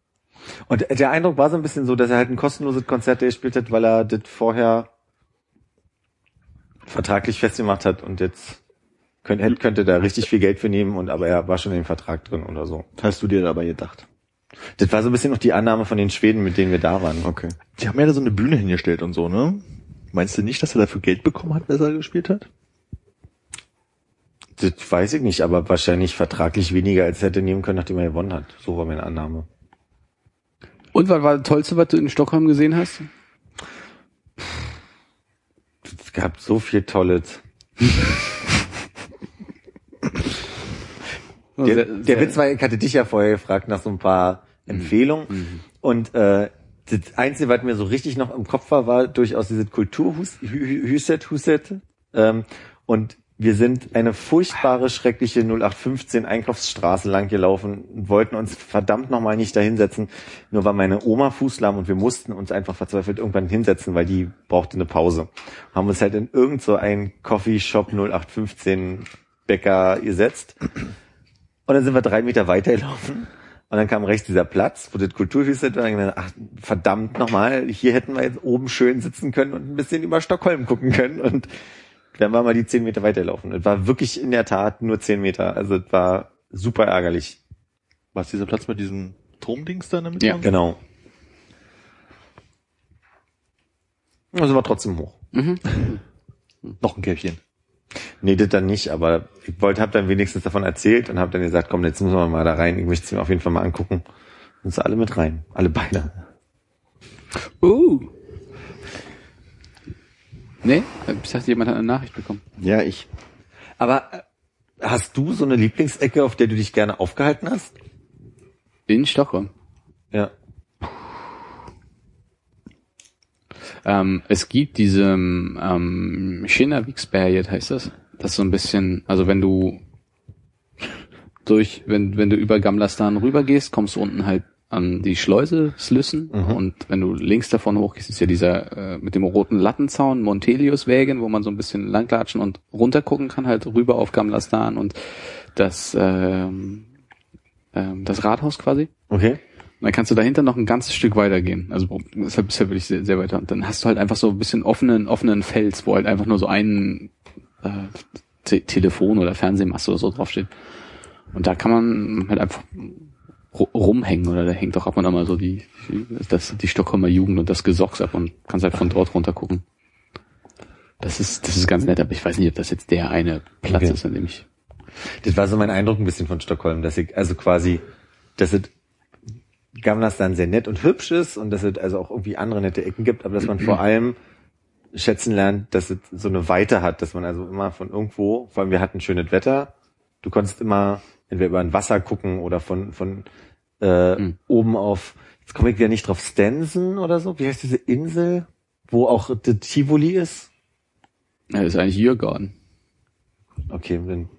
Und der Eindruck war so ein bisschen so, dass er halt ein kostenloses Konzert gespielt hat, weil er das vorher vertraglich festgemacht hat und jetzt könnte, könnte da richtig viel Geld für nehmen und aber er war schon in dem Vertrag drin oder so. Hast du dir dabei gedacht? Das war so ein bisschen noch die Annahme von den Schweden, mit denen wir da waren. Okay. Die haben ja da so eine Bühne hingestellt und so, ne? Meinst du nicht, dass er dafür Geld bekommen hat, dass er gespielt hat? Das weiß ich nicht, aber wahrscheinlich vertraglich weniger, als er hätte nehmen können, nachdem er gewonnen hat. So war meine Annahme. Und was war das Tollste, was du in Stockholm gesehen hast? Es gab so viel Tolles. Der, Sehr- der Witz war, ich hatte dich ja vorher gefragt nach so ein paar Empfehlungen. Und äh, das Einzige, was mir so richtig noch im Kopf war, war durchaus diese Kulturhuset, Huset. Ähm, und wir sind eine furchtbare, schreckliche 0815 Einkaufsstraße lang gelaufen und wollten uns verdammt nochmal nicht da hinsetzen. Nur war meine Oma fußlahm und wir mussten uns einfach verzweifelt irgendwann hinsetzen, weil die brauchte eine Pause. Haben uns halt in irgend so einen Coffeeshop 0815 Bäcker gesetzt. Und dann sind wir drei Meter weitergelaufen. Und dann kam rechts dieser Platz, wo das Kulturhus ist. Und dann gedacht, ach, verdammt nochmal, hier hätten wir jetzt oben schön sitzen können und ein bisschen über Stockholm gucken können. Und dann waren wir die zehn Meter weiterlaufen. Es war wirklich in der Tat nur zehn Meter. Also es war super ärgerlich. War es dieser Platz mit diesem Turmdings da in der Mitte? Ja. Genau. Also war trotzdem hoch. Noch ein Käffchen. Nee, das dann nicht, aber ich wollte, hab dann wenigstens davon erzählt und habe dann gesagt, komm, jetzt müssen wir mal da rein. Ich möchte es mir auf jeden Fall mal angucken. Und so alle mit rein. Alle beide. Uh. Nee, ich dachte, jemand hat eine Nachricht bekommen. Ja, ich. Aber äh, Hast du so eine Lieblingsecke, auf der du dich gerne aufgehalten hast? In Stockholm. Ja. Ähm, es gibt diese ähm, Kinnaviksberget heißt das. Das so ein bisschen, also wenn du durch, wenn, wenn du über Gamlastan rübergehst, kommst du unten halt an die Schleuse Slüssen und wenn du links davon hochgehst, ist ja dieser äh, mit dem roten Lattenzaun Montelius-Wägen, wo man so ein bisschen langlatschen und runtergucken kann, halt rüber auf Gamlastan und das ähm, ähm, das Rathaus quasi. Okay. Und dann kannst du dahinter noch ein ganzes Stück weitergehen. Also deshalb ist ja wirklich sehr, sehr weiter. Und dann hast du halt einfach so ein bisschen offenen, offenen Fels, wo halt einfach nur so ein äh, Te Telefon oder Fernsehmast oder so draufsteht. Und da kann man halt einfach ru- rumhängen oder da hängt auch ab und an mal so die, das, die Stockholmer Jugend und das Gesocks ab und kannst halt von dort runter gucken. Das ist, das ist ganz nett, aber ich weiß nicht, ob das jetzt der eine Platz Okay. ist, an dem ich Das war so mein Eindruck ein bisschen von Stockholm, dass ich, also quasi, dass es Gamlas dann sehr nett und hübsch ist und dass es also auch irgendwie andere nette Ecken gibt, aber dass man vor allem schätzen lernt, dass es so eine Weite hat, dass man also immer von irgendwo, vor allem wir hatten schönes Wetter, du konntest immer entweder über ein Wasser gucken oder von, von äh, Mhm. oben auf, jetzt komme ich wieder nicht drauf, Stensen oder so, wie heißt diese Insel, wo auch der Tivoli ist? ja, das ist eigentlich Jürgarten, Okay, dann?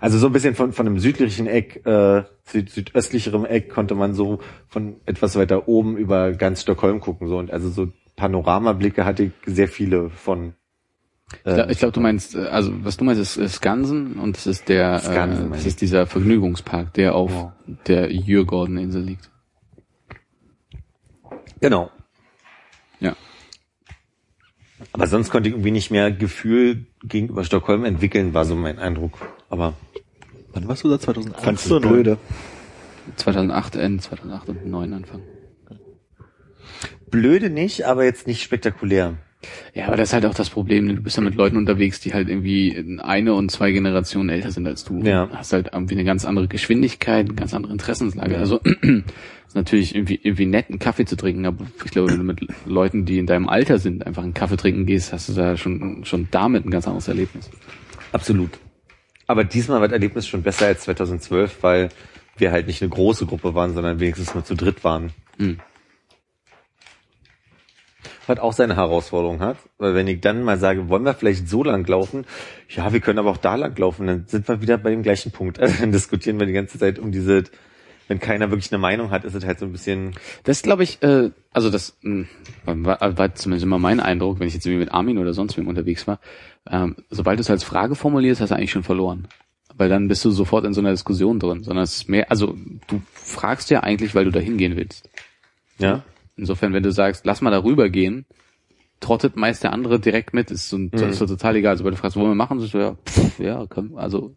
Also so ein bisschen von, von einem südlichen Eck, äh, süd, südöstlicherem Eck konnte man so von etwas weiter oben über ganz Stockholm gucken. So und also so Panoramablicke hatte ich sehr viele von. Ich glaube, glaub, du meinst, äh, also was du meinst, ist, ist Skansen und das ist der, Skansen, äh, das ist dieser Vergnügungspark, der auf Ja. der Jürgorden-Insel liegt. genau. Ja. Aber sonst konnte ich irgendwie nicht mehr Gefühl gegenüber Stockholm entwickeln, war so mein Eindruck. Aber Wann warst du da? 2008? Fandst du blöde? 2008 Ende, 2008 und 2009 Anfang. blöde nicht, aber jetzt nicht spektakulär. Ja, aber das ist halt auch das Problem. ne? Du bist ja mit Leuten unterwegs, die halt irgendwie eine und zwei Generationen älter sind als du. Ja. Du hast halt irgendwie eine ganz andere Geschwindigkeit, eine ganz andere Interessenslage. Also ist natürlich irgendwie, irgendwie nett, einen Kaffee zu trinken, aber ich glaube, wenn du mit Leuten, die in deinem Alter sind, einfach einen Kaffee trinken gehst, hast du da schon, schon damit ein ganz anderes Erlebnis. Absolut. Aber diesmal war das Erlebnis schon besser als 2012, weil wir halt nicht eine große Gruppe waren, sondern wenigstens nur zu dritt waren. Mhm. Was auch seine Herausforderung hat, weil wenn ich dann mal sage, wollen wir vielleicht so lang laufen? Ja, wir können aber auch da lang laufen, dann sind wir wieder bei dem gleichen Punkt. Also dann diskutieren wir die ganze Zeit um diese, wenn keiner wirklich eine Meinung hat, ist es halt so ein bisschen, Das glaube ich, äh, also das mh, war, war zumindest immer mein Eindruck, wenn ich jetzt irgendwie mit Armin oder sonst wem unterwegs war. Ähm, sobald du es als Frage formulierst, hast du eigentlich schon verloren. Weil dann bist du sofort in so einer Diskussion drin, sondern es ist mehr, also du fragst ja eigentlich, weil du da hingehen willst. ja. Insofern, wenn du sagst, lass mal darüber gehen, trottet meist der andere direkt mit, ist so, ist so total egal. Sobald du fragst, wollen wir machen, so, ja, pff, ja, können, also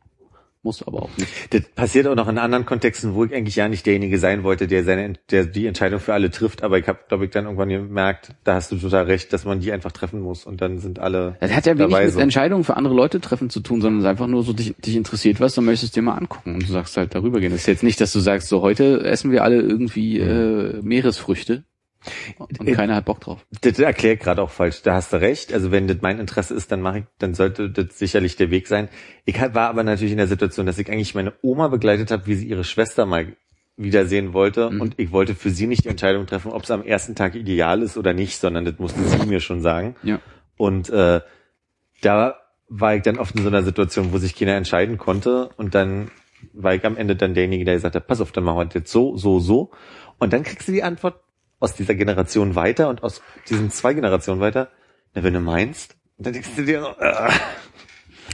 musst du aber auch nicht. Das passiert auch noch in anderen Kontexten, wo ich eigentlich ja nicht derjenige sein wollte, der seine, der die Entscheidung für alle trifft, aber ich habe, glaube ich, dann irgendwann gemerkt, da hast du total recht, dass man die einfach treffen muss und dann sind alle Das hat ja wenig mit so. Entscheidungen für andere Leute treffen zu tun, sondern es ist einfach nur so, dich, dich interessiert was, dann möchtest du dir mal angucken und du sagst halt darüber gehen. Das ist jetzt nicht, dass du sagst, so heute essen wir alle irgendwie äh, Meeresfrüchte und keiner hat Bock drauf. Das erklärt gerade auch falsch. Da hast du recht. Also wenn das mein Interesse ist, dann mache ich, dann sollte das sicherlich der Weg sein. Ich war aber natürlich in der Situation, dass ich eigentlich meine Oma begleitet habe, wie sie ihre Schwester mal wiedersehen wollte. Mhm. Und ich wollte für sie nicht die Entscheidung treffen, ob es am ersten Tag ideal ist oder nicht, sondern das musste sie mir schon sagen. Ja. Und äh, da war ich dann oft in so einer Situation, wo sich keiner entscheiden konnte. Und dann war ich am Ende dann derjenige, der gesagt hat, pass auf, dann machen wir das jetzt so, so, so. Und dann kriegst du die Antwort aus dieser Generation weiter und aus diesen zwei Generationen weiter. Na, wenn du meinst. Dann denkst du dir, so, äh,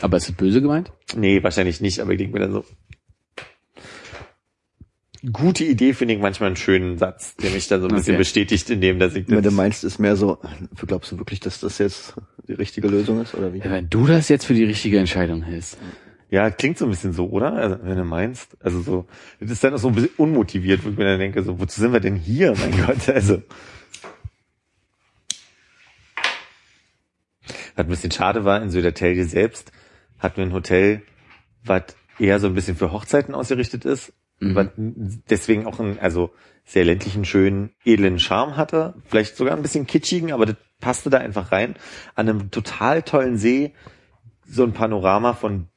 Aber ist es böse gemeint? nee, wahrscheinlich nicht, aber ich denke mir dann so, gute Idee finde ich manchmal einen schönen Satz, der mich dann so ein bisschen Okay. bestätigt in dem, dass ich Wenn du das, meinst, ist mehr so, glaubst du wirklich, dass das jetzt die richtige Lösung ist, oder wie? Ja, wenn du das jetzt für die richtige Entscheidung hältst. Ja, klingt so ein bisschen so, oder? Also, wenn du meinst, also so, das ist dann auch so ein bisschen unmotiviert, wo ich mir dann denke, so, wozu sind wir denn hier, mein Gott, also. Was ein bisschen schade war, in Södertälje selbst hatten wir ein Hotel, was eher so ein bisschen für Hochzeiten ausgerichtet ist, Mhm. was deswegen auch einen, also sehr ländlichen, schönen, edlen Charme hatte, vielleicht sogar ein bisschen kitschigen, aber das passte da einfach rein, an einem total tollen See, so ein Panorama von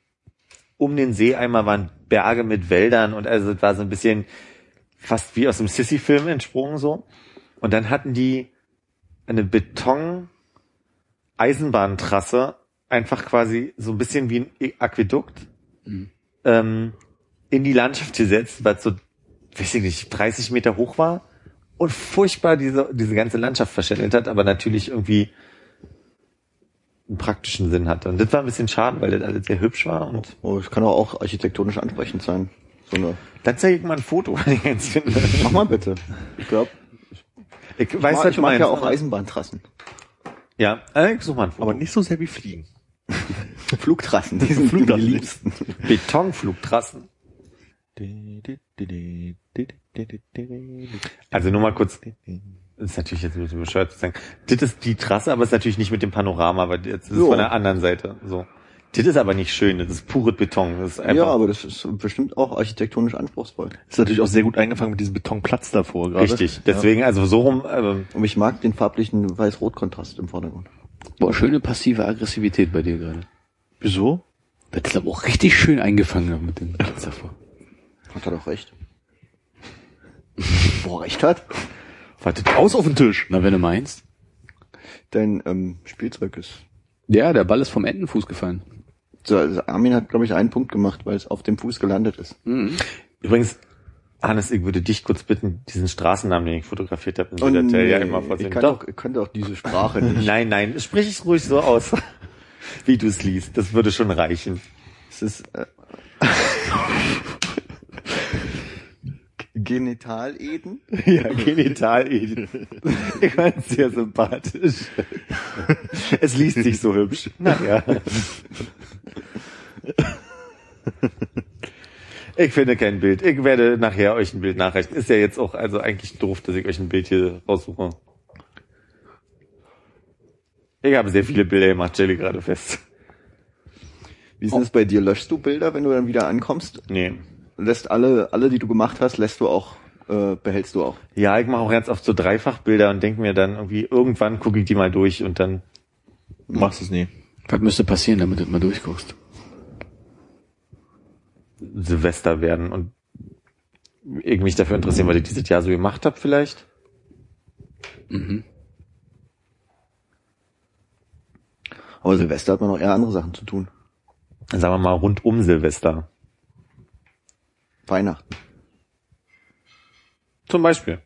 um den See einmal waren Berge mit Wäldern und also es war so ein bisschen fast wie aus einem Sissy-Film entsprungen so. Und dann hatten die eine Beton Eisenbahntrasse einfach quasi so ein bisschen wie ein Aquädukt ähm, in die Landschaft gesetzt, weil es so, weiß ich nicht, 30 Meter hoch war und furchtbar diese, diese ganze Landschaft verschändelt hat, aber natürlich irgendwie einen praktischen Sinn hatte. Und das war ein bisschen schade, weil das alles sehr hübsch war und Oh, es kann auch, auch architektonisch ansprechend sein. So eine. dann zeige ich mal ein Foto, wenn ich eins finde. Mach mal bitte. Ich glaube, Ich ich weiß, mag, was ich mag ja auch Eisenbahntrassen. Ja, äh, ich such mal ein Foto. Aber nicht so sehr wie Fliegen. Flugtrassen, die sind Flugtrassen. die liebsten. Betonflugtrassen. Also nur mal kurz, das ist natürlich jetzt ein bisschen bescheuert zu sagen. Das ist die Trasse, aber es ist natürlich nicht mit dem Panorama, weil jetzt ist es Jo. von der anderen Seite. So. Das ist aber nicht schön, das ist pure Beton. Das ist einfach, Ja, aber das ist bestimmt auch architektonisch anspruchsvoll. Ist natürlich auch sehr gut eingefangen mit diesem Betonplatz davor gerade. richtig. Deswegen, also so rum, ähm, Und ich mag den farblichen Weiß-Rot-Kontrast im Vordergrund. Boah, schöne passive Aggressivität bei dir gerade. Wieso? Das ist aber auch richtig schön eingefangen mit dem Platz davor. Hat er doch recht. Wo er recht hat. Wartet Aus auf den Tisch. Na, wenn du meinst. Dein ähm, Spielzeug ist. Ja, der Ball ist vom Entenfuß gefallen. So, also Armin hat, glaube ich, einen Punkt gemacht, weil es auf dem Fuß gelandet ist. Übrigens, Hannes, ich würde dich kurz bitten, diesen Straßennamen, den ich fotografiert habe, in Südertel, ja immer ich vorsehen. kann Doch. doch, ich kann doch diese Sprache nicht. Nein, nein, sprich es ruhig so aus, wie du es liest. Das würde schon reichen. Es ist äh, Genitaleden. Ja, genital, Edith. Ich fand es sehr sympathisch. Es liest sich so hübsch. Naja. Ich finde kein Bild. Ich werde nachher euch ein Bild nachreichen. Ist ja jetzt auch also eigentlich doof, dass ich euch ein Bild hier raussuche. Ich habe sehr viele Bilder gemacht, Jelly gerade fest. Wie ist denn das bei dir? Löschst du Bilder, wenn du dann wieder ankommst? Nee. Lässt alle, alle, die du gemacht hast, lässt du auch, äh, behältst du auch. Ja, ich mache auch ganz oft so Dreifachbilder und denke mir dann irgendwie, irgendwann gucke ich die mal durch und dann Machst es nie. Was müsste passieren, damit du mal durchguckst? Silvester werden und ich mich dafür interessieren, was ich dieses Jahr so gemacht habe vielleicht. Aber Silvester hat man noch eher andere Sachen zu tun. Sagen wir mal rund um Silvester. Weihnachten. Zum Beispiel.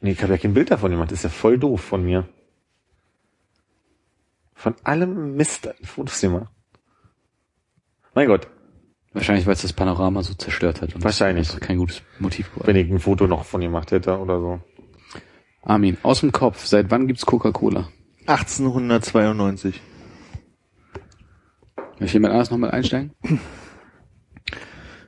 Nee, ich habe ja kein Bild davon gemacht. Das ist ja voll doof von mir. Von allem Mist Fotos gemacht. Mein Gott, Wahrscheinlich, weil es das Panorama so zerstört hat. Und Wahrscheinlich. das kein gutes Motiv war. wenn ich ein Foto noch von gemacht hätte oder so. Armin, aus dem Kopf. Seit wann gibt's Coca-Cola? 1892. Möchte jemand anders nochmal einsteigen?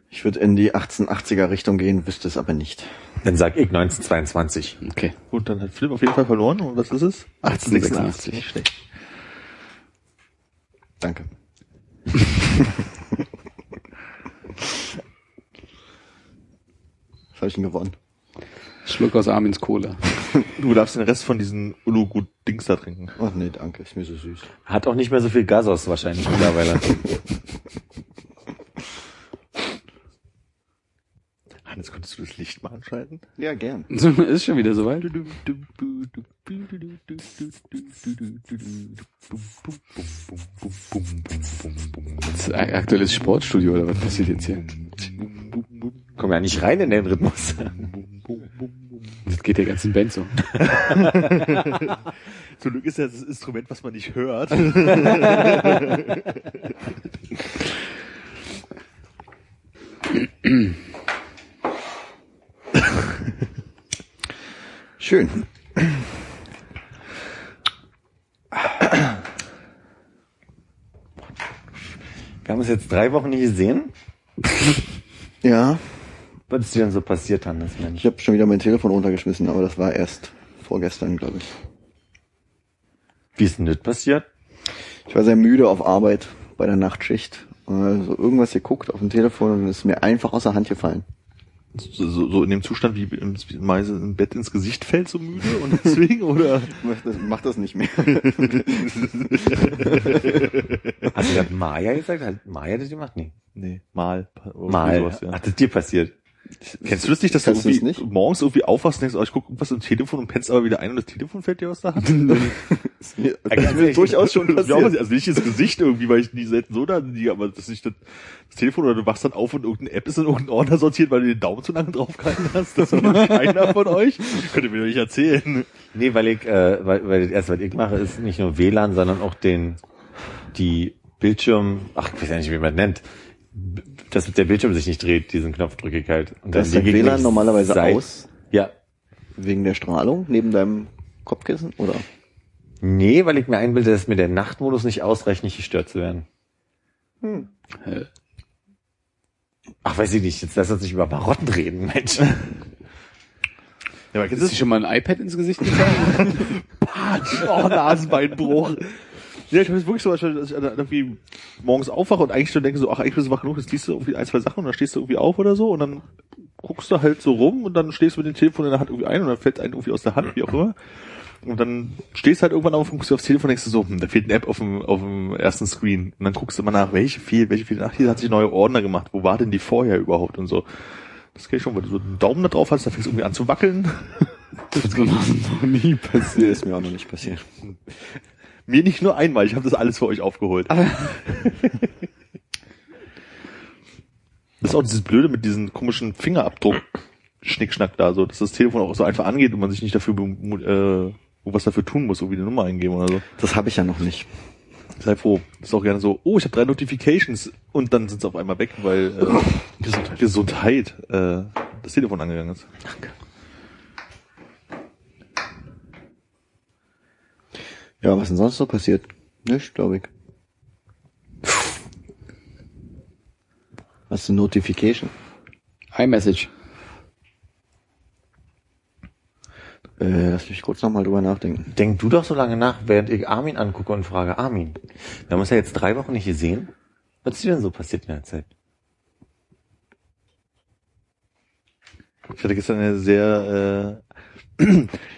Ich würde in die 1880er Richtung gehen, wüsste es aber nicht. Dann sag ich 1922. Okay. Gut, dann hat Philipp auf jeden Fall verloren. Und was ist es? 1886. Nicht schlecht. Danke. Was habe ich denn gewonnen? Schluck aus Armins Cola. Du darfst den Rest von diesen Ulugu-Dings da trinken. Ach nee, danke, ist mir so süß. Hat auch nicht mehr so viel Gasos wahrscheinlich mittlerweile. Hannes, könntest du das Licht mal anschalten? Ja, gern. ist schon wieder soweit. Das ist ein aktuelles Sportstudio oder was passiert jetzt hier? Komm ja nicht rein in den Rhythmus. Das geht der ganzen Band so. Zum Glück ist ja das Instrument, was man nicht hört. Schön. Wir haben uns jetzt drei Wochen nicht gesehen. Ja, Was ist dir denn so passiert, Hannes, Mensch? ich habe schon wieder mein Telefon runtergeschmissen, aber das war erst vorgestern, glaube ich. Wie ist denn das passiert? Ich war sehr müde auf Arbeit bei der Nachtschicht. Also irgendwas geguckt auf dem Telefon und es ist mir einfach aus der Hand gefallen. So, so in dem Zustand wie Meise im Bett ins Gesicht fällt, so müde und deswegen, oder? Mach das, mach das nicht mehr. Hast du gerade Maya gesagt? Hat Maya das gemacht? Nee. Nee, mal. Mal. sowas, ja. Hat das dir passiert? Kennst du das nicht, dass du Kennst du irgendwie das nicht? morgens irgendwie aufwachst und denkst, oh, ich gucke was im Telefon und pennst aber wieder ein und das Telefon fällt dir aus der Hand? Das ist mir durchaus schon passiert. also nicht ins Gesicht irgendwie, weil ich nie selten so da liege, aber das ist nicht das, das Telefon oder du wachst dann auf und irgendeine App ist in irgendeinen Ordner sortiert, weil du den Daumen zu lange draufgehalten hast. Das ist einer von euch. Könnt ihr mir doch nicht erzählen. Nee, weil ich, äh, weil, weil das erste, was ich mache, ist nicht nur WLAN, sondern auch den, die Bildschirm, ach, ich weiß ja nicht, wie man das nennt, dass der Bildschirm sich nicht dreht, diesen Knopf drücke ich halt. Und Das ist liege dein WLAN normalerweise seit- aus, Ja. wegen der Strahlung, neben deinem Kopfkissen, oder? Nee, weil ich mir einbilde, dass mir der Nachtmodus nicht ausreicht, nicht gestört zu werden. Hä? Ach, weiß ich nicht, jetzt lass uns nicht über Marotten reden, Mensch. Ja, aber Ist du dir schon mal ein iPad ins Gesicht gefallen? Oh, Nasenbeinbruch. Ja, ich habe jetzt wirklich so, dass ich irgendwie morgens aufwache und eigentlich schon denke so, ach, eigentlich bist du wach genug, jetzt liest du irgendwie ein, zwei Sachen und dann stehst du irgendwie auf oder so und dann guckst du halt so rum und dann stehst du mit dem Telefon in der Hand irgendwie ein und dann fällt einem irgendwie aus der Hand, wie auch immer. Und dann stehst du halt irgendwann auf und guckst du aufs Telefon und denkst du so, hm, da fehlt eine App auf dem, auf dem ersten Screen. Und dann guckst du mal nach, welche fehlt, welche fehlt. Ach, hier hat sich ein neuer Ordner gemacht. Wo war denn die vorher überhaupt und so. Das kenn ich schon, weil du so einen Daumen da drauf hast, da fängst du irgendwie an zu wackeln. Das ist noch nie passiert. Ist mir auch noch nicht passiert. Mir nicht nur einmal, ich habe das alles für euch aufgeholt. Das ist auch dieses Blöde mit diesem komischen Fingerabdruck Schnickschnack da, so, dass das Telefon auch so einfach angeht und man sich nicht dafür äh, was dafür tun muss, so wie eine Nummer eingeben oder so. Das habe ich ja noch nicht. Sei froh. Das ist auch gerne so, oh, ich habe drei Notifications und dann sind sie auf einmal weg, weil äh, Gesundheit, Gesundheit äh, das Telefon angegangen ist. Ja, was denn sonst so passiert? Nicht, glaube ich. Was ist eine Notification? iMessage. Äh, lass mich kurz nochmal drüber nachdenken. Denk du doch so lange nach, während ich Armin angucke und frage, Armin, wir haben uns ja jetzt drei Wochen nicht gesehen. Was ist dir denn so passiert in der Zeit? Ich hatte gestern eine sehr, äh,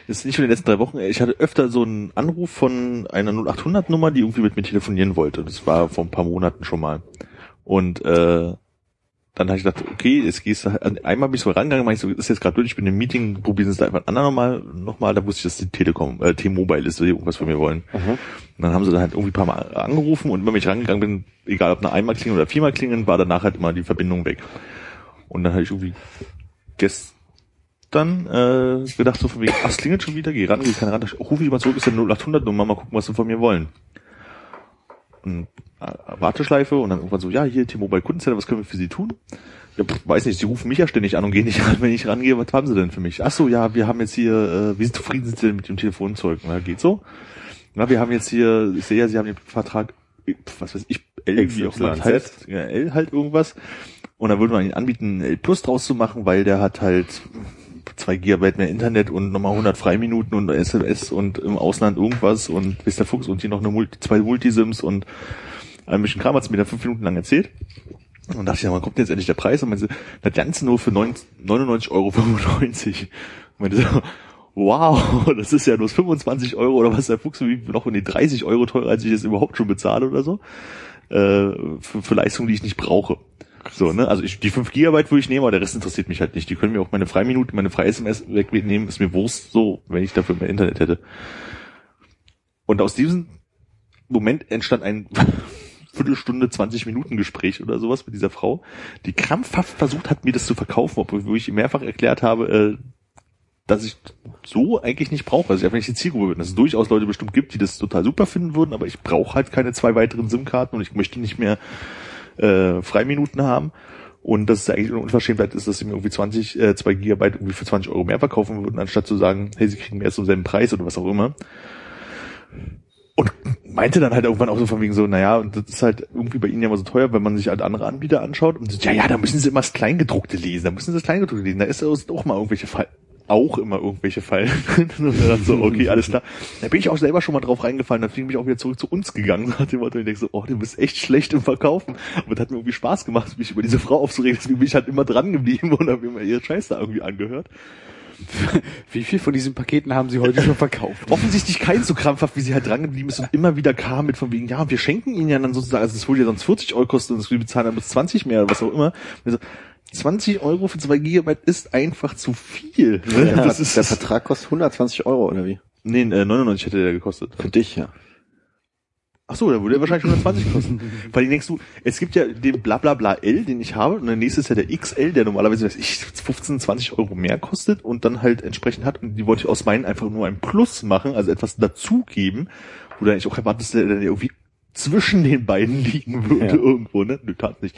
ist nicht von den letzten drei Wochen, ich hatte öfter so einen Anruf von einer 0800-Nummer, die irgendwie mit mir telefonieren wollte. Das war vor ein paar Monaten schon mal. Und äh, dann habe ich gedacht, okay, jetzt gehst du, halt- einmal bin ich so rangegangen, meinte ich so, das ist jetzt gerade durch, ich bin im Meeting, probieren Sie es da einfach ein andermal nochmal, da wusste ich, dass die Telekom, äh, T-Mobile ist, die irgendwas von mir wollen. Und dann haben sie dann halt irgendwie ein paar Mal angerufen und wenn ich rangegangen bin, egal ob eine einmal klingen oder viermal klingen, war danach halt immer die Verbindung weg. Und dann habe ich irgendwie gestern äh, gedacht, so von wegen, ach, es klingelt schon wieder, geh ran, geh keiner ran, da rufe ich mal zurück, ist ja 0800 Nummer, mal gucken, was sie von mir wollen. Und, äh, Warteschleife und dann irgendwann so, ja, hier T-Mobile Kundencenter, was können wir für Sie tun? Ja, pff, weiß nicht, sie rufen mich ja ständig an und gehen nicht ran, wenn ich rangehe, was haben sie denn für mich? Ach so, ja, wir haben jetzt hier, äh, wie sind zufrieden sind Sie denn mit dem Telefonzeug? Na, geht so. Na, wir haben jetzt hier, ich sehe ja, Sie haben den Vertrag, was weiß ich, L, wie auch immer heißt, ja, L halt irgendwas. Und dann würde man ihnen anbieten, L Plus draus zu machen, weil der hat halt zwei Gigabyte mehr Internet und nochmal 100 Freiminuten und SMS und im Ausland irgendwas und bis der Fuchs und hier noch eine Multi, zwei Multisims und ein bisschen Kram hat's mir da fünf Minuten lang erzählt. Und dachte ich, ja, wann kommt denn jetzt endlich der Preis? Und meinte, das Ganze nur für 99,95 Euro. Und meinte so, wow, das ist ja nur 25 Euro oder was der Fuchs wie noch in die 30 Euro teurer, als ich das überhaupt schon bezahle oder so. Äh, für, für Leistungen, die ich nicht brauche. So, ne? Also ich, die 5 Gigabyte würde ich nehmen, aber der Rest interessiert mich halt nicht. Die können mir auch meine Freiminuten, meine freie SMS wegnehmen, ist mir Wurst so, wenn ich dafür mehr Internet hätte. Und aus diesem Moment entstand ein Viertelstunde, 20 Minuten Gespräch oder sowas mit dieser Frau, die krampfhaft versucht hat, mir das zu verkaufen, obwohl ich mehrfach erklärt habe, äh, dass ich so eigentlich nicht brauche, dass ich einfach nicht die Zielgruppe bin. Dass es durchaus Leute bestimmt gibt, die das total super finden würden, aber ich brauche halt keine zwei weiteren SIM-Karten und ich möchte nicht mehr äh, Freiminuten haben. Und dass es eigentlich eine Unverschämtheit ist, dass sie mir irgendwie 20, äh, 2 Gigabyte irgendwie für 20 Euro mehr verkaufen würden, anstatt zu sagen, hey, sie kriegen mehr zum selben Preis oder was auch immer. Und meinte dann halt irgendwann auch so von wegen so, naja, und das ist halt irgendwie bei ihnen ja immer so teuer, wenn man sich halt andere Anbieter anschaut und so, ja, ja, da müssen sie immer das Kleingedruckte lesen, da müssen sie das Kleingedruckte lesen, da ist auch mal irgendwelche Fall auch immer irgendwelche Fallen. und dann so, okay, alles klar. Da bin ich auch selber schon mal drauf reingefallen, dann bin ich auch wieder zurück zu uns gegangen. Nach dem Motto, ich denke so, oh, du bist echt schlecht im Verkaufen. Aber das hat mir irgendwie Spaß gemacht, mich über diese Frau aufzuregen. Deswegen bin ich halt immer dran geblieben und habe mir ihre Scheiß da irgendwie angehört. Wie viel von diesen Paketen haben Sie heute schon verkauft? offensichtlich kein so krampfhaft, wie sie halt dran geblieben ist und immer wieder kam mit von wegen, ja, wir schenken ihnen ja dann sozusagen, also es würde ja sonst 40 Euro kosten und wir bezahlen dann bis 20 mehr oder was auch immer. Und so, 20 Euro für 2 Gigabyte ist einfach zu viel. Ne? Der, das ist, der Vertrag kostet 120 Euro, oder wie? nee, äh, 99 hätte der gekostet. Für dich, ja. Ach so, da würde er wahrscheinlich 120 kosten. Weil ich denkst du, es gibt ja den Blablabla L, den ich habe, und der nächste ist ja der XL, der normalerweise, weiß ich, 15, 20 Euro mehr kostet und dann halt entsprechend hat. Und die wollte ich aus meinen einfach nur ein Plus machen, also etwas dazugeben, wo du eigentlich auch erwartest, dass der dann irgendwie zwischen den beiden liegen würde Ja. irgendwo, ne? Nö, tat nicht.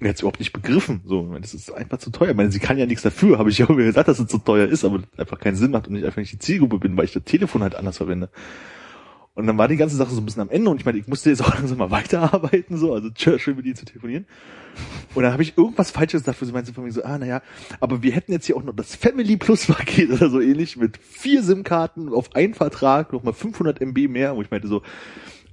Er hat es überhaupt nicht begriffen. So, das ist einfach zu teuer. Ich meine, sie kann ja nichts dafür, habe ich ja auch gesagt, dass es zu teuer ist, aber einfach keinen Sinn macht und ich einfach nicht die Zielgruppe bin, weil ich das Telefon halt anders verwende. Und dann war die ganze Sache so ein bisschen am Ende und ich meine, ich musste jetzt auch langsam mal weiterarbeiten, so, also tschö, schön mit ihr zu telefonieren. Und dann habe ich irgendwas Falsches gesagt, wo sie meinte von mir so, ah, naja, aber wir hätten jetzt hier auch noch das Family Plus Paket oder so ähnlich mit vier SIM-Karten auf einen Vertrag, nochmal 500 MB mehr, wo ich meinte so,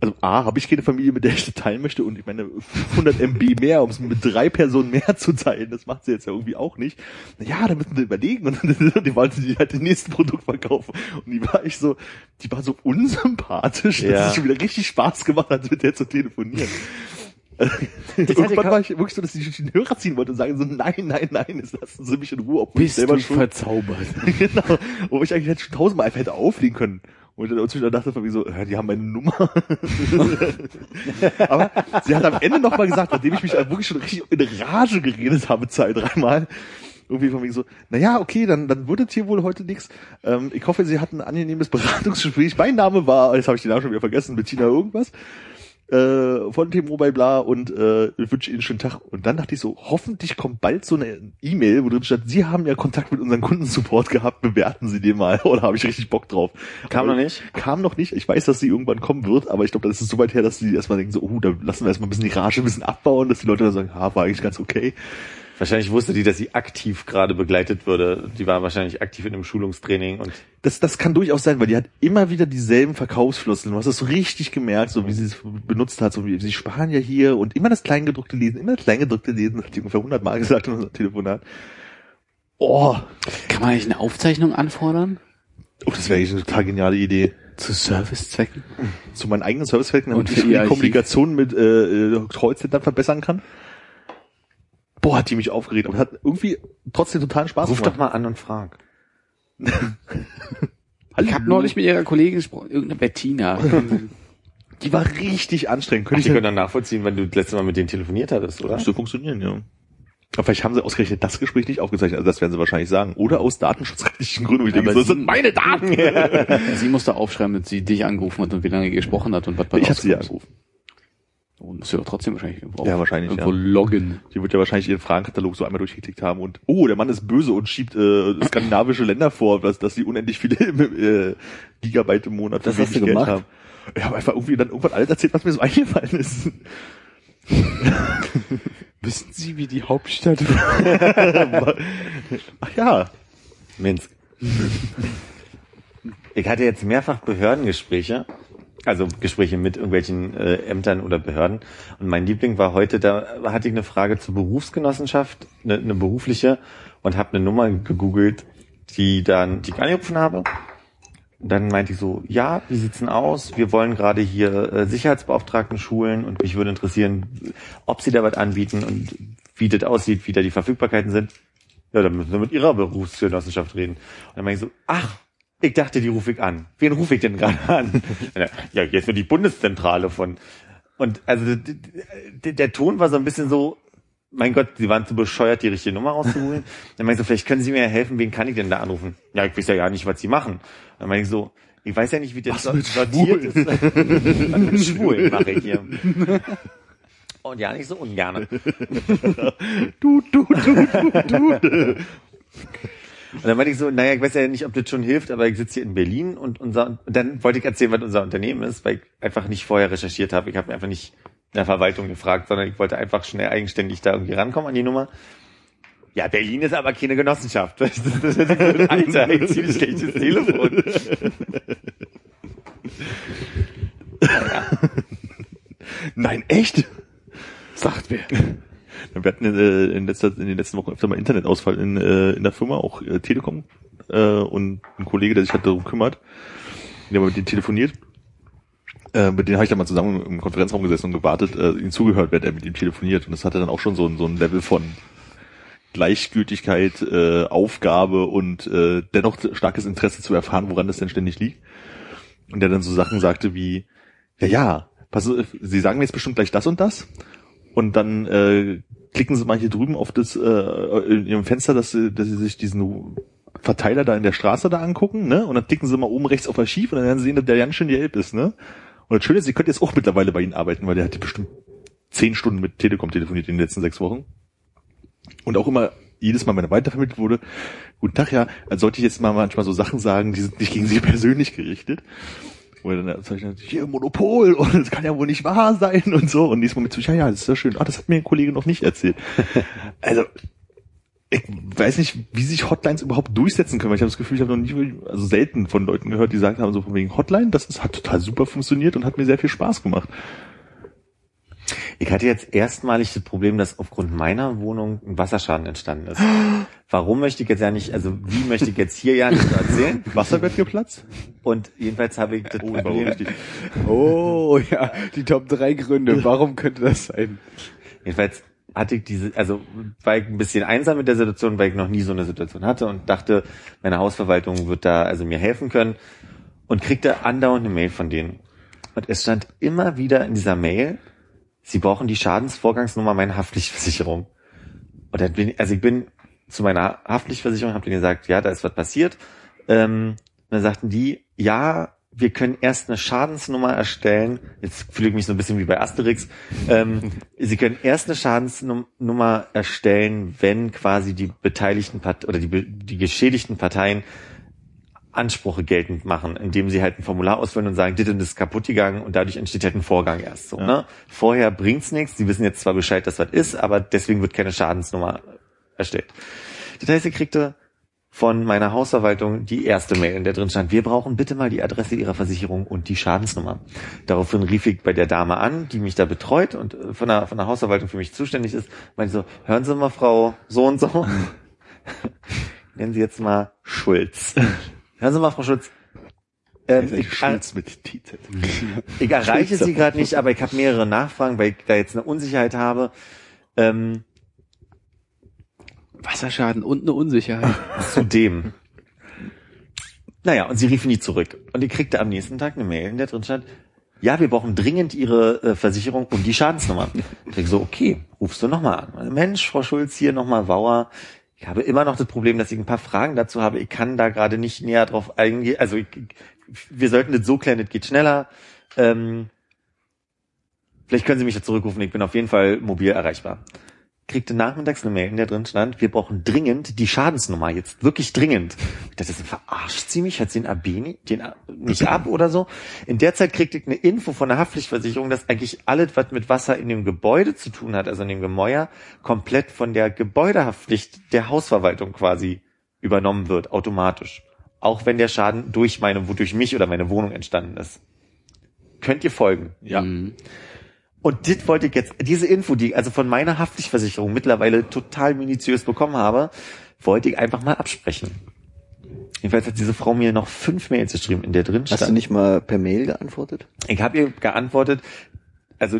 also A, habe ich keine Familie, mit der ich das teilen möchte und ich meine 500 MB mehr, um es mit drei Personen mehr zu teilen, das macht sie jetzt ja irgendwie auch nicht. Ja, da müssen wir überlegen und dann die wollten die halt das nächste Produkt verkaufen und die war ich so, die war so unsympathisch, dass Ja. es schon wieder richtig Spaß gemacht hat, mit der zu telefoninen. hatte Irgendwann war ich wirklich so, dass ich den Hörer ziehen wollte und sagen so, nein, nein, nein, jetzt lassen Sie mich in Ruhe, obwohl ich Bist selber du schon verzaubert? genau. Wo ich eigentlich hätte schon tausendmal einfach hätte auflegen können. Und ich dann zwischendurch dachte von mir so, die haben meine Nummer. Aber sie hat am Ende nochmal gesagt, nachdem ich mich wirklich schon richtig in Rage geredet habe, zwei, dreimal, irgendwie von mir so, na ja, okay, dann, dann wird es hier wohl heute nichts. Ähm, ich hoffe, Sie hatten ein angenehmes Beratungsgespräch. Mein Name war, jetzt habe ich den Namen schon wieder vergessen, Bettina irgendwas äh, von T-Mobile bla und äh, wünsche Ihnen einen schönen Tag. Und dann dachte ich so, hoffentlich kommt bald so eine E-Mail, wo drin steht, Sie haben ja Kontakt mit unserem Kundensupport gehabt, bewerten Sie den mal. Oder habe ich richtig Bock drauf. Kam Aber noch nicht? Kam noch nicht. Ich weiß, dass sie irgendwann kommen wird, aber ich glaube, das ist so weit her, dass sie erstmal denken so, oh, da lassen wir erstmal ein bisschen die Rage ein bisschen abbauen, dass die Leute dann sagen, ha, war eigentlich ganz okay. Wahrscheinlich wusste die, dass sie aktiv gerade begleitet würde. Die war wahrscheinlich aktiv in einem Schulungstraining und Das, das kann durchaus sein, weil die hat immer wieder dieselben Verkaufsfloskeln. Du hast das so richtig gemerkt, so wie sie es benutzt hat, so wie sie sparen ja hier und immer das Kleingedruckte lesen, immer das Kleingedruckte lesen, das hat die ungefähr 100 Mal gesagt in unserem Telefonat. Oh, Kann man eigentlich eine Aufzeichnung anfordern? oh das wäre eigentlich eine total geniale Idee. Zu Servicezwecken? Zu meinen eigenen Servicefällen, damit Und ich die? Kommunikation mit äh, äh, Callcentern verbessern kann. Boah, hat die mich aufgeregt, aber hat irgendwie trotzdem totalen Spaß ruf gemacht. doch mal an und frag. Ich habe neulich mit ihrer Kollegin gesprochen, irgendeine Bettina. Die war richtig anstrengend. Ach, Könnte die ich können dann nachvollziehen, wenn du das letzte Mal mit denen telefoniert hattest, oder? Müsste funktionieren, ja. Aber vielleicht haben sie ausgerechnet das Gespräch nicht aufgezeichnet, also das werden sie wahrscheinlich sagen. Oder aus datenschutzrechtlichen Gründen, wo ich denke, das sind meine Daten. sie musste aufschreiben, dass sie dich angerufen hat und wie lange ihr gesprochen hat und was bei Ich habe sie ja angerufen. Und musst du doch trotzdem wahrscheinlich irgendwo, Ja, wahrscheinlich, irgendwo ja. loggen. Die wird ja wahrscheinlich ihren Fragenkatalog so einmal durchgeklickt haben und oh, der Mann ist böse und schiebt äh, skandinavische Länder vor, dass, dass sie unendlich viele äh, Gigabyte im Monat Das hast du Geld gemacht? haben. Ich habe einfach irgendwie dann irgendwann alles erzählt, was mir so eingefallen ist. Wissen Sie, wie die Hauptstadt Ach ja. Minsk. Ich hatte jetzt mehrfach Behördengespräche, also Gespräche mit irgendwelchen äh, Ämtern oder Behörden. Und mein Liebling war heute, da hatte ich eine Frage zur Berufsgenossenschaft, eine, eine berufliche, und habe eine Nummer gegoogelt, die dann, die ich angerufen habe. Und dann meinte ich so, ja, wie sieht's denn aus? Wir wollen gerade hier äh, Sicherheitsbeauftragten schulen und mich würde interessieren, ob sie da was anbieten und wie das aussieht, wie da die Verfügbarkeiten sind. Ja, dann müssen wir mit ihrer Berufsgenossenschaft reden. Und dann meine ich so, ach, ich dachte, die rufe ich an. Wen rufe ich denn gerade an? ja, jetzt wird die Bundeszentrale von. Und also der Ton war so ein bisschen so, mein Gott, sie waren zu bescheuert, die richtige Nummer rauszuholen. Dann meine ich so, vielleicht können Sie mir ja helfen, wen kann ich denn da anrufen? Ja, ich weiß ja gar nicht, was Sie machen. Dann meine ich so, ich weiß ja nicht, wie das so- sortiert ist. was mit Schwulen mache ich hier. Und ja, nicht so ungerne. Du, du, du, du, du. Und dann meinte ich so, naja, ich weiß ja nicht, ob das schon hilft, aber ich sitze hier in Berlin und unser, und dann wollte ich erzählen, was unser Unternehmen ist, weil ich einfach nicht vorher recherchiert habe. Ich habe einfach nicht in der Verwaltung gefragt, sondern ich wollte einfach schnell eigenständig da irgendwie rankommen an die Nummer. Ja, Berlin ist aber keine Genossenschaft. Alter, ey, ziemlich schlechtes Telefon. Nein, echt? Sagt wer. Wir hatten äh, in, letzter, in den letzten Wochen öfter mal Internetausfall in, äh, in der Firma, auch äh, Telekom äh, und ein Kollege, der sich halt darum kümmert, der hat mit denen telefoniert. Äh, mit denen habe ich dann mal zusammen im Konferenzraum gesessen und gewartet, äh, ihm zugehört, während er mit ihm telefoniert. Und das hatte dann auch schon so, ein so ein Level von Gleichgültigkeit, äh, Aufgabe und äh, dennoch starkes Interesse zu erfahren, woran das denn ständig liegt. Und der dann so Sachen sagte wie, ja, ja, pass, Sie sagen mir jetzt bestimmt gleich das und das. Und dann äh, klicken Sie mal hier drüben auf das äh, in Ihrem Fenster, dass Sie, dass Sie sich diesen Verteiler da in der Straße da angucken, ne? Und dann klicken Sie mal oben rechts auf Archiv und dann werden Sie sehen, dass der ganz schön gelb ist, ne? Und das Schöne ist, Sie können jetzt auch mittlerweile bei Ihnen arbeiten, weil der hat bestimmt zehn Stunden mit Telekom telefoniert in den letzten sechs Wochen. Und auch immer jedes Mal, wenn er weitervermittelt wurde, guten Tag, ja, als sollte ich jetzt mal manchmal so Sachen sagen, die sind nicht gegen Sie persönlich gerichtet. Wo er dann erzeichnet, hier Monopol und das kann ja wohl nicht wahr sein und so. Und nächstes mit so, ja, ja, das ist ja schön. Ah, das hat mir ein Kollege noch nicht erzählt. also, ich weiß nicht, wie sich Hotlines überhaupt durchsetzen können, weil ich habe das Gefühl, ich habe noch nie, also selten von Leuten gehört, die gesagt haben, so von wegen Hotline, das ist, hat total super funktioniert und hat mir sehr viel Spaß gemacht. Ich hatte jetzt erstmalig das Problem, dass aufgrund meiner Wohnung ein Wasserschaden entstanden ist. Warum möchte ich jetzt ja nicht, also wie möchte ich jetzt hier ja nicht erzählen? Wasserbett geplatzt? Und jedenfalls habe ich das Oh, Problem. Oh ja, die Top 3 Gründe. Warum könnte das sein? jedenfalls hatte ich diese, also war ich ein bisschen einsam mit der Situation, weil ich noch nie so eine Situation hatte und dachte, meine Hausverwaltung wird da also mir helfen können und kriegte andauernd eine Mail von denen. Und es stand immer wieder in dieser Mail, sie brauchen die Schadensvorgangsnummer meiner Haftpflichtversicherung. Und dann bin ich, also ich bin zu meiner Haftpflichtversicherung, habe denen gesagt, ja, da ist was passiert. Ähm, und dann sagten die, ja, wir können erst eine Schadensnummer erstellen. Jetzt fühle ich mich so ein bisschen wie bei Asterix. Ähm, Sie können erst eine Schadensnummer erstellen, wenn quasi die beteiligten Part oder die, die geschädigten Parteien Ansprüche geltend machen, indem sie halt ein Formular ausfüllen und sagen, und das ist kaputt gegangen und dadurch entsteht halt ein Vorgang erst so. Ne? Vorher bringt's nichts, sie wissen jetzt zwar Bescheid, dass was ist, aber deswegen wird keine Schadensnummer erstellt. Das heißt, ihr kriegte von meiner Hausverwaltung die erste Mail, in der drin stand, wir brauchen bitte mal die Adresse Ihrer Versicherung und die Schadensnummer. Daraufhin rief ich bei der Dame an, die mich da betreut und äh, von der, von der Hausverwaltung für mich zuständig ist, meinte so, hören Sie mal, Frau so und so, nennen Sie jetzt mal Schulz. Hören Sie mal, Frau Schulz, ähm, ich, Schulz mit TZ. ich erreiche sie gerade nicht, aber ich habe mehrere Nachfragen, weil ich da jetzt eine Unsicherheit habe. Ähm, Wasserschaden und eine Unsicherheit. Zudem. Naja, und sie rief nie zurück. Und ich kriegte am nächsten Tag eine Mail, in der drin stand, ja, wir brauchen dringend Ihre äh, Versicherung und die Schadensnummer. Ich denke so, okay, rufst du nochmal an. Mensch, Frau Schulz, hier nochmal Wauer. Ich habe immer noch das Problem, dass ich ein paar Fragen dazu habe. Ich kann da gerade nicht näher drauf eingehen. Also ich, wir sollten das so klären, das geht schneller. Ähm, vielleicht können Sie mich ja zurückrufen. Ich bin auf jeden Fall mobil erreichbar kriegte nachmittags eine Mail, in der drin stand, wir brauchen dringend die Schadensnummer, jetzt wirklich dringend. Das ist verarscht sie mich, hat sie den AB nicht, den nicht ab oder so. In der Zeit kriegte ich eine Info von der Haftpflichtversicherung, dass eigentlich alles, was mit Wasser in dem Gebäude zu tun hat, also in dem Gemäuer, komplett von der Gebäudehaftpflicht der Hausverwaltung quasi übernommen wird, automatisch. Auch wenn der Schaden durch meine, durch mich oder meine Wohnung entstanden ist. Könnt ihr folgen? Ja. Mhm. Und das wollte ich jetzt, diese Info, die ich also von meiner Haftpflichtversicherung mittlerweile total minutiös bekommen habe, wollte ich einfach mal absprechen. Jedenfalls hat diese Frau mir noch fünf Mails geschrieben, in der drin Hast du stand. nicht mal per Mail geantwortet? Ich habe ihr geantwortet, also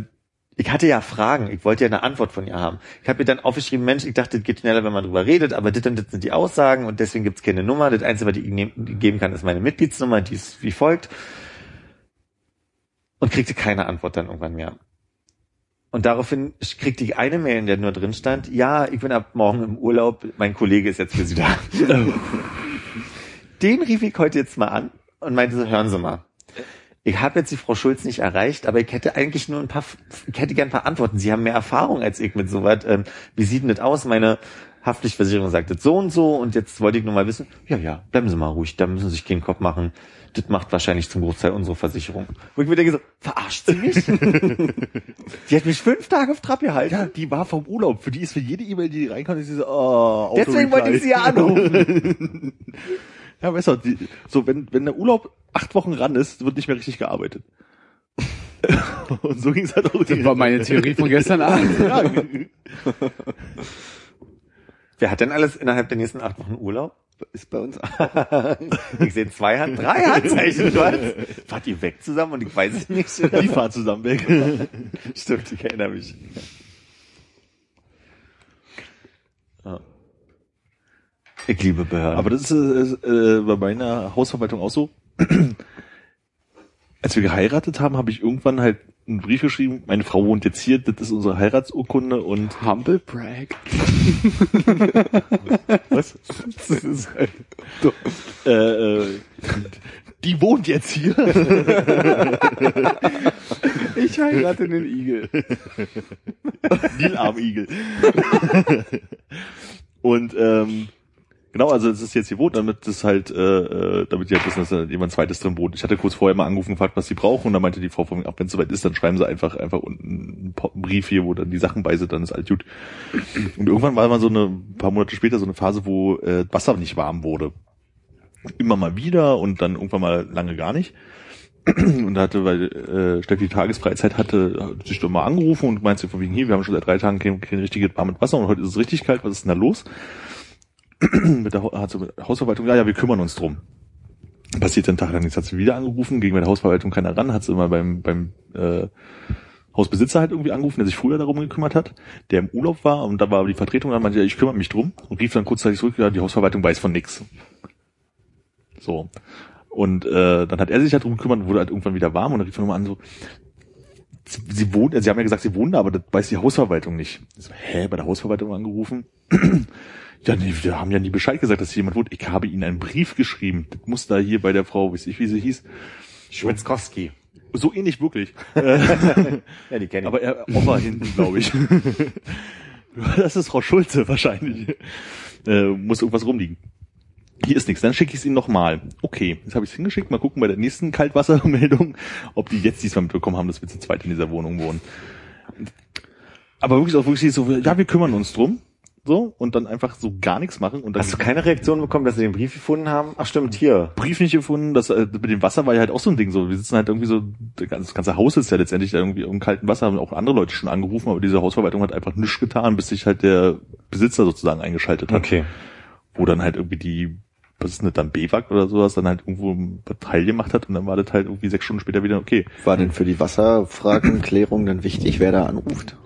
ich hatte ja Fragen, ich wollte ja eine Antwort von ihr haben. Ich habe ihr dann aufgeschrieben, Mensch, ich dachte, das geht schneller, wenn man drüber redet, aber das und das sind die Aussagen und deswegen gibt's keine Nummer. Das Einzige, was ich nehm- geben kann, ist meine Mitgliedsnummer, die ist wie folgt. Und kriegte keine Antwort dann irgendwann mehr. Und daraufhin kriegte ich eine Mail, in der nur drin stand, ja, ich bin ab morgen im Urlaub, mein Kollege ist jetzt für Sie da. Den rief ich heute jetzt mal an und meinte so, hören Sie mal. Ich habe jetzt die Frau Schulz nicht erreicht, aber ich hätte eigentlich nur ein paar, ich hätte gern ein paar Antworten. Sie haben mehr Erfahrung als ich mit sowas. Ähm, wie sieht denn das aus? Meine Haftpflichtversicherung sagt das so und so und jetzt wollte ich nur mal wissen, ja, ja, bleiben Sie mal ruhig, da müssen Sie sich keinen Kopf machen. Das macht wahrscheinlich zum Großteil unsere Versicherung. Wo ich mir denke so, verarscht sie mich? die hat mich fünf Tage auf Trab gehalten. Ja, die war vom Urlaub. Für die ist für jede E-Mail, die reinkommt, ist sie so, oh, Deswegen wollte ich sie ja anrufen. Ja, weißt du, die, so wenn, wenn der Urlaub acht Wochen ran ist, wird nicht mehr richtig gearbeitet. Und so ging es halt auch. Das war meine Theorie von gestern Abend. ja, Wer hat denn alles innerhalb der nächsten acht Wochen Urlaub? Ist bei uns Ich sehe zwei Hand, drei Handzeichen. Fahrt ihr weg zusammen und ich weiß es nicht. die fahren zusammen weg. Stimmt, ich erinnere mich. Ja. Ich liebe Behörden. Aber das ist äh, bei meiner Hausverwaltung auch so. Als wir geheiratet haben, habe ich irgendwann halt einen Brief geschrieben, meine Frau wohnt jetzt hier, das ist unsere Heiratsurkunde und Humble Brag. was? Das ist halt, äh, äh, die wohnt jetzt hier. Ich heirate den Igel. Nilarmigel. und ähm, genau, also es ist jetzt hier wohnt, damit das halt, äh, äh, damit die halt wissen, dass da jemand zweites drin wohnt. Ich hatte kurz vorher mal angerufen, gefragt, was sie brauchen, und dann meinte die Frau von mir, auch wenn es soweit ist, dann schreiben sie einfach einfach unten einen Brief hier, wo dann die Sachen bei sind, dann ist alles gut. Und irgendwann war mal so eine ein paar Monate später so eine Phase, wo äh, Wasser nicht warm wurde. Immer mal wieder und dann irgendwann mal lange gar nicht. Und da hatte, weil äh, Steffi Tagesfreizeit hatte, hat sich doch mal angerufen und meinte von wegen hier, wir haben schon seit drei Tagen kein, kein richtiges warmes Wasser und heute ist es richtig kalt, was ist denn da los? Mit der, sie mit Hausverwaltung, ja, ja, wir kümmern uns drum. Passiert den Tag lang nichts, hat sie wieder angerufen, gegen bei der Hausverwaltung keiner ran, hat sie immer beim, beim äh, Hausbesitzer halt irgendwie angerufen, der sich früher darum gekümmert hat, der im Urlaub war und da war die Vertretung dann meinte, ich kümmere mich drum und rief dann kurzzeitig zurück, ja, die Hausverwaltung weiß von nix. So. Und äh, dann hat er sich halt drum gekümmert und wurde halt irgendwann wieder warm und dann rief er nochmal an so, sie, sie wohnen, sie haben ja gesagt, sie wohnen da, aber das weiß die Hausverwaltung nicht. Ich so, hä, bei der Hausverwaltung angerufen? Ja, nee, wir haben ja nie Bescheid gesagt, dass hier jemand wohnt. Ich habe ihnen einen Brief geschrieben. Das muss da hier bei der Frau, weiß ich, wie sie hieß. Schwitzkowski. So ähnlich wirklich. Ja, die kenne ich. Aber er Opfer hinten, glaube ich. das ist Frau Schulze wahrscheinlich. Äh, muss irgendwas rumliegen. Hier ist nichts, dann schicke ich es Ihnen nochmal. Okay, jetzt habe ich es hingeschickt. Mal gucken bei der nächsten Kaltwassermeldung, ob die jetzt diesmal mitbekommen haben, dass wir zu zweit in dieser Wohnung wohnen. Aber wirklich auch wirklich so, ja, wir kümmern uns drum. So, und dann einfach so gar nichts machen. Und dann Hast du keine Reaktion bekommen, dass sie den Brief gefunden haben? Ach stimmt, hier. Brief nicht gefunden. Das äh, mit dem Wasser war ja halt auch so ein Ding. So, wir sitzen halt irgendwie so, das ganze, das ganze Haus ist ja letztendlich da irgendwie im kalten Wasser. Haben auch andere Leute schon angerufen, aber diese Hausverwaltung hat einfach nichts getan, bis sich halt der Besitzer sozusagen eingeschaltet hat. Okay. Wo dann halt irgendwie die, was ist denn das dann, BWAG oder sowas, dann halt irgendwo ein Teil gemacht hat und dann war das halt irgendwie sechs Stunden später wieder okay. War denn für die Wasserfragenklärung dann wichtig, wer da anruft?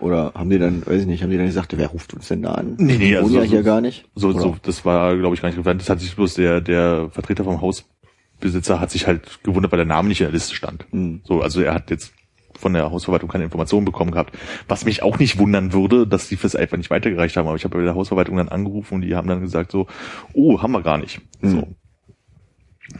Oder haben die dann, weiß ich nicht, haben die dann gesagt, wer ruft uns denn da an? Nee, nee, also ja so- hier gar nicht. So, Oder? so, das war, glaube ich, gar nicht geplant. Das hat sich bloß der, der Vertreter vom Hausbesitzer hat sich halt gewundert, weil der Name nicht in der Liste stand. Hm. So, also er hat jetzt von der Hausverwaltung keine Informationen bekommen gehabt. Was mich auch nicht wundern würde, dass die fürs einfach nicht weitergereicht haben. Aber ich habe bei der Hausverwaltung dann angerufen und die haben dann gesagt so, oh, haben wir gar nicht. So.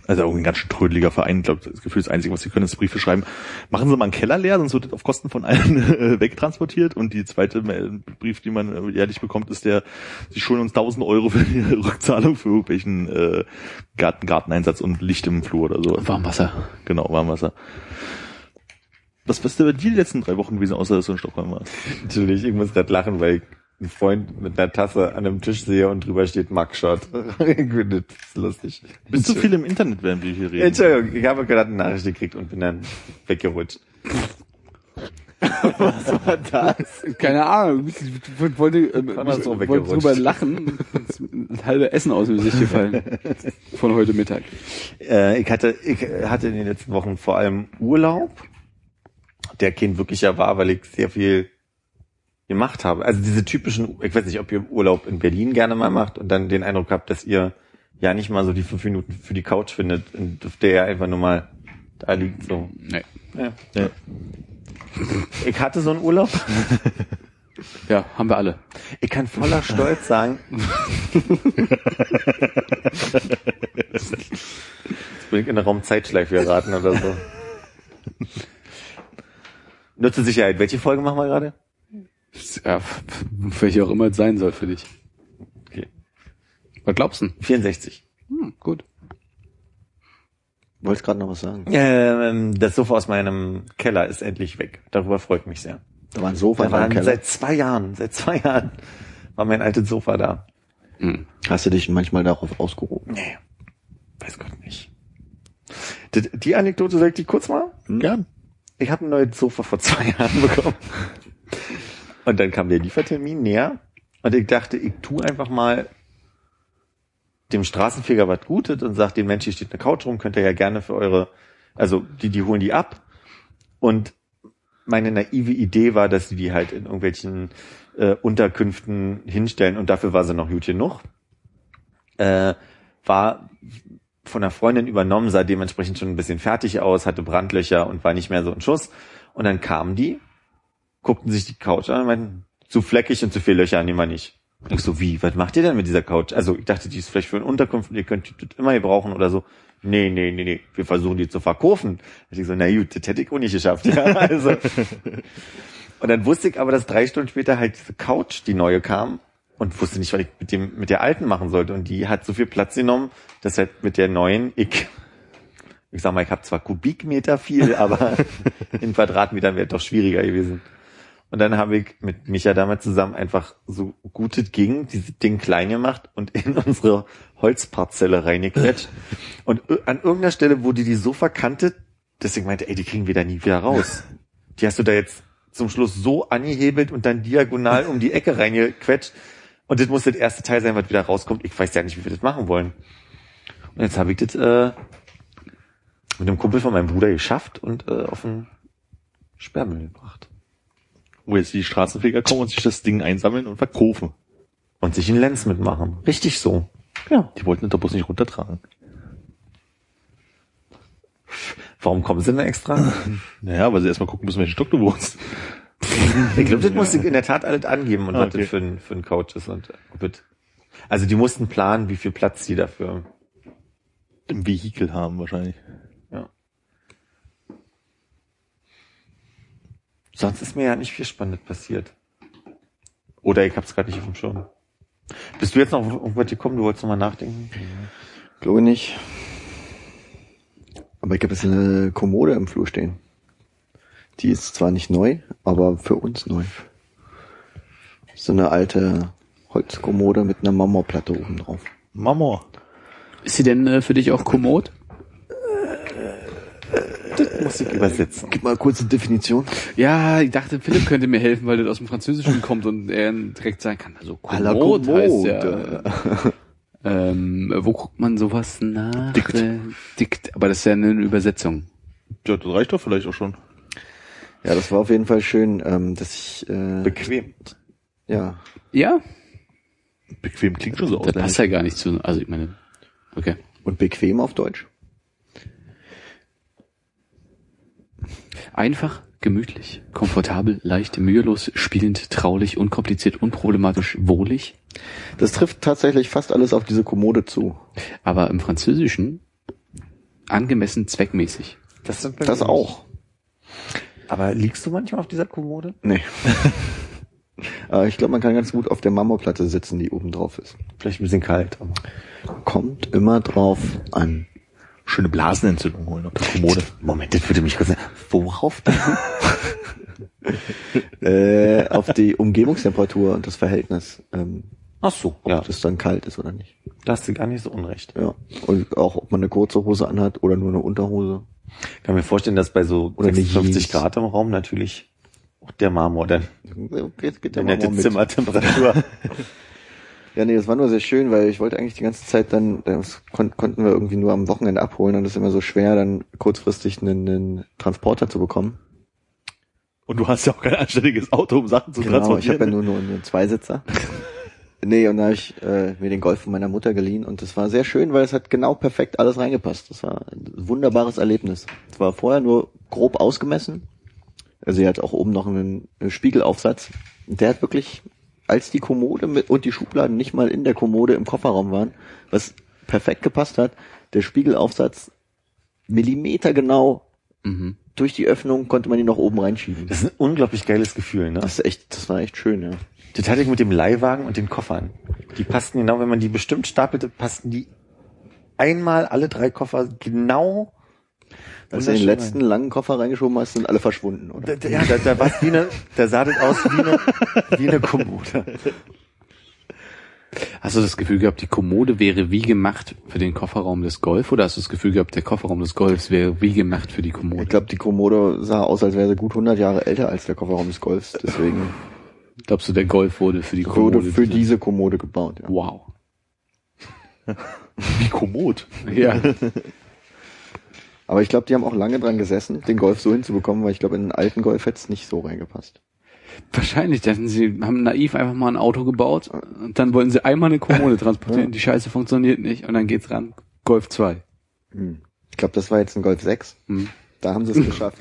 Also irgendwie ein ganz schön trödeliger Verein. Ich glaube, das Gefühl, das Einzige, was sie können, ist Briefe schreiben. Machen Sie mal einen Keller leer, sonst wird das auf Kosten von allen äh, wegtransportiert. Und die zweite Mail- Brief, die man äh, jährlich bekommt, ist der, Sie schulden uns 1000 Euro für die Rückzahlung für irgendwelchen äh, Garten, Garteneinsatz und Licht im Flur oder so. Warmwasser. Genau, Warmwasser. Was bist du bei dir die letzten drei Wochen gewesen, außer dass du in Stockholm warst? Entschuldigung, ich muss gerade lachen, weil ich einen Freund mit einer Tasse an einem Tisch sehe und drüber steht Mugshot. das ist lustig. Bist du viel im Internet, während wir hier reden? Entschuldigung, ich habe gerade eine Nachricht gekriegt und bin dann weggerutscht. Keine Ahnung. Ich wollte, äh, so wollte drüber lachen. Das halbe Essen aus dem Gesicht gefallen. Von heute Mittag. Äh, ich hatte, ich hatte in den letzten Wochen vor allem Urlaub, der kein wirklicher war, weil ich sehr viel gemacht habe. Also diese typischen, ich weiß nicht, ob ihr Urlaub in Berlin gerne mal macht und dann den Eindruck habt, dass ihr ja nicht mal so die fünf Minuten für die Couch findet und auf der ihr einfach nur mal da liegt so. Nee. Ja. Ja. Ich hatte so einen Urlaub. Ja, haben wir alle. Ich kann voller Stolz sagen. Jetzt bin ich in der Raumzeitschleife geraten oder so. Nur zur Sicherheit. Welche Folge machen wir gerade? Ja, welche auch immer es sein soll für dich. Okay. Was glaubst du? 64. Hm, gut. Wolltest gerade noch was sagen? Ähm, das Sofa aus meinem Keller ist endlich weg. Darüber freue ich mich sehr. Da war ein Sofa Da in deinem waren Keller. seit zwei Jahren, seit zwei Jahren war mein altes Sofa da. Hm. Hast du dich manchmal darauf ausgeruht? Nee, weiß Gott nicht. Die, die Anekdote sag ich die kurz mal. Gern. Ich habe ein neues Sofa vor zwei Jahren bekommen. Und dann kam der Liefertermin näher. Und ich dachte, ich tu einfach mal dem Straßenfeger was Gutes und sag den Mensch, hier steht eine Couch rum, könnt ihr ja gerne für eure, also die, die holen die ab. Und meine naive Idee war, dass sie die halt in irgendwelchen äh, Unterkünften hinstellen und dafür war sie noch gut genug. Äh, war von einer Freundin übernommen, sah dementsprechend schon ein bisschen fertig aus, hatte Brandlöcher und war nicht mehr so ein Schuss. Und dann kamen die, guckten sich die Couch an und meinten, zu fleckig und zu viel Löcher nehmen wir nicht. Ich so, wie, was macht ihr denn mit dieser Couch? Also ich dachte, die ist vielleicht für eine Unterkunft und ihr könnt die immer gebrauchen oder so. Nee, nee, nee, nee, wir versuchen die zu verkaufen. Ich so, na gut, das hätte ich auch nicht geschafft. Ja, also. Und dann wusste ich aber, dass drei Stunden später halt diese Couch, die neue kam und wusste nicht, was ich mit dem, mit der alten machen sollte. Und die hat so viel Platz genommen, dass halt mit der neuen ich, ich sag mal, ich habe zwar Kubikmeter viel, aber in Quadratmetern wäre doch schwieriger gewesen. Und dann habe ich mit Micha damals zusammen einfach so gut es ging, dieses Ding klein gemacht und in unsere Holzparzelle reingequetscht. Und an irgendeiner Stelle wurde die so verkantet, dass ich meinte, ey, die kriegen wir da nie wieder raus. Die hast du da jetzt zum Schluss so angehebelt und dann diagonal um die Ecke reingequetscht. Und das muss das erste Teil sein, was wieder rauskommt. Ich weiß ja nicht, wie wir das machen wollen. Und jetzt habe ich das äh, mit einem Kumpel von meinem Bruder geschafft und äh, auf den Sperrmüll gebracht. Wo jetzt die Straßenfeger kommen und sich das Ding einsammeln und verkaufen. Und sich einen Lenz mitmachen. Richtig so. Ja. Die wollten doch bloß nicht runtertragen. Warum kommen sie denn extra? Naja, weil sie erstmal gucken müssen, welchen Stock du wohnst. ich glaube, das musste in der Tat alles angeben und Ah, was okay. das für ein, für ein Couch ist. Und, das- also die mussten planen, wie viel Platz die dafür. Im Vehikel haben wahrscheinlich. Ja. Sonst ist mir ja nicht viel Spannendes passiert. Oder ich hab's gerade nicht auf dem Schirm. Bist du jetzt noch auf irgendwas gekommen? Du wolltest noch mal nachdenken? Glaube nicht. Aber ich habe jetzt eine Kommode im Flur stehen. Die ist zwar nicht neu, aber für uns neu. So eine alte Holzkommode mit einer Marmorplatte oben drauf. Mama. Ist sie denn äh, für dich auch kommod? Muss ich übersetzen. Gib mal kurze Definition. Ja, ich dachte, Philipp könnte mir helfen, weil das aus dem Französischen kommt und er direkt sagen kann, also À la kommod heißt ja. Ähm, wo guckt man sowas nach? Dickt. Äh, Dickt, aber das ist ja eine Übersetzung. Ja, das reicht doch vielleicht auch schon. Ja, das war auf jeden Fall schön, ähm, dass ich äh, Bequem. ja Ja, Bequem klingt schon so das passt ja gar nicht zu, also ich meine, okay. und bequem auf Deutsch. Einfach, gemütlich, komfortabel, leicht, mühelos, spielend, traulich, unkompliziert, unproblematisch, wohlig. Das trifft tatsächlich fast alles auf diese Kommode zu. Aber im Französischen angemessen zweckmäßig. Das, sind Das auch. Aber liegst du manchmal auf dieser Kommode? Nee. Aber ich glaube, man kann ganz gut auf der Marmorplatte sitzen, die oben drauf ist. Vielleicht ein bisschen kalt. Aber Kommt immer drauf an. Schöne Blasenentzündung holen auf der Kommode. Moment, das würde mich kurz Worauf denn? Äh, auf die Umgebungstemperatur und das Verhältnis, ähm, Ach so, ob ja. das dann kalt ist oder nicht. Da hast du gar nicht so unrecht. Ja. Und auch, ob man eine kurze Hose anhat oder nur eine Unterhose. Ich kann mir vorstellen, dass bei so Oder eine 56 Jeans. Grad im Raum natürlich auch der Marmor dann Geht, geht der nette Marmor mit. Zimmertemperatur. Ja, nee, das war nur sehr schön, weil ich wollte eigentlich die ganze Zeit dann, das kon konnten wir irgendwie nur am Wochenende abholen und es ist immer so schwer, dann kurzfristig einen, einen Transporter zu bekommen. Und du hast ja auch kein anständiges Auto, um Sachen zu Genau, ich transportieren. habe ja nur, nur einen Zweisitzer. nee, und da habe ich äh, mir den Golf von meiner Mutter geliehen und das war sehr schön, weil es hat genau perfekt alles reingepasst. Das war ein wunderbares Erlebnis. Es war vorher nur grob ausgemessen. Also sie hat auch oben noch einen, einen Spiegelaufsatz. Und der hat wirklich, als die Kommode mit und die Schubladen nicht mal in der Kommode im Kofferraum waren, was perfekt gepasst hat, der Spiegelaufsatz Millimeter genau Mhm. durch die Öffnung konnte man ihn noch oben reinschieben. Das ist ein unglaublich geiles Gefühl, ne? Das ist echt, das war echt schön, ja. Das hatte ich mit dem Leihwagen und den Koffern. Die passten genau, wenn man die bestimmt stapelte, passten die einmal alle drei Koffer genau. Als du den letzten langen Koffer reingeschoben hast, sind alle verschwunden, oder? da, ja, da, da war wie eine, da sah das aus wie eine, wie eine Kommode. Hast du das Gefühl gehabt, die Kommode wäre wie gemacht für den Kofferraum des Golf oder hast du das Gefühl gehabt, der Kofferraum des Golfs wäre wie gemacht für die Kommode? Ich glaube, die Kommode sah aus, als wäre sie gut 100 Jahre älter als der Kofferraum des Golfs. Deswegen Glaubst du, der Golf wurde für die Kommode? wurde für diese Kommode gebaut. Ja. Wow. Wie kommod. Ja. Aber ich glaube, die haben auch lange dran gesessen, den Golf so hinzubekommen, weil ich glaube, in einen alten Golf hätte es nicht so reingepasst. Wahrscheinlich, denn sie haben naiv einfach mal ein Auto gebaut und dann wollten sie einmal eine Kommode transportieren, die Scheiße funktioniert nicht und dann geht's ran. Golf 2. Hm. Ich glaube, das war jetzt ein Golf 6. Hm. Da haben sie es geschafft.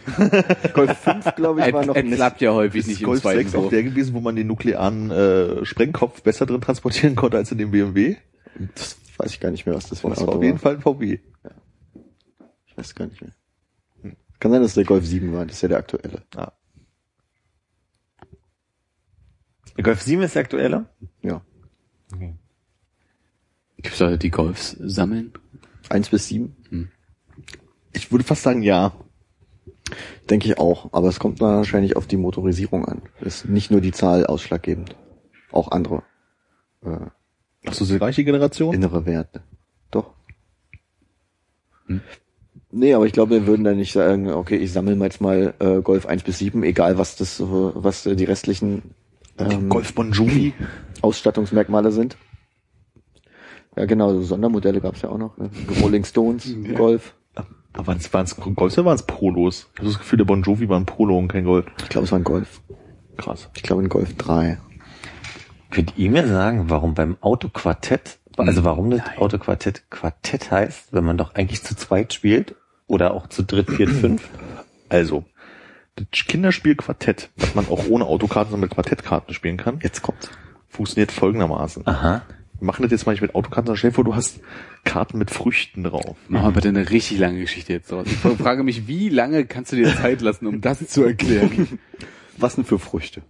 Golf 5, glaube ich, war noch Es ein klappt ja häufig nicht im Golf zweiten 6 auch der gewesen, wo man den nuklearen äh, Sprengkopf besser drin transportieren konnte als in dem BMW? Das weiß ich gar nicht mehr, was das ein Das war auf jeden war. Fall ein VW. Ich weiß gar nicht mehr. Kann sein, dass es der Golf 7 war. Das ist ja der aktuelle. Ah. Der Golf 7 ist der aktuelle? Ja. Gibt's da die Golfs sammeln? Eins bis sieben, Ich würde fast sagen, ja. denke ich auch. Aber es kommt wahrscheinlich auf die Motorisierung an. Ist nicht nur die Zahl ausschlaggebend. Auch andere äh, Hast du die gleiche Generation? innere Werte. Doch. Nee, aber ich glaube, wir würden dann nicht sagen, okay, ich sammle jetzt mal äh, Golf 1 bis 7, egal was das, äh, was äh, die restlichen ähm, Golf Bon Jovi. Ausstattungsmerkmale sind. Ja, genau, so Sondermodelle gab's ja auch noch. Ne? Rolling Stones, Golf. Aber waren es waren's Golfs oder waren es Polos? Ich habe das Gefühl, der Bon Jovi war ein Polo und kein Golf. Ich glaube, es war ein Golf. Krass. Ich glaube, ein Golf 3. Könnt ihr mir sagen, warum beim Autoquartett, also warum das Autoquartett Quartett heißt, wenn man doch eigentlich zu zweit spielt? Oder auch zu dritt, viert, fünf? Also, das Kinderspiel Quartett, das man auch ohne Autokarten, sondern mit Quartettkarten spielen kann, Jetzt kommt's. funktioniert folgendermaßen. Aha. Wir machen das jetzt mal nicht mit Autokarten, sondern stell dir vor, du hast Karten mit Früchten drauf. Machen wir bitte eine richtig lange Geschichte jetzt draus. Ich frage mich, wie lange kannst du dir Zeit lassen, um das zu erklären? Was denn für Früchte?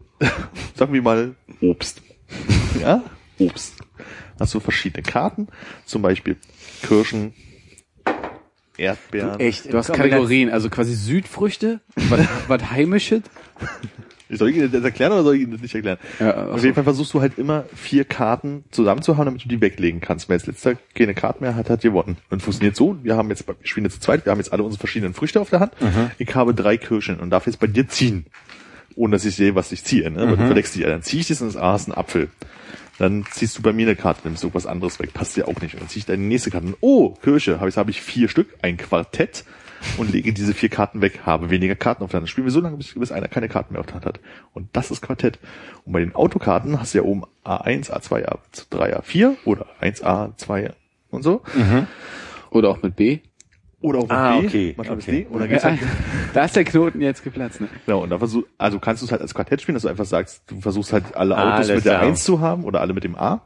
Sagen wir mal Obst. Ja? Obst. Hast du verschiedene Karten, zum Beispiel Kirschen, Erdbeeren. Echt? Du hast Kategorien, also quasi Südfrüchte, was, was heimisches. Soll ich Ihnen das erklären oder soll ich Ihnen das nicht erklären? Ja, Auf jeden Fall versuchst du halt immer vier Karten zusammenzuhauen, damit du die weglegen kannst. Wer als letzter keine Karte mehr hat, hat gewonnen. Und funktioniert so, wir haben jetzt, wir spielen jetzt zu zweit, wir haben jetzt alle unsere verschiedenen Früchte auf der Hand. Ich habe drei Kirschen und darf jetzt bei dir ziehen. Ohne dass ich sehe, was ich ziehe. Ne? Aber du verdeckst dich. ja. Dann ziehe ich das und das A ist ein Apfel. Dann ziehst du bei mir eine Karte, nimmst du was anderes weg, passt dir auch nicht. Und dann ziehe ich deine nächste Karte. Oh, Kirsche, habe ich, habe ich vier Stück, ein Quartett und lege diese vier Karten weg, habe weniger Karten auf der Hand. Spielen wir so lange, bis, bis einer keine Karten mehr auf der Hand hat. Und das ist Quartett. Und bei den Autokarten hast du ja oben A1, A2, A3, A4 oder 1A, 2 und so. Oder auch mit B. Oder auch mit Ah, B, okay, manchmal okay. D. Und dann geht's halt, Da ist der Knoten jetzt geplatzt. Ne? genau, und dann versuch, also kannst du es halt als Quartett spielen, dass du einfach sagst, du versuchst halt alle Ah, Autos alles mit der klar. 1 zu haben oder alle mit dem A.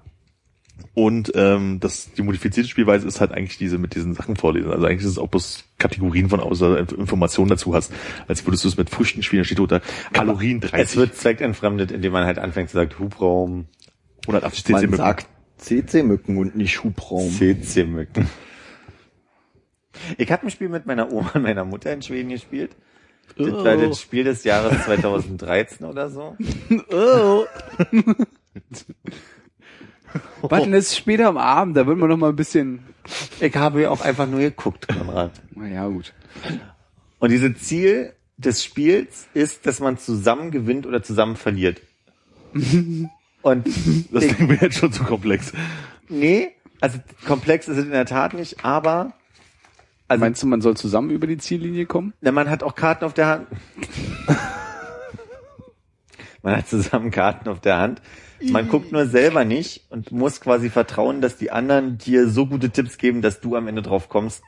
Und ähm, das, die modifizierte Spielweise ist halt eigentlich diese mit diesen Sachen vorlesen. Also eigentlich ist es auch bloß Kategorien von außer Informationen dazu hast, als würdest du es mit Früchten spielen, da steht unter Kalorien 30. Es wird zweckentfremdet, indem man halt anfängt zu sagen, Hubraum, 180 cc Man sagt CC-Mücken und nicht Hubraum. CC-Mücken. Ich habe ein Spiel mit meiner Oma und meiner Mutter in Schweden gespielt. Das war das Spiel des Jahres 2013 oder so. Oh. Denn ist später am Abend? Da wird man noch mal ein bisschen. Ich habe ja auch einfach nur geguckt, Konrad. Na ja, gut. Und dieses Ziel des Spiels ist, dass man zusammen gewinnt oder zusammen verliert. Und Das ich, klingt mir jetzt schon zu komplex. nee, also komplex ist es in der Tat nicht, aber also Meinst du, man soll zusammen über die Ziellinie kommen? Na, man hat auch Karten auf der Hand. man hat zusammen Karten auf der Hand. Man guckt nur selber nicht und muss quasi vertrauen, dass die anderen dir so gute Tipps geben, dass du am Ende drauf kommst,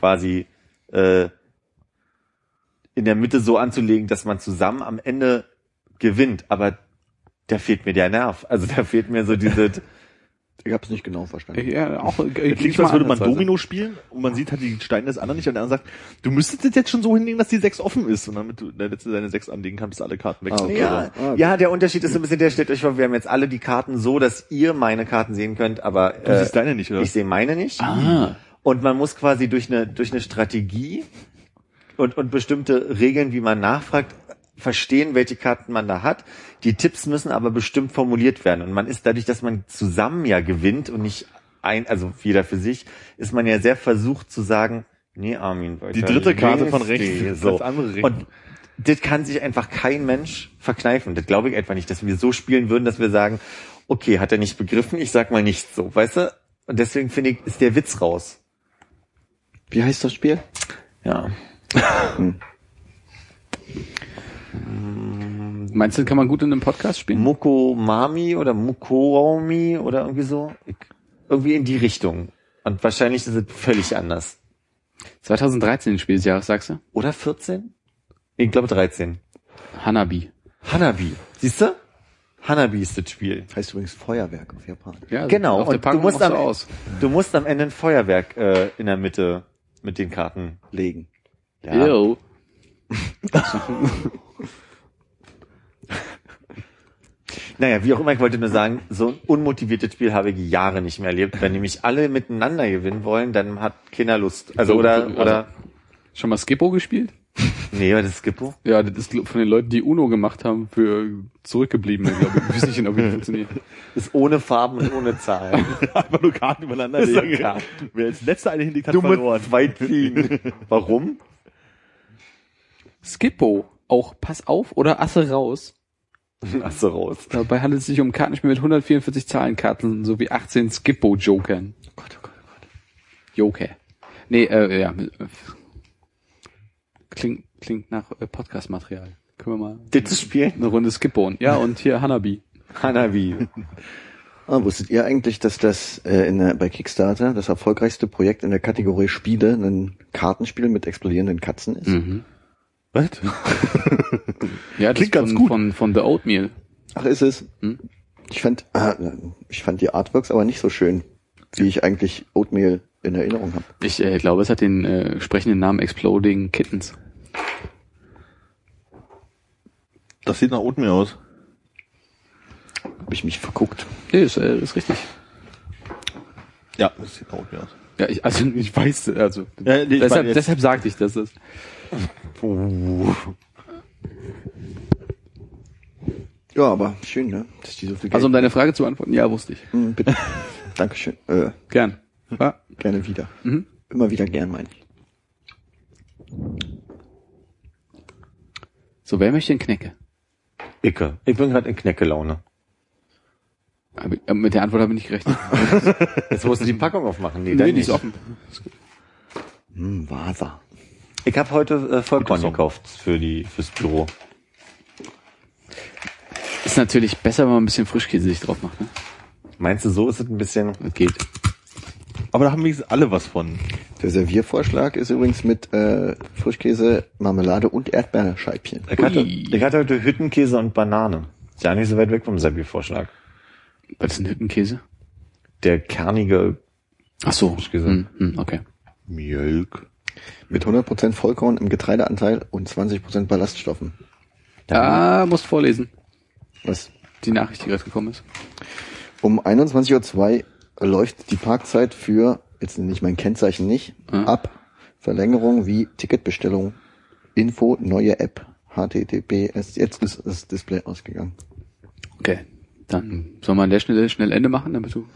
quasi äh, in der Mitte so anzulegen, dass man zusammen am Ende gewinnt. Aber da fehlt mir der Nerv. Also da fehlt mir so diese, Ich habe es nicht genau verstanden. Ja, auch, äh, Es klingt so, als würde man Domino spielen und man sieht halt die Steine des anderen nicht und der andere sagt, du müsstest es jetzt schon so hinlegen, dass die sechs offen ist und damit du der letzte deine sechs anlegen kannst, bis alle Karten weg Ah, okay. Ja, Ah, ja, der Unterschied ist so ein bisschen der, stellt euch vor, wir haben jetzt alle die Karten so, dass ihr meine Karten sehen könnt, aber Du siehst deine nicht, oder? ich sehe meine nicht. Ah. Und man muss quasi durch eine, durch eine Strategie und, und bestimmte Regeln, wie man nachfragt, verstehen, welche Karten man da hat. Die Tipps müssen aber bestimmt formuliert werden. Und man ist dadurch, dass man zusammen ja gewinnt und nicht ein, also jeder für sich, ist man ja sehr versucht zu sagen, nee, Armin, weiter Die dritte Karte von rechts, die, das so. andere rechts. Und das kann sich einfach kein Mensch verkneifen. Das glaube ich einfach nicht, dass wir so spielen würden, dass wir sagen, okay, hat er nicht begriffen, ich sag mal nicht so, weißt du? Und deswegen finde ich, ist der Witz raus. Wie heißt das Spiel? Ja. Meinst du, kann man gut in einem Podcast spielen? Mukomami oder Mukomi oder irgendwie so. Ich, irgendwie in die Richtung. Und wahrscheinlich ist es völlig anders. 2013 Spiel des Jahres, sagst du? Oder 14? Ich glaube 13. Hanabi. Hanabi. Siehst du? Hanabi ist das Spiel. Heißt übrigens Feuerwerk auf Japanisch. Ja, Genau. Auf der Und du musst, so am, aus. du musst am Ende ein Feuerwerk äh, in der Mitte mit den Karten Legen. Ja. Ew. Naja, wie auch immer, ich wollte nur sagen, so ein unmotiviertes Spiel habe ich Jahre nicht mehr erlebt. Wenn nämlich alle miteinander gewinnen wollen, dann hat keiner Lust. Also So, oder, also- oder, Schon mal Skippo gespielt? nee, aber das ist Gippo. Ja, das ist von den Leuten, die Uno gemacht haben, für Zurückgebliebene, glaube ich. Ich weiß nicht, ob das funktioniert. Ist ohne Farben und ohne Zahlen. Einfach nur Karten übereinander legen. klar. Wer als letzter eine hinlegt, hat Du verloren. weit fliegen. Warum? Skippo. Auch Pass auf oder Asse raus. So, raus. Dabei handelt es sich um Kartenspiel mit 144 Zahlenkarten sowie 18 Skippo-Jokern. Oh Gott, oh Gott, oh Gott. Joker. Nee, äh, ja. Klingt, klingt nach äh, Podcast-Material. Können wir mal Das Spiel? eine Runde Skippo. Ja, und hier Hanabi. Hanabi. Ah, wusstet ihr eigentlich, dass das äh, in der, bei Kickstarter das erfolgreichste Projekt in der Kategorie Spiele ein Kartenspiel mit explodierenden Katzen ist? Mhm. Was? Ja, das Klingt ganz von, gut. Von, von The Oatmeal. Ach, ist es? Hm? Ich fand, ah, ich fand die Artworks aber nicht so schön, wie ich eigentlich Oatmeal in Erinnerung habe. Ich äh, glaube, es hat den äh, sprechenden Namen Exploding Kittens. Das sieht nach Oatmeal aus. Habe ich mich verguckt. Nee, ist, äh, ist richtig. Ja, das sieht nach Oatmeal aus. Ja, ich, also ich weiß, also Ja, nee, ich deshalb, deshalb sagte ich das. Ist. Ja, aber schön, ne? Dass die so viel Geld Also um deine Frage zu beantworten, ja, wusste ich. Hm, bitte. Dankeschön. Äh, Gern. Ja. gerne wieder. Mhm. Immer wieder gern, meine ich. So, wer möchte den Knecke? Icke. Ich bin gerade in Kneckelaune. Aber, äh, mit der Antwort habe ich nicht gerechnet. Jetzt musst du die Packung aufmachen. Nee, nee, dann die ist offen. Hm, Vasa. Ich habe heute äh, Vollkorn gekauft für die fürs Büro. Ist natürlich besser, wenn man ein bisschen Frischkäse sich drauf macht. Ne? Meinst du, so ist es ein bisschen? Das geht. Aber da haben wenigstens alle was von. Der Serviervorschlag ist übrigens mit äh, Frischkäse, Marmelade und Erdbeerscheibchen. Ich hatte, ich hatte heute Hüttenkäse und Banane. Ist ja nicht so weit weg vom Serviervorschlag. Was ist ein Hüttenkäse? Der kernige Ach so. Frischkäse. Hm, hm, okay. Milk. Mit 100% Vollkorn im Getreideanteil und 20% Ballaststoffen. Ah, musst vorlesen. Was? Die Nachricht, die gerade gekommen ist. Um 21.02 Uhr läuft die Parkzeit für, jetzt nenne ich mein Kennzeichen nicht, Mhm. ab. Verlängerung wie Ticketbestellung, Info, neue App, HTTPS. Jetzt ist das Display ausgegangen. Okay. Dann soll man an der Stelle schnell Ende machen, damit du.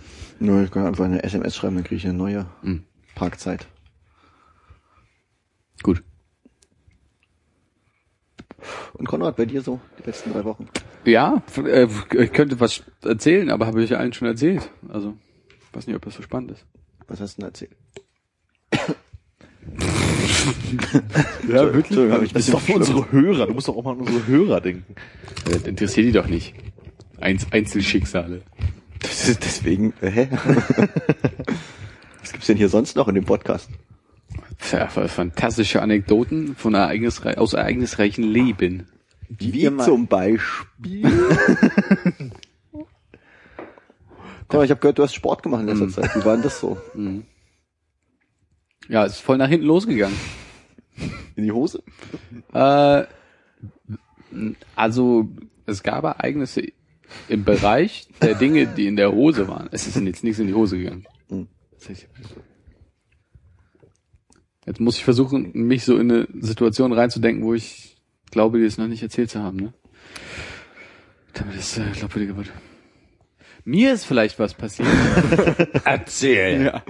Nur ich kann einfach eine SMS schreiben, dann kriege ich eine neue Hm. Parkzeit. Gut. Und Konrad, bei dir so die letzten drei Wochen? Ja, äh, ich könnte was erzählen, aber habe ich ja allen schon erzählt. Also, weiß nicht, ob das so spannend ist. Was hast du denn erzählt? Ja, wirklich? Hab ich Das ist doch für unsere Hörer. Du musst doch auch mal an unsere Hörer denken. Das interessiert die doch nicht. Einz Einzelschicksale. Das ist deswegen, äh, hä? Was gibt's denn hier sonst noch in dem Podcast? Ja, fantastische Anekdoten von ereignisrei aus ereignisreichen Leben. Wie immer- zum Beispiel. Ja, ich habe gehört, du hast Sport gemacht in letzter Zeit. Wie war denn das so? Ja, es ist voll nach hinten losgegangen. In die Hose? Äh, also es gab Ereignisse im Bereich der Dinge, die in der Hose waren. Es ist jetzt nichts in die Hose gegangen. Hm. Jetzt muss ich versuchen, mich so in eine Situation reinzudenken, wo ich glaube, dir es noch nicht erzählt zu haben. Ne? Damit es äh, glaubwürdiger wird. Mir ist vielleicht was passiert. Erzähl. ja.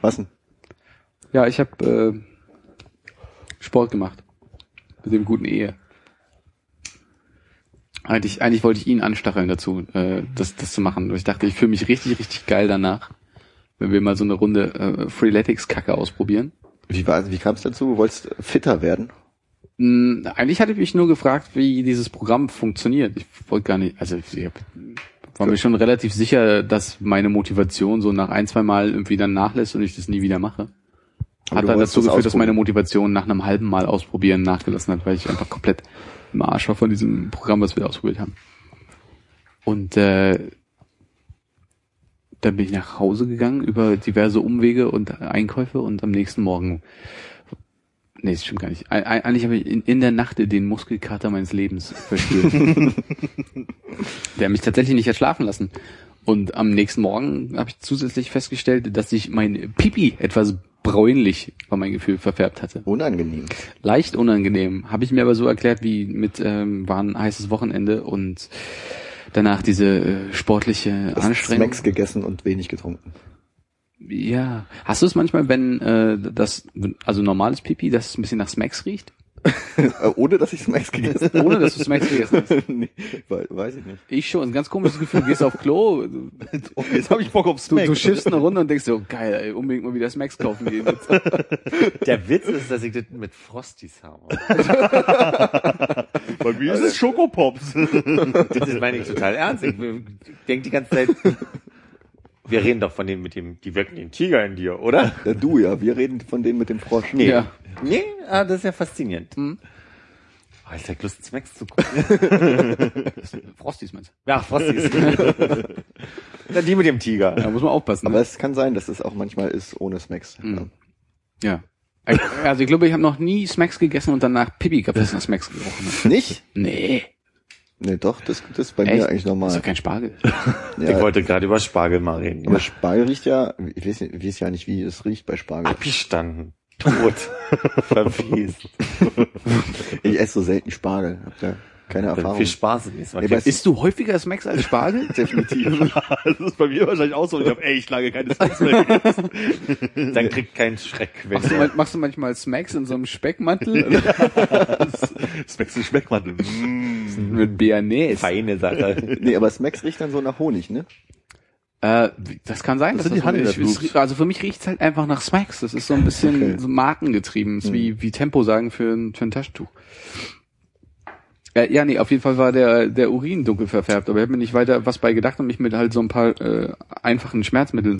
Was denn? ja, ich habe äh, Sport gemacht. Mit dem guten Ehe. Eigentlich, eigentlich wollte ich ihn anstacheln dazu, äh, das, das zu machen. Ich dachte, ich fühle mich richtig, richtig geil danach, wenn wir mal so eine Runde äh, Freeletics-Kacke ausprobieren. Wie, war, wie kam es dazu? Du wolltest fitter werden? Hm, eigentlich hatte ich mich nur gefragt, wie dieses Programm funktioniert. Ich wollte gar nicht, also ich hab, war mir schon relativ sicher, dass meine Motivation so nach ein, zwei Mal irgendwie dann nachlässt und ich das nie wieder mache. Aber Hat dann dazu das geführt, dass meine. Motivation nach einem halben Mal ausprobieren nachgelassen hat, weil ich einfach komplett im Arsch war von diesem Programm, was wir ausprobiert haben. Und äh, dann bin ich nach Hause gegangen über diverse Umwege und Einkäufe und am nächsten Morgen Nee, das stimmt gar nicht. Eig- eig- Eigentlich habe ich in, in der Nacht den Muskelkater meines Lebens verspürt. der mich tatsächlich nicht hat schlafen lassen. Und am nächsten Morgen habe ich zusätzlich festgestellt, dass sich mein Pipi etwas bräunlich, war mein Gefühl, verfärbt hatte. Unangenehm. Leicht unangenehm. Habe ich mir aber so erklärt, wie mit ähm, war ein heißes Wochenende und danach diese äh, sportliche Hast Anstrengung. Smacks gegessen und wenig getrunken. Ja. Hast du es manchmal, wenn äh, das, also normales Pipi, dass es ein bisschen nach Smacks riecht? Ohne, dass ich Smacks gegessen habe. Ohne, dass du Smacks gegessen hast? nee, we- weiß ich nicht. Ich schon. Ein ganz komisches Gefühl. Du gehst auf Klo, du, Oh, jetzt habe ich Bock auf du, Smack. du schiffst eine Runde und denkst so, geil, ey, unbedingt mal wieder Smacks kaufen gehen. Jetzt. Der Witz ist, dass ich das mit Frosties habe. Bei mir ist es Schokopops. Das ist meine ich total ernst. Ich denke die ganze Zeit, wir reden doch von denen mit dem, die wirken den Tiger in dir, oder? Ja, du ja, wir reden von denen mit dem Frosch. Nee. Ja. Nee, ah, das ist ja faszinierend. Hm. Oh, ich hab Lust, Smacks zu gucken. Frosties meinst Ja, Frosties. Na, die mit dem Tiger. du? Da muss man aufpassen. Aber Ne? es kann sein, dass es auch manchmal ist ohne Smacks. Hm. Ja. Also ich glaube, ich habe noch nie Smacks gegessen und danach Pipi gehabt, das nach Smacks gerochen hat. Nicht? Nee. Nee, doch, das, das ist bei Echt? mir eigentlich Das ist normal. doch kein Spargel. Ich Ja, wollte gerade über Spargel mal reden. aber Spargel riecht ja, ich weiß, nicht, ich weiß ja nicht, wie es riecht bei Spargel. Abgestanden. Tot. Verwest. Ich esse so selten Spargel. Hab da keine Erfahrung. Viel Spaß im nächsten Mal. Nee, Isst du häufiger Smacks als Spargel? Definitiv. Das ist bei mir wahrscheinlich auch so. Ich habe echt lange keine Snacks mehr gegessen. Dann kriegt kein Schreck, wenn Machst du, machst du manchmal Smacks in so einem Speckmantel Smacks und Schmeckmantel. Mm. mit Bearnaise? feine Sache. nee, aber Smacks riecht dann so nach Honig, ne? Äh, das kann sein. Das dass sind die so- Honey Also für mich riecht's halt einfach nach Smacks. Das ist so ein bisschen Okay. so markengetrieben. Ist wie, wie Tempo sagen für ein, für ein Taschentuch. Äh, ja, nee, auf jeden Fall war der, der Urin dunkel verfärbt, aber ich habe mir nicht weiter was bei gedacht und mich mit halt so ein paar äh, einfachen Schmerzmitteln,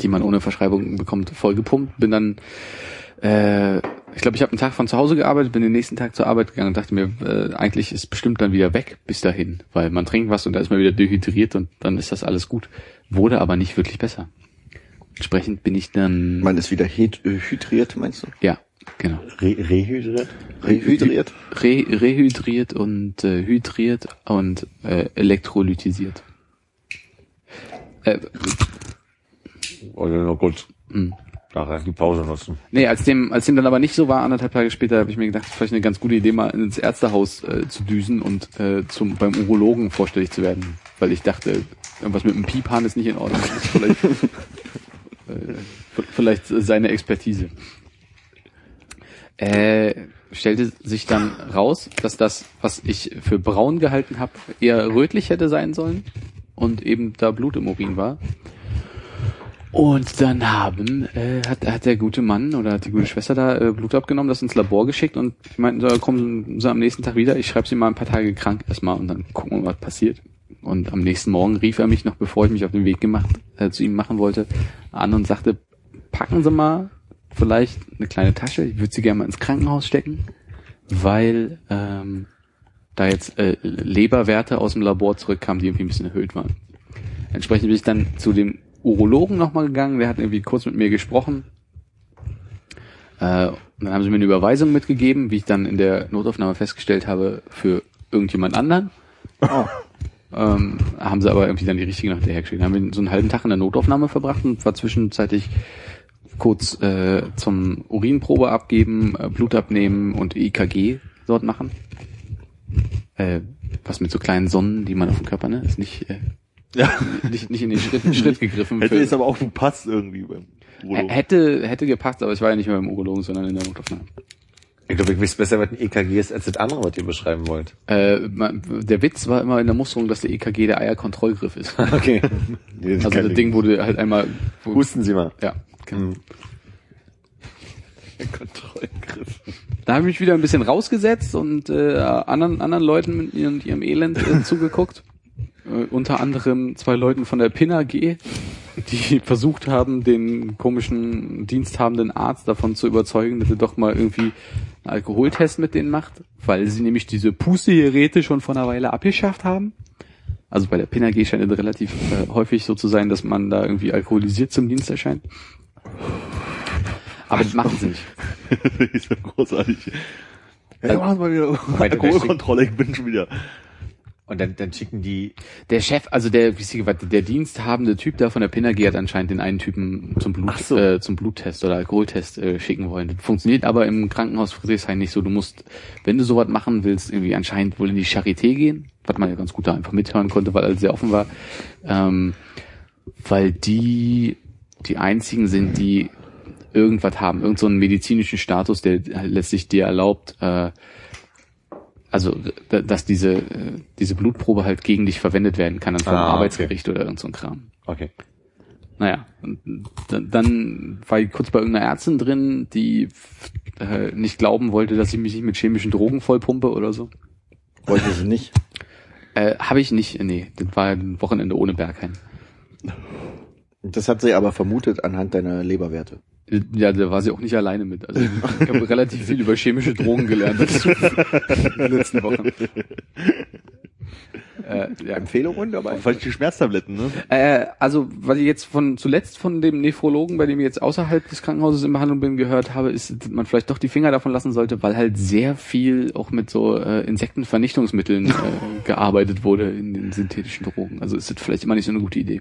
die man ohne Verschreibung bekommt, vollgepumpt. Bin dann, äh, ich glaube, ich habe einen Tag von zu Hause gearbeitet, bin den nächsten Tag zur Arbeit gegangen und dachte mir, äh, eigentlich ist bestimmt dann wieder weg bis dahin, weil man trinkt was und da ist man wieder dehydriert und dann ist das alles gut. Wurde aber nicht wirklich besser. Entsprechend bin ich dann, Man ist wieder äh, hydriert, meinst du? ja, genau. Re rehydriert? Rehydriert? Re rehydriert und äh, hydriert und äh, elektrolytisiert. Äh, nur kurz mh. nachher die Pause nutzen. nee, als dem, als dem dann aber nicht so war, anderthalb Tage später, habe ich mir gedacht, vielleicht eine ganz gute Idee, mal ins Ärztehaus äh, zu düsen und äh, zum beim Urologen vorstellig zu werden. Weil ich dachte, irgendwas mit einem Piephahn ist nicht in Ordnung. Vielleicht, äh, vielleicht seine Expertise. Äh, stellte sich dann raus, dass das, was ich für braun gehalten habe, eher rötlich hätte sein sollen und eben da Blut im Urin war. Und dann haben, äh, hat, hat der gute Mann oder hat die gute Schwester da äh, Blut abgenommen, das ins Labor geschickt und die meinten, so, kommen Sie am nächsten Tag wieder, ich schreibe Sie mal ein paar Tage krank erstmal und dann gucken wir, was passiert. Und am nächsten Morgen rief er mich noch, bevor ich mich auf den Weg gemacht, äh, zu ihm machen wollte, an und sagte, packen Sie mal vielleicht eine kleine Tasche, ich würde sie gerne mal ins Krankenhaus stecken, weil ähm, da jetzt äh, Leberwerte aus dem Labor zurückkamen, die irgendwie ein bisschen erhöht waren. Entsprechend bin ich dann zu dem Urologen nochmal gegangen, der hat irgendwie kurz mit mir gesprochen. Äh, und dann haben sie mir eine Überweisung mitgegeben, wie ich dann in der Notaufnahme festgestellt habe, für irgendjemand anderen. Ähm, haben sie aber irgendwie dann die richtige nach hinterher geschickt. Dann haben wir so einen halben Tag in der Notaufnahme verbracht und war zwischenzeitlich kurz äh, zum Urinprobe abgeben, äh, Blut abnehmen und EKG dort machen. Äh, was mit so kleinen Sonnen, die man auf dem Körper, ne? Ist nicht, äh, Ja. nicht, nicht in den Schritt, Schritt gegriffen. Hätte jetzt aber auch gepasst irgendwie beim Urologen. hätte, hätte gepasst, aber ich war ja nicht mehr beim Urologen, sondern in der Notaufnahme. Ich glaube, ich weiß besser, was ein EKG ist, als das andere, was ihr beschreiben wollt. Äh, der Witz war immer in der Musterung, dass der EKG der Eierkontrollgriff ist. Okay. Also das Ding wurde halt einmal, wo, Husten Sie mal. ja, genau. Kontrollgriff. Da habe ich mich wieder ein bisschen rausgesetzt und äh, anderen, anderen Leuten mit ihrem, ihrem Elend äh, zugeguckt. Äh, unter anderem zwei Leuten von der PIN AG, die versucht haben, den komischen diensthabenden Arzt davon zu überzeugen, dass er doch mal irgendwie einen Alkoholtest mit denen macht, weil sie nämlich diese Pustegeräte schon vor einer Weile abgeschafft haben. Also bei der PIN AG scheint es relativ äh, häufig so zu sein, dass man da irgendwie alkoholisiert zum Dienst erscheint. Aber das machen sie nicht. das ist ja großartig. Ja, machen wir mal wieder Weiter, Alkoholkontrolle, ich bin schon wieder. Und dann, dann schicken die, Der Chef, also der, wie sie, der diensthabende Typ da von der PIN AG hat anscheinend den einen Typen zum Blut, so. äh, zum Bluttest oder Alkoholtest äh, schicken wollen. Das funktioniert aber im Krankenhaus Friedrichshain nicht so. Du musst, wenn du sowas machen willst, irgendwie anscheinend wohl in die Charité gehen, was man ja ganz gut da einfach mithören konnte, weil alles sehr offen war. Ähm, weil die die einzigen sind, die irgendwas haben, irgend so einen medizinischen Status, der letztlich dir erlaubt, äh, also dass diese äh, diese Blutprobe halt gegen dich verwendet werden kann, dann vom Ah, okay. Arbeitsgericht oder irgend so ein Kram. okay. Naja, dann, dann war ich kurz bei irgendeiner Ärztin drin, die äh, nicht glauben wollte, dass ich mich nicht mit chemischen Drogen vollpumpe oder so. Wollte sie nicht. Äh, Habe ich nicht, nee, das war ein Wochenende ohne Bergheim. Das hat sie aber vermutet anhand deiner Leberwerte. Ja, da war sie auch nicht alleine mit. Also ich habe relativ viel über chemische Drogen gelernt in den letzten Wochen. Äh, ja. Empfehlungen dabei? Vielleicht die Schmerztabletten, ne? Äh, also, was ich jetzt von zuletzt von dem Nephrologen, bei dem ich jetzt außerhalb des Krankenhauses in Behandlung bin, gehört habe, ist, dass man vielleicht doch die Finger davon lassen sollte, weil halt sehr viel auch mit so äh, Insektenvernichtungsmitteln äh, gearbeitet wurde in den synthetischen Drogen. Also ist das vielleicht immer nicht so eine gute Idee.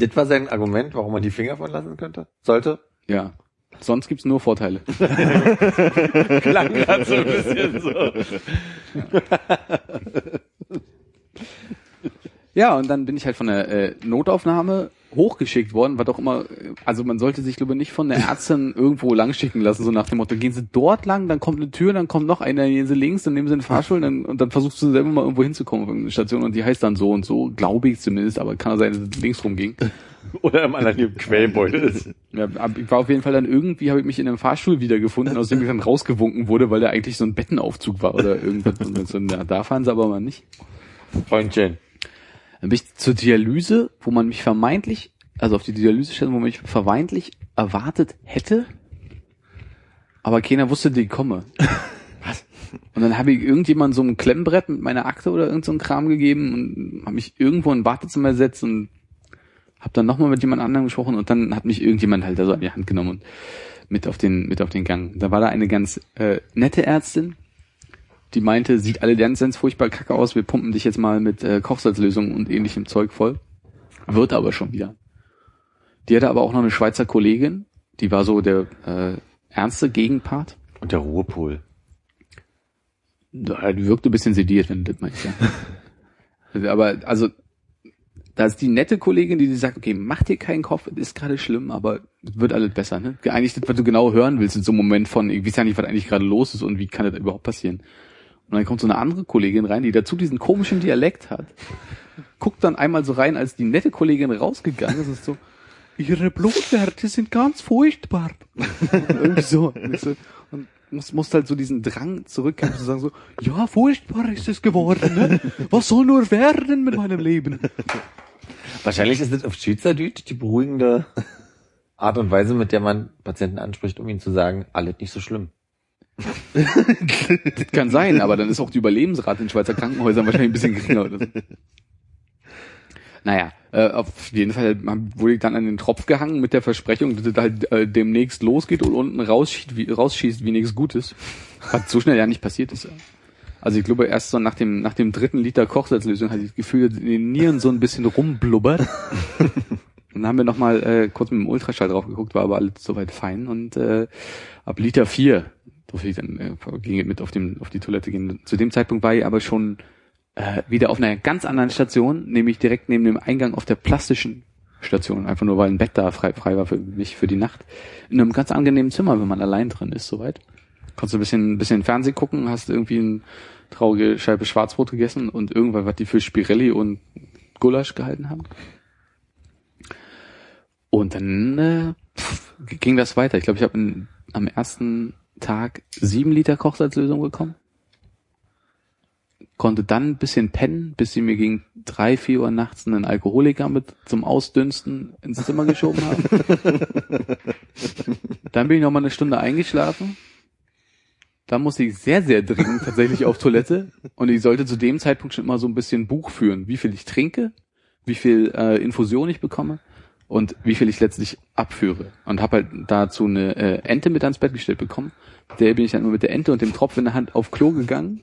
Das war sein Argument, warum man die Finger von lassen könnte? Sollte? Ja. Sonst gibt's nur Vorteile. Klang gerade so ein bisschen so. Ja, und dann bin ich halt von der äh, Notaufnahme hochgeschickt worden, war doch immer, also man sollte sich glaube ich nicht von der Ärztin irgendwo lang schicken lassen, so nach dem Motto, gehen Sie dort lang, dann kommt eine Tür, dann kommt noch einer, gehen Sie links, dann nehmen Sie den Fahrstuhl dann, und dann versuchst du selber mal irgendwo hinzukommen auf irgendeine Station und die heißt dann so und so, glaube ich zumindest, aber kann sein, dass es links rumging. Oder im anderen Quellbeutel ist. Ja, ich war auf jeden Fall dann irgendwie, habe ich mich in einem Fahrstuhl wiedergefunden, aus dem ich dann rausgewunken wurde, weil der eigentlich so ein Bettenaufzug war oder irgendwas. Und dann so, na, da fahren sie aber mal nicht. Freundchen. Dann bin ich zur Dialyse, wo man mich vermeintlich, also auf die Dialysestelle, wo man mich vermeintlich erwartet hätte, aber keiner wusste, ich komme. Was? Und dann habe ich irgendjemand so ein Klemmbrett mit meiner Akte oder irgend so ein Kram gegeben und habe mich irgendwo in ein Wartezimmer gesetzt und habe dann nochmal mit jemand anderem gesprochen und dann hat mich irgendjemand halt da so an die Hand genommen und mit auf den mit auf den Gang. Da war da eine ganz äh, nette Ärztin, die meinte, sieht alle ganz, ganz furchtbar kacke aus, wir pumpen dich jetzt mal mit äh, Kochsalzlösung und ähnlichem Zeug voll. Wird aber schon wieder. Die hatte aber auch noch eine Schweizer Kollegin, die war so der äh, ernste Gegenpart. Und der Ruhepol. Ja, Die wirkte ein bisschen sediert, wenn du das meinst, ja. aber also, da ist die nette Kollegin, die sagt, okay, mach dir keinen Kopf, es ist gerade schlimm, aber es wird alles besser, ne? Eigentlich das, was du genau hören willst in so einem Moment von, ich weiß ja nicht, was eigentlich gerade los ist und wie kann das überhaupt passieren. Und dann kommt so eine andere Kollegin rein, die dazu diesen komischen Dialekt hat, guckt dann einmal so rein, als die nette Kollegin rausgegangen ist, ist so, ihre Blutwerte sind ganz furchtbar. Und irgendwie so. Und, ich so, und muss, muss halt so diesen Drang zurückkämpfen zu sagen so, ja, furchtbar ist es geworden, ne? Was soll nur werden mit meinem Leben? Wahrscheinlich ist das auf Schweizerdeutsch die beruhigende Art und Weise, mit der man Patienten anspricht, um ihnen zu sagen, alles nicht so schlimm. Das kann sein, aber dann ist auch die Überlebensrate in Schweizer Krankenhäusern wahrscheinlich ein bisschen geringer oder so. Naja, äh, auf jeden Fall wurde ich dann an den Tropf gehangen mit der Versprechung, dass es halt äh, demnächst losgeht und unten rausschießt wie, rausschießt wie nichts Gutes. Was so schnell ja nicht passiert ist. Also ich glaube, erst so nach dem, nach dem dritten Liter Kochsalzlösung hatte ich das Gefühl, dass in den Nieren so ein bisschen rumblubbert. Dann haben wir nochmal äh, kurz mit dem Ultraschall drauf geguckt, war aber alles soweit fein. Und äh, ab Liter vier durfte ich dann äh, ging mit auf, dem, auf die Toilette gehen. Zu dem Zeitpunkt war ich aber schon äh, wieder auf einer ganz anderen Station, nämlich direkt neben dem Eingang auf der plastischen Station, einfach nur weil ein Bett da frei, frei war für mich für die Nacht. In einem ganz angenehmen Zimmer, wenn man allein drin ist, soweit. Konntest du ein bisschen, ein bisschen Fernsehen gucken, hast irgendwie eine traurige Scheibe Schwarzbrot gegessen und irgendwann, was die für Spirelli und Gulasch gehalten haben. Und dann äh, pff, ging das weiter. Ich glaube, ich habe am ersten Tag sieben Liter Kochsalzlösung bekommen. Konnte dann ein bisschen pennen, bis sie mir gegen drei, vier Uhr nachts einen Alkoholiker mit zum Ausdünsten ins Zimmer geschoben haben. dann bin ich noch mal eine Stunde eingeschlafen. Dann musste ich sehr, sehr dringend tatsächlich auf Toilette. Und ich sollte zu dem Zeitpunkt schon immer so ein bisschen Buch führen, wie viel ich trinke, wie viel äh, Infusion ich bekomme und wie viel ich letztlich abführe. Und habe halt dazu eine äh, Ente mit ans Bett gestellt bekommen. Der bin ich dann immer mit der Ente und dem Tropf in der Hand auf Klo gegangen.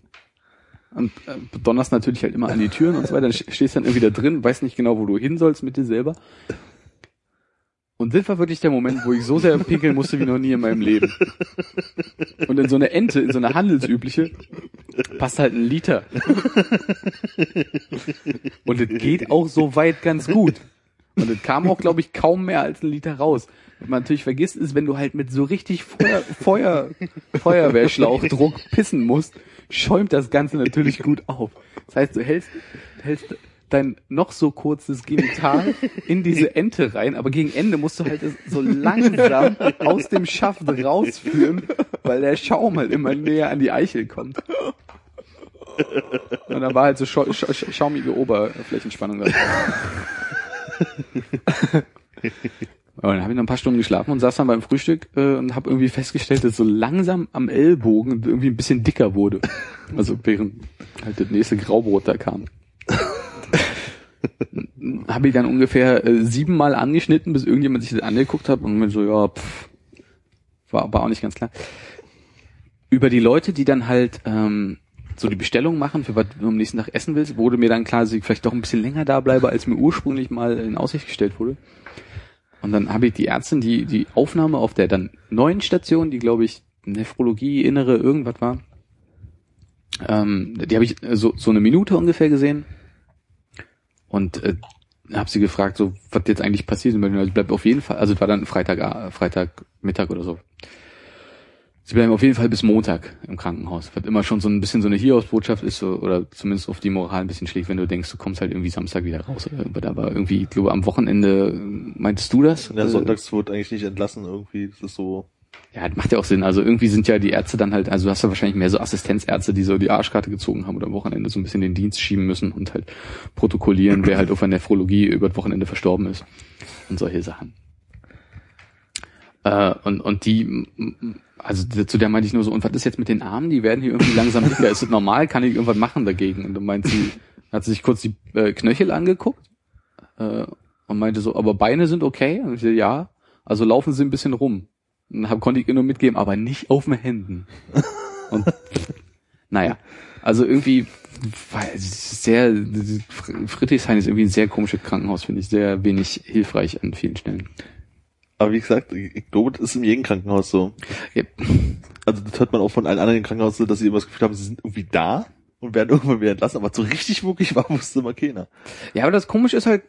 Und äh, donnerst natürlich halt immer an die Türen und so weiter. Dann stehst dann irgendwie da drin, weißt nicht genau, wo du hin sollst mit dir selber. Und das war wirklich der Moment, wo ich so sehr pinkeln musste wie noch nie in meinem Leben. Und in so eine Ente, in so eine handelsübliche, passt halt ein Liter. Und es geht auch so weit ganz gut. Und es kam auch, glaube ich, kaum mehr als ein Liter raus. Was man natürlich vergisst, ist, wenn du halt mit so richtig Feuer, Feuer, Feuerwehrschlauchdruck pissen musst, schäumt das Ganze natürlich gut auf. Das heißt, du hältst, hältst dein noch so kurzes Genital in diese Ente rein, aber gegen Ende musst du halt so langsam aus dem Schaft rausführen, weil der Schaum halt immer näher an die Eichel kommt. Und da war halt so scha scha schaumige Oberflächenspannung. Da. Und dann habe ich noch ein paar Stunden geschlafen und saß dann beim Frühstück äh, und habe irgendwie festgestellt, dass so langsam am Ellbogen irgendwie ein bisschen dicker wurde. Also während halt das nächste Graubrot da kam. habe ich dann ungefähr äh, siebenmal angeschnitten, bis irgendjemand sich das angeguckt hat und mir so, ja, pff, war aber auch nicht ganz klar. Über die Leute, die dann halt ähm, so die Bestellung machen, für was du am nächsten Tag essen willst, wurde mir dann klar, dass ich vielleicht doch ein bisschen länger da bleibe, als mir ursprünglich mal in Aussicht gestellt wurde. Und dann habe ich die Ärztin, die die Aufnahme auf der dann neuen Station, die glaube ich Nephrologie, Innere, irgendwas war, ähm, die habe ich so, so eine Minute ungefähr gesehen und äh, habe sie gefragt, so was jetzt eigentlich passiert ist. Ich bleib auf jeden Fall, also es war dann Freitag, äh, Freitag Mittag oder so. Sie bleiben auf jeden Fall bis Montag im Krankenhaus. Was immer schon so ein bisschen so eine Hiobsbotschaft ist, so, oder zumindest auf die Moral ein bisschen schlägt, wenn du denkst, du kommst halt irgendwie Samstag wieder raus oder irgendwas. Aber irgendwie, ich glaube, am Wochenende, meintest du das? Ja, sonntags wird eigentlich nicht entlassen irgendwie. Das ist so. Ja, das macht ja auch Sinn. Also irgendwie sind ja die Ärzte dann halt, also du hast ja wahrscheinlich mehr so Assistenzärzte, die so die Arschkarte gezogen haben oder am Wochenende so ein bisschen den Dienst schieben müssen und halt protokollieren, wer halt auf einer Nephrologie über das Wochenende verstorben ist und solche Sachen. Äh, und, und die, also zu der meinte ich nur so, und was ist jetzt mit den Armen? Die werden hier irgendwie langsam dicker. Ist das normal? Kann ich irgendwas machen dagegen? Und dann meint sie, hat sie sich kurz die äh, Knöchel angeguckt äh, und meinte so, aber Beine sind okay? Und ich so, ja. Also laufen sie ein bisschen rum. Und hab, konnte ich ihr nur mitgeben, aber nicht auf den Händen. Und naja, also irgendwie sehr, Friedrichshain ist irgendwie ein sehr komisches Krankenhaus, finde ich, sehr wenig hilfreich an vielen Stellen. Aber wie gesagt, ich glaube, das ist in jedem Krankenhaus so. Ja. Also das hört man auch von allen anderen Krankenhäusern, dass sie immer das Gefühl haben, sie sind irgendwie da und werden irgendwann wieder entlassen, aber so richtig wirklich war, wusste immer keiner. Ja, aber das Komische ist halt,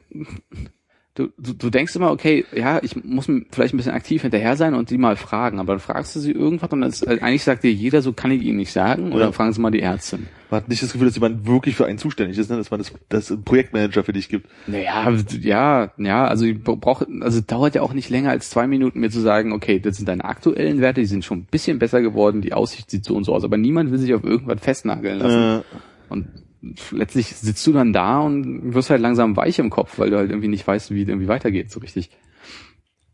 du, du, du denkst immer, okay, ja, ich muss vielleicht ein bisschen aktiv hinterher sein und die mal fragen, aber dann fragst du sie irgendwas und dann ist, halt, eigentlich sagt dir jeder, so kann ich ihnen nicht sagen, oder Ja. fragen sie mal die Ärztin. Man hat nicht das Gefühl, dass jemand wirklich für einen zuständig ist, ne? dass man das, das einen Projektmanager für dich gibt. Naja, ja, ja, also ich brauche, also dauert ja auch nicht länger als zwei Minuten, mir zu sagen, okay, das sind deine aktuellen Werte, die sind schon ein bisschen besser geworden, die Aussicht sieht so und so aus, aber niemand will sich auf irgendwas festnageln lassen. Äh, Und letztlich sitzt du dann da und wirst halt langsam weich im Kopf, weil du halt irgendwie nicht weißt, wie es irgendwie weitergeht, so richtig.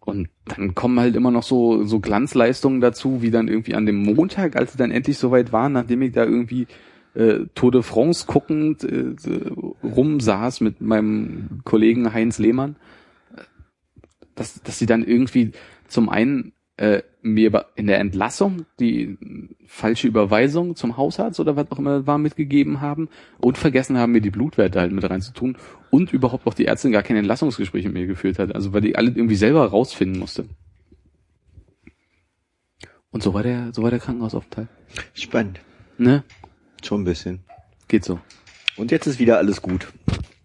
Und dann kommen halt immer noch so, so Glanzleistungen dazu, wie dann irgendwie an dem Montag, als sie dann endlich soweit waren, nachdem ich da irgendwie äh, Tour de France guckend äh, rumsaß mit meinem Kollegen Heinz Lehmann, dass, dass sie dann irgendwie zum einen äh, mir in der Entlassung die falsche Überweisung zum Hausarzt oder was auch immer war mitgegeben haben und vergessen haben, mir die Blutwerte halt mit reinzutun und überhaupt auch die Ärztin gar kein Entlassungsgespräch mit mir geführt hat. Also weil die alle irgendwie selber rausfinden musste. Und so war der, so war der Krankenhausaufenthalt. Spannend. Ne? Schon ein bisschen. Geht so. Und jetzt ist wieder alles gut.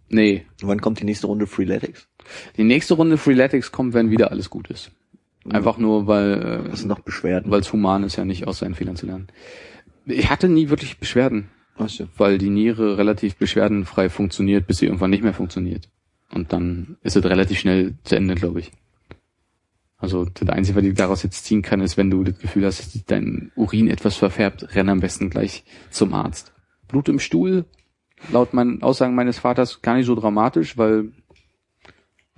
Nee. Wann kommt die nächste Runde Freeletics? Die nächste Runde Freeletics kommt, wenn wieder alles gut ist. Einfach nur, weil äh, sind noch Beschwerden? weil es human ist, ja nicht aus seinen Fehlern zu lernen. Ich hatte nie wirklich Beschwerden, Ach so. weil die Niere relativ beschwerdenfrei funktioniert, bis sie irgendwann nicht mehr funktioniert. Und dann ist es relativ schnell zu Ende, glaube ich. Also das Einzige, was ich daraus jetzt ziehen kann, ist, wenn du das Gefühl hast, dass dein Urin etwas verfärbt, renn am besten gleich zum Arzt. Blut im Stuhl, laut meinen Aussagen meines Vaters, gar nicht so dramatisch, weil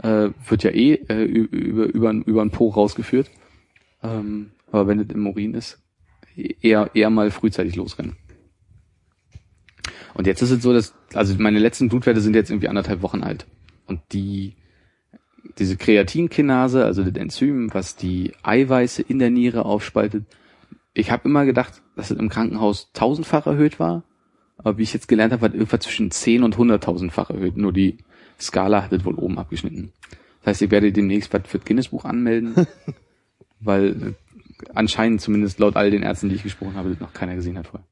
äh, wird ja eh äh, über, über, über den Po rausgeführt. Ähm, aber wenn es im Urin ist, eher, eher mal frühzeitig losrennen. Und jetzt ist es so, dass, also meine letzten Blutwerte sind jetzt irgendwie anderthalb Wochen alt. Und die, diese Kreatinkinase, also das Enzym, was die Eiweiße in der Niere aufspaltet, ich habe immer gedacht, dass es im Krankenhaus tausendfach erhöht war. Aber wie ich jetzt gelernt habe, hat irgendwas zwischen 10 und 100.000-fach erhöht. Nur die Skala hat es wohl oben abgeschnitten. Das heißt, ich werde demnächst was für das Guinness-Buch anmelden, weil äh, anscheinend zumindest laut all den Ärzten, die ich gesprochen habe, das noch keiner gesehen hat vorher.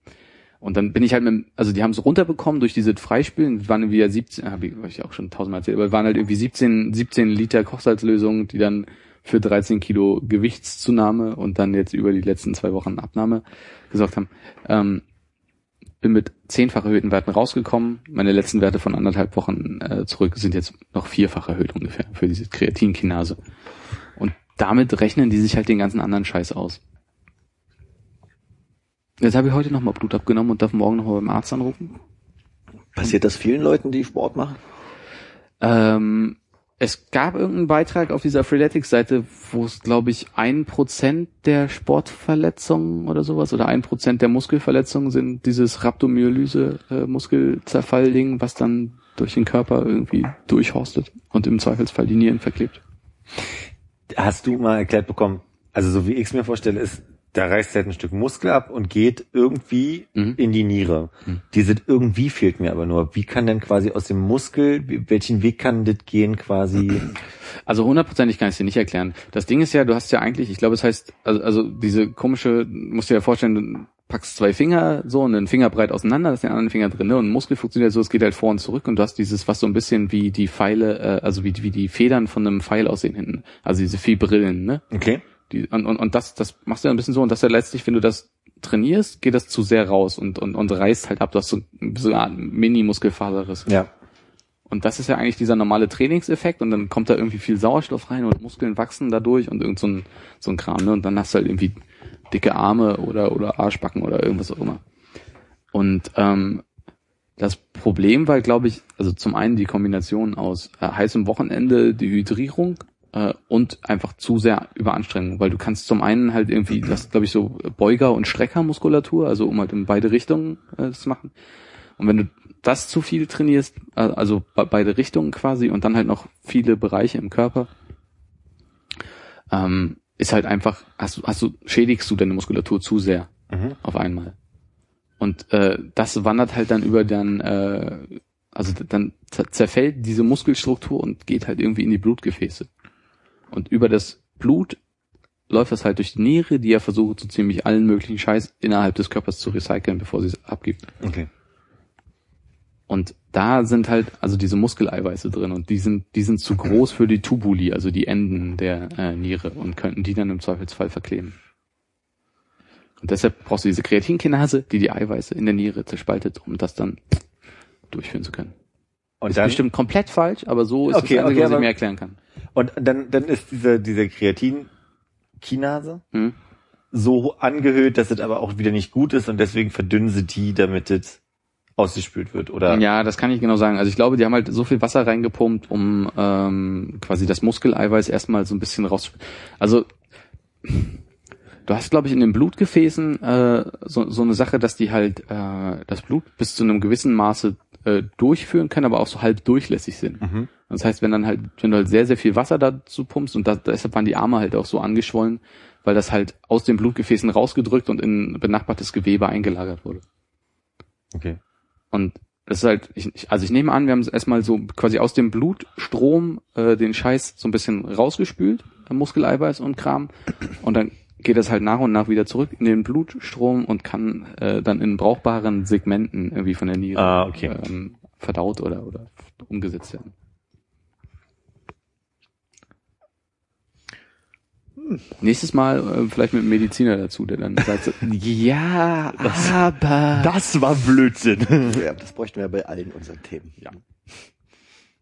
Und dann bin ich halt mit, also die haben es runterbekommen durch diese Freispielen, waren irgendwie ja 17, habe ich, hab ich auch schon tausendmal erzählt, aber waren halt irgendwie 17, 17 Liter Kochsalzlösung, die dann für 13 Kilo Gewichtszunahme und dann jetzt über die letzten zwei Wochen Abnahme gesorgt haben. Ähm, bin mit zehnfach erhöhten Werten rausgekommen. Meine letzten Werte von anderthalb Wochen äh, zurück sind jetzt noch vierfach erhöht ungefähr für diese Kreatinkinase. Und damit rechnen die sich halt den ganzen anderen Scheiß aus. Jetzt habe ich heute nochmal Blut abgenommen und darf morgen nochmal beim Arzt anrufen. Passiert das vielen Leuten, die Sport machen? Ähm, es gab irgendeinen Beitrag auf dieser Freeletics-Seite, wo es, glaube ich, ein Prozent der Sportverletzungen oder sowas oder ein Prozent der Muskelverletzungen sind dieses Rhabdomyolyse-Muskelzerfall-Ding, was dann durch den Körper irgendwie durchhorstet und im Zweifelsfall die Nieren verklebt. Hast du mal erklärt bekommen, also so wie ich es mir vorstelle, ist, da reißt halt ein Stück Muskel ab und geht irgendwie Mhm. in die Niere. Mhm. Diese irgendwie fehlt mir aber nur. Wie kann denn quasi aus dem Muskel, welchen Weg kann das gehen quasi? Also hundertprozentig kann ich es dir nicht erklären. Das Ding ist ja, du hast ja eigentlich, ich glaube, es heißt, also, also diese komische, musst dir ja vorstellen, du packst zwei Finger so und einen Finger breit auseinander, da ist der andere Finger drin, ne? Und ein Muskel funktioniert so, es geht halt vor und zurück und du hast dieses, was so ein bisschen wie die Pfeile, äh, also wie, wie die Federn von einem Pfeil aussehen hinten. Also diese Fibrillen, ne? Okay. Die, und, und, und das, das machst du ja ein bisschen so und das ja letztlich, wenn du das trainierst, geht das zu sehr raus und, und, und reißt halt ab. Du hast so, so eine Art Mini-Muskelfaserriss. Ja. Und das ist ja eigentlich dieser normale Trainingseffekt und dann kommt da irgendwie viel Sauerstoff rein und Muskeln wachsen dadurch und irgend so ein, so ein Kram, ne? Und dann hast du halt irgendwie dicke Arme oder, oder Arschbacken oder irgendwas auch immer. Und ähm, das Problem war, glaube ich, also zum einen die Kombination aus äh, heißem Wochenende, Dehydrierung äh, und einfach zu sehr Überanstrengung, weil du kannst zum einen halt irgendwie, das glaube ich so Beuger- und Streckermuskulatur, also um halt in beide Richtungen äh, zu machen. Und wenn du das zu viel trainierst, äh, also be beide Richtungen quasi und dann halt noch viele Bereiche im Körper, ähm, ist halt einfach, hast du, hast du, schädigst du deine Muskulatur zu sehr Mhm. auf einmal. Und äh, das wandert halt dann über dann, äh, also dann zer- zerfällt diese Muskelstruktur und geht halt irgendwie in die Blutgefäße. Und über das Blut läuft das halt durch die Niere, die ja versucht, so ziemlich allen möglichen Scheiß innerhalb des Körpers zu recyceln, bevor sie es abgibt. Okay. Und da sind halt also diese Muskeleiweiße drin und die sind, die sind zu groß für die Tubuli, also die Enden der äh, Niere und könnten die dann im Zweifelsfall verkleben. Und deshalb brauchst du diese Kreatinkinase, die die Eiweiße in der Niere zerspaltet, um das dann durchführen zu können. Und ist dann, bestimmt komplett falsch, aber so ist Okay, das Einzige, okay, was ich mir erklären kann. Und dann, dann ist diese, diese Kreatin-Kinase Hm? so angehöht, dass es aber auch wieder nicht gut ist und deswegen verdünnen sie die, damit es ausgespült wird, oder? Ja, das kann ich genau sagen. Also ich glaube, die haben halt so viel Wasser reingepumpt, um ähm, quasi das Muskeleiweiß erstmal so ein bisschen raus. Also du hast, glaube ich, in den Blutgefäßen äh, so, so eine Sache, dass die halt äh, das Blut bis zu einem gewissen Maße äh, durchführen können, aber auch so halb durchlässig sind. Mhm. Das heißt, wenn dann halt, wenn du halt sehr, sehr viel Wasser dazu pumpst und da, deshalb waren die Arme halt auch so angeschwollen, weil das halt aus den Blutgefäßen rausgedrückt und in benachbartes Gewebe eingelagert wurde. Okay. Und das ist halt, ich, ich- also ich nehme an, wir haben es erstmal so quasi aus dem Blutstrom äh, den Scheiß so ein bisschen rausgespült, Muskeleiweiß und Kram. Und dann geht das halt nach und nach wieder zurück in den Blutstrom und kann äh, dann in brauchbaren Segmenten irgendwie von der Niere Ah, okay. ähm, verdaut oder, oder umgesetzt werden. Nächstes Mal äh, vielleicht mit einem Mediziner dazu, der dann sagt, ja, aber Das war Blödsinn. Ja, das bräuchten wir ja bei allen unseren Themen. Ja.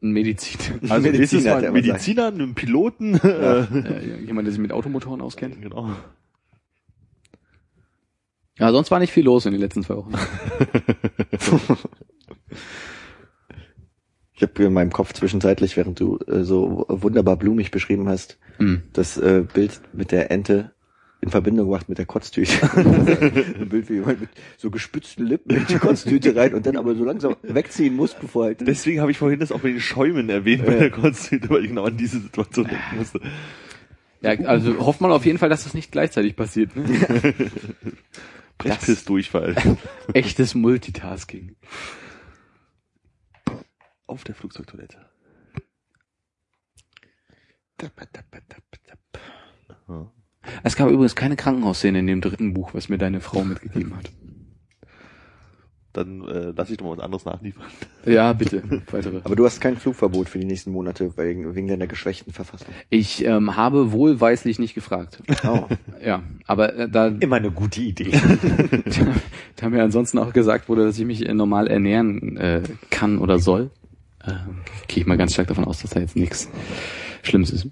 Ein Mediziner. Also nächstes Mediziner, Mal einen immer sagt. Mediziner, einen Piloten. Äh, Äh, jemand, der sich mit Automotoren auskennt. genau. Ja, sonst war nicht viel los in den letzten zwei Wochen. Ich habe in meinem Kopf zwischenzeitlich, während du äh, so wunderbar blumig beschrieben hast, Hm. das äh, Bild mit der Ente in Verbindung gemacht mit der Kotztüte. Ein Bild wie jemand mit so gespitzten Lippen in die Kotztüte rein und dann aber so langsam wegziehen muss, bevor halt Deswegen habe ich vorhin das auch mit den Schäumen erwähnt bei der Konstitute, weil ich genau an diese Situation denken musste. Ja, also hofft man auf jeden Fall, dass das nicht gleichzeitig passiert. Ne? Brechpiss-Durchfall. Echtes Multitasking. Auf der Flugzeugtoilette. Ja. Es gab übrigens keine Krankenhausszene in dem dritten Buch, was mir deine Frau mitgegeben hat. Dann äh, lasse ich doch mal was anderes nachliefern. Ja, bitte. Weitere. Aber du hast kein Flugverbot für die nächsten Monate wegen, wegen deiner geschwächten Verfassung. Ich ähm, habe wohlweislich nicht gefragt. Oh. Ja, aber äh, da, Immer eine gute Idee. da mir ansonsten auch gesagt wurde, dass ich mich äh, normal ernähren äh, kann oder soll, äh, gehe ich mal ganz stark davon aus, dass da jetzt nichts Schlimmes ist.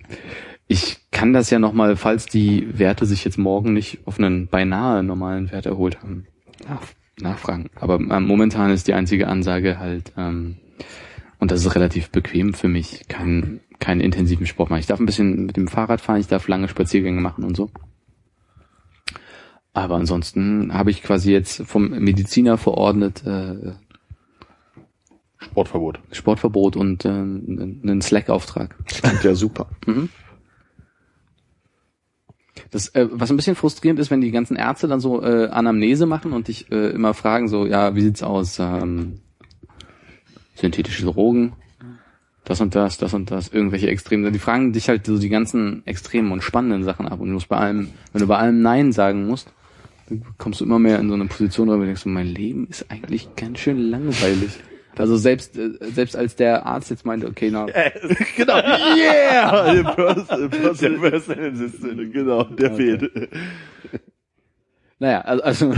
Ich kann das ja nochmal, falls die Werte sich jetzt morgen nicht auf einen beinahe normalen Wert erholt haben, nach, nachfragen. Aber ähm, momentan ist die einzige Ansage halt, ähm, und das ist relativ bequem für mich, keinen keinen intensiven Sport machen. Ich darf ein bisschen mit dem Fahrrad fahren, ich darf lange Spaziergänge machen und so. Aber ansonsten habe ich quasi jetzt vom Mediziner verordnet äh, Sportverbot. Sportverbot und äh, einen Slack-Auftrag. Klingt ja super. Mhm. Das, äh, was ein bisschen frustrierend ist, wenn die ganzen Ärzte dann so äh, Anamnese machen und dich äh, immer fragen, so, ja, wie sieht's aus? Ähm, synthetische Drogen, das und das, das und das, irgendwelche Extremen. Die fragen dich halt so die ganzen extremen und spannenden Sachen ab und du musst bei allem, wenn du bei allem Nein sagen musst, kommst du immer mehr in so eine Position, wo du denkst, mein Leben ist eigentlich ganz schön langweilig. Also selbst äh, selbst als der Arzt jetzt meinte, okay, na, genau. Yeah! Der Personal, Personal, Personal Assistant. Genau, der fehlt. Naja, also, also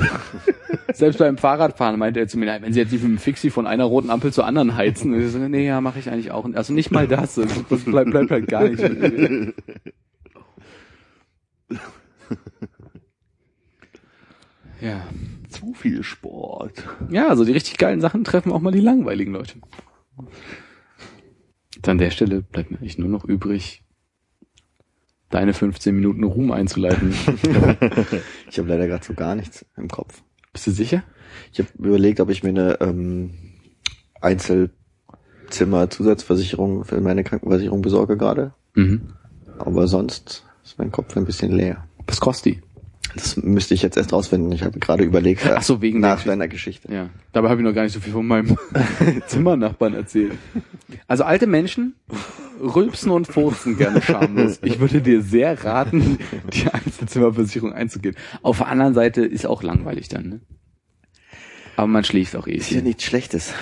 selbst beim Fahrradfahren meinte er zu mir, "Na, wenn Sie jetzt nicht mit dem Fixie von einer roten Ampel zur anderen heizen, und ich so, nee, ja, mache ich eigentlich auch. Also nicht mal das, das bleibt, bleibt halt gar nicht. Ja. Zu viel Sport. ja, also die richtig geilen Sachen treffen auch mal die langweiligen Leute. Und an der Stelle bleibt mir eigentlich nur noch übrig, deine 15 Minuten Ruhm einzuleiten. Ich habe leider gerade so gar nichts im Kopf. Bist du sicher? Ich habe überlegt, ob ich mir eine ähm, Einzelzimmer-Zusatzversicherung für meine Krankenversicherung besorge gerade. Mhm. Aber sonst ist mein Kopf ein bisschen leer. Was kostet die? Das müsste ich jetzt erst rausfinden. Ich habe gerade überlegt, Ach so, wegen nach Geschichte. deiner Geschichte. Ja, dabei habe ich noch gar nicht so viel von meinem Zimmernachbarn erzählt. Also alte Menschen rülpsen und furzen gerne schamlos. Ich würde dir sehr raten, die Einzelzimmerversicherung einzugehen. Auf der anderen Seite ist auch langweilig dann, ne? Aber man schläft auch eh Ist ja nichts Schlechtes,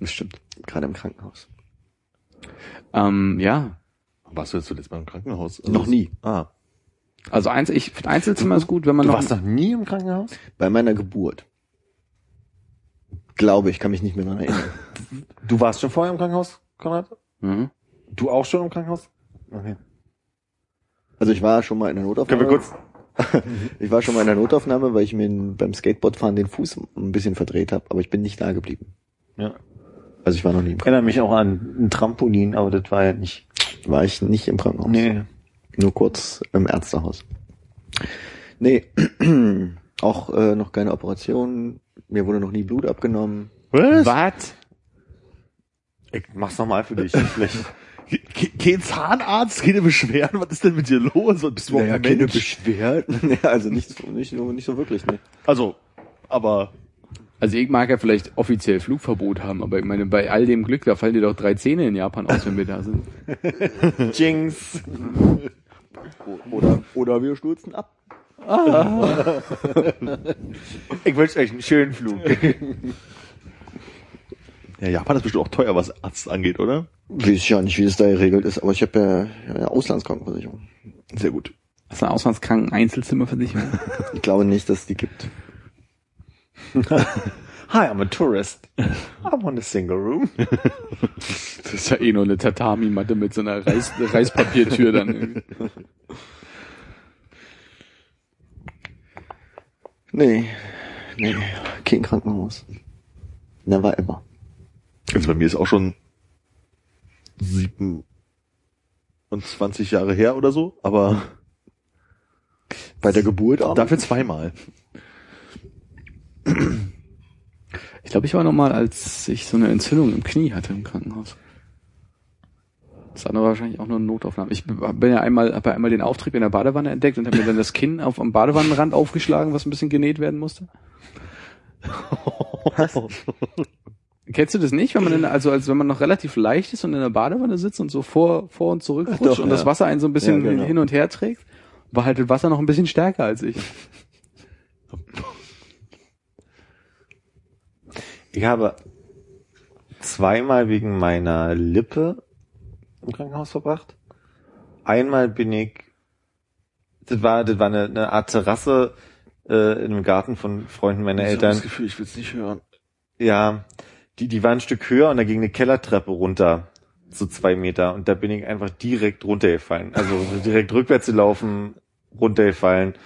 Das stimmt. gerade im Krankenhaus. Ähm, ja, Warst du jetzt zuletzt mal im Krankenhaus? Also Noch nie. Ah. Also eins, ich finde Einzelzimmer ist gut, wenn man Du noch. warst noch nie im Krankenhaus? Bei meiner Geburt. Glaube ich, kann mich nicht mehr daran erinnern. Du warst schon vorher im Krankenhaus, Konrad? Mhm. Du auch schon im Krankenhaus? Okay. Also ich war schon mal in der Können Notaufnahme. wir kurz, Ich war schon mal in der Notaufnahme, weil ich mir beim Skateboardfahren den Fuß ein bisschen verdreht habe, aber ich bin nicht da geblieben. Ja. Also ich war noch nie im Ich Krankenhaus. erinnere mich auch an ein Trampolin, aber das war ja nicht. War ich nicht im Krankenhaus. Nee. Nur kurz im Ärztehaus. Nee, auch äh, noch keine Operation. Mir wurde noch nie Blut abgenommen. Was? Was? Ich mach's nochmal für dich. Vielleicht. Ke- Kein Zahnarzt, keine Beschwerden, was ist denn mit dir los? Und bist du überhaupt ein Mensch? Beschwerden. ja, also nicht, so- nicht, so- nicht so wirklich, ne. Also, aber Also ich mag ja vielleicht offiziell Flugverbot haben, aber ich meine, bei all dem Glück, da fallen dir doch drei Zähne in Japan aus, wenn wir da sind. Jinx. Oder, oder wir stürzen ab. Ich wünsche euch einen schönen Flug. ja, Japan ist bestimmt auch teuer, was Arzt angeht, oder? Weiß ich ja nicht, wie das da geregelt ist, aber ich habe ja, ja eine Auslandskrankenversicherung. Sehr gut. Das ist eine Auslandskranken Einzelzimmerversicherung. Ich glaube nicht, dass es die gibt. Hi, I'm a tourist. I want a single room. Das ist ja eh nur eine Tatami-Matte mit so einer Reis Reispapiertür dann. Nee, nee, kein Krankenhaus. Never ever. Also bei mir ist auch schon 27 Jahre her oder so, aber Bei der Geburt auch? dafür zweimal. Ich glaube, ich war noch mal, als ich so eine Entzündung im Knie hatte im Krankenhaus. Das andere war wahrscheinlich auch nur eine Notaufnahme. Ich bin ja einmal, habe ja einmal den Auftrieb in der Badewanne entdeckt und habe mir dann das Kinn auf am Badewannenrand aufgeschlagen, was ein bisschen genäht werden musste. Kennst du das nicht, wenn man in, also als wenn man noch relativ leicht ist und in der Badewanne sitzt und so vor vor und zurück rutscht doch, und das ja. Wasser einen so ein bisschen Ja, genau. hin und her trägt, war halt das Wasser noch ein bisschen stärker als ich. Ich habe zweimal wegen meiner Lippe im Krankenhaus verbracht. Einmal bin ich, das war, das war eine, eine Art Terrasse äh, in einem Garten von Freunden meiner Ich habe Eltern. das Gefühl, ich will es nicht hören. Ja, die, die war ein Stück höher und da ging eine Kellertreppe runter, so zwei Meter. Und da bin ich einfach direkt runtergefallen. Also direkt rückwärts gelaufen, runtergefallen.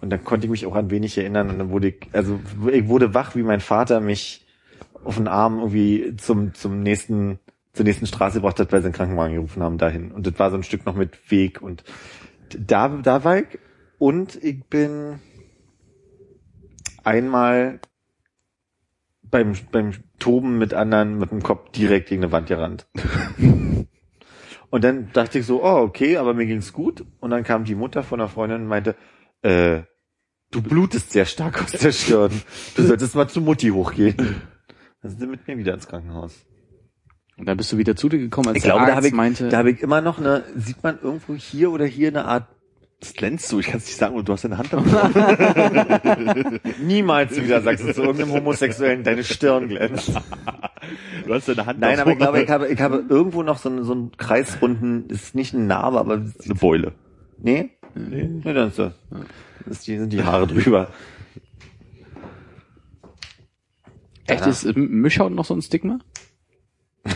Und dann konnte ich mich auch an wenig erinnern. Und dann wurde ich, also ich wurde wach, wie mein Vater mich auf den Arm irgendwie zum, zum nächsten, zur nächsten Straße gebracht hat, weil sie einen Krankenwagen gerufen haben dahin. Und das war so ein Stück noch mit Weg. Und da, da war ich. Und ich bin einmal beim, beim Toben mit anderen mit dem Kopf direkt gegen eine Wand gerannt. und dann dachte ich so, oh, okay, aber mir ging's gut. Und dann kam die Mutter von einer Freundin und meinte, äh, du blutest sehr stark aus der Stirn. Du solltest mal zu Mutti hochgehen. Dann sind sie mit mir wieder ins Krankenhaus. Und dann bist du wieder zu dir gekommen, als Ich der glaube, da Arzt habe ich, meinte, da habe ich immer noch eine, sieht man irgendwo hier oder hier eine Art, Das glänzt so, ich kann es nicht sagen, du hast deine Hand damit. niemals wieder sagst du zu irgendeinem Homosexuellen, deine Stirn glänzt. du hast deine Hand Nein, aber ich glaube, ich habe, ich habe irgendwo noch so einen, so einen kreisrunden, ist nicht eine Narbe, aber eine Beule. nee, nee, nee dann ist das. das ist die, sind die Haare drüber. Echt ist M- Mischhaut noch so ein Stigma?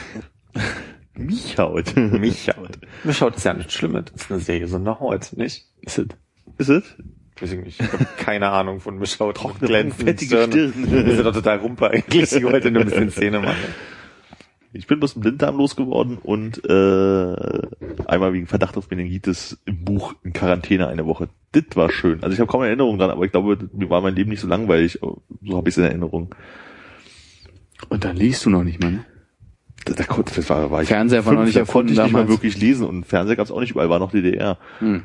Michaut. Michaut. Mir schaut es ja nicht schlimm, das ist eine sehr gesunde Haut, nicht? Ist es? Ist es? Weiß ich nicht. Ich habe keine Ahnung von Mischhaut. Trockene, glänzenden fettige Stirn. Stirn. Wir sind doch total rumpe eigentlich. Ich wollte nur ein bisschen Szene machen. Ich bin bloß einen Blinddarm losgeworden und äh, einmal wegen Verdacht auf Meningitis im Buch in Quarantäne eine Woche. Das war schön. Also ich habe kaum Erinnerung dran, aber ich glaube, mir war mein Leben nicht so langweilig. So habe ich es in Erinnerung. Und dann liest du noch nicht mal, ne? Da, da, konnte- das war, war ich Fernseher war noch nicht da erfunden konnte ich nicht mal damals. wirklich lesen und Fernseher gab es auch nicht überall, war noch DDR. Hm.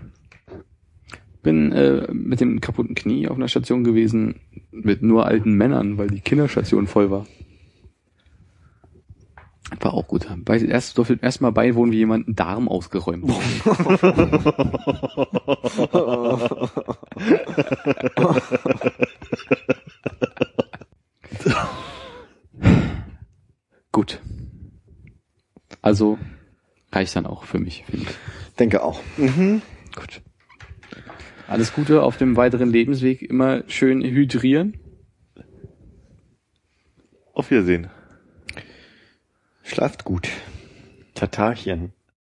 Bin äh, mit dem kaputten Knie auf einer Station gewesen mit nur alten Männern, weil die Kinderstation voll war. War auch gut. Bei, erst durfte erst mal beiwohnen, wie jemand einen Darm ausgeräumt gut. Also reicht dann auch für mich, finde ich. Denke auch. Gut. Alles Gute auf dem weiteren Lebensweg. Immer schön hydrieren. Auf Wiedersehen. Schlaft gut. Tatarchen.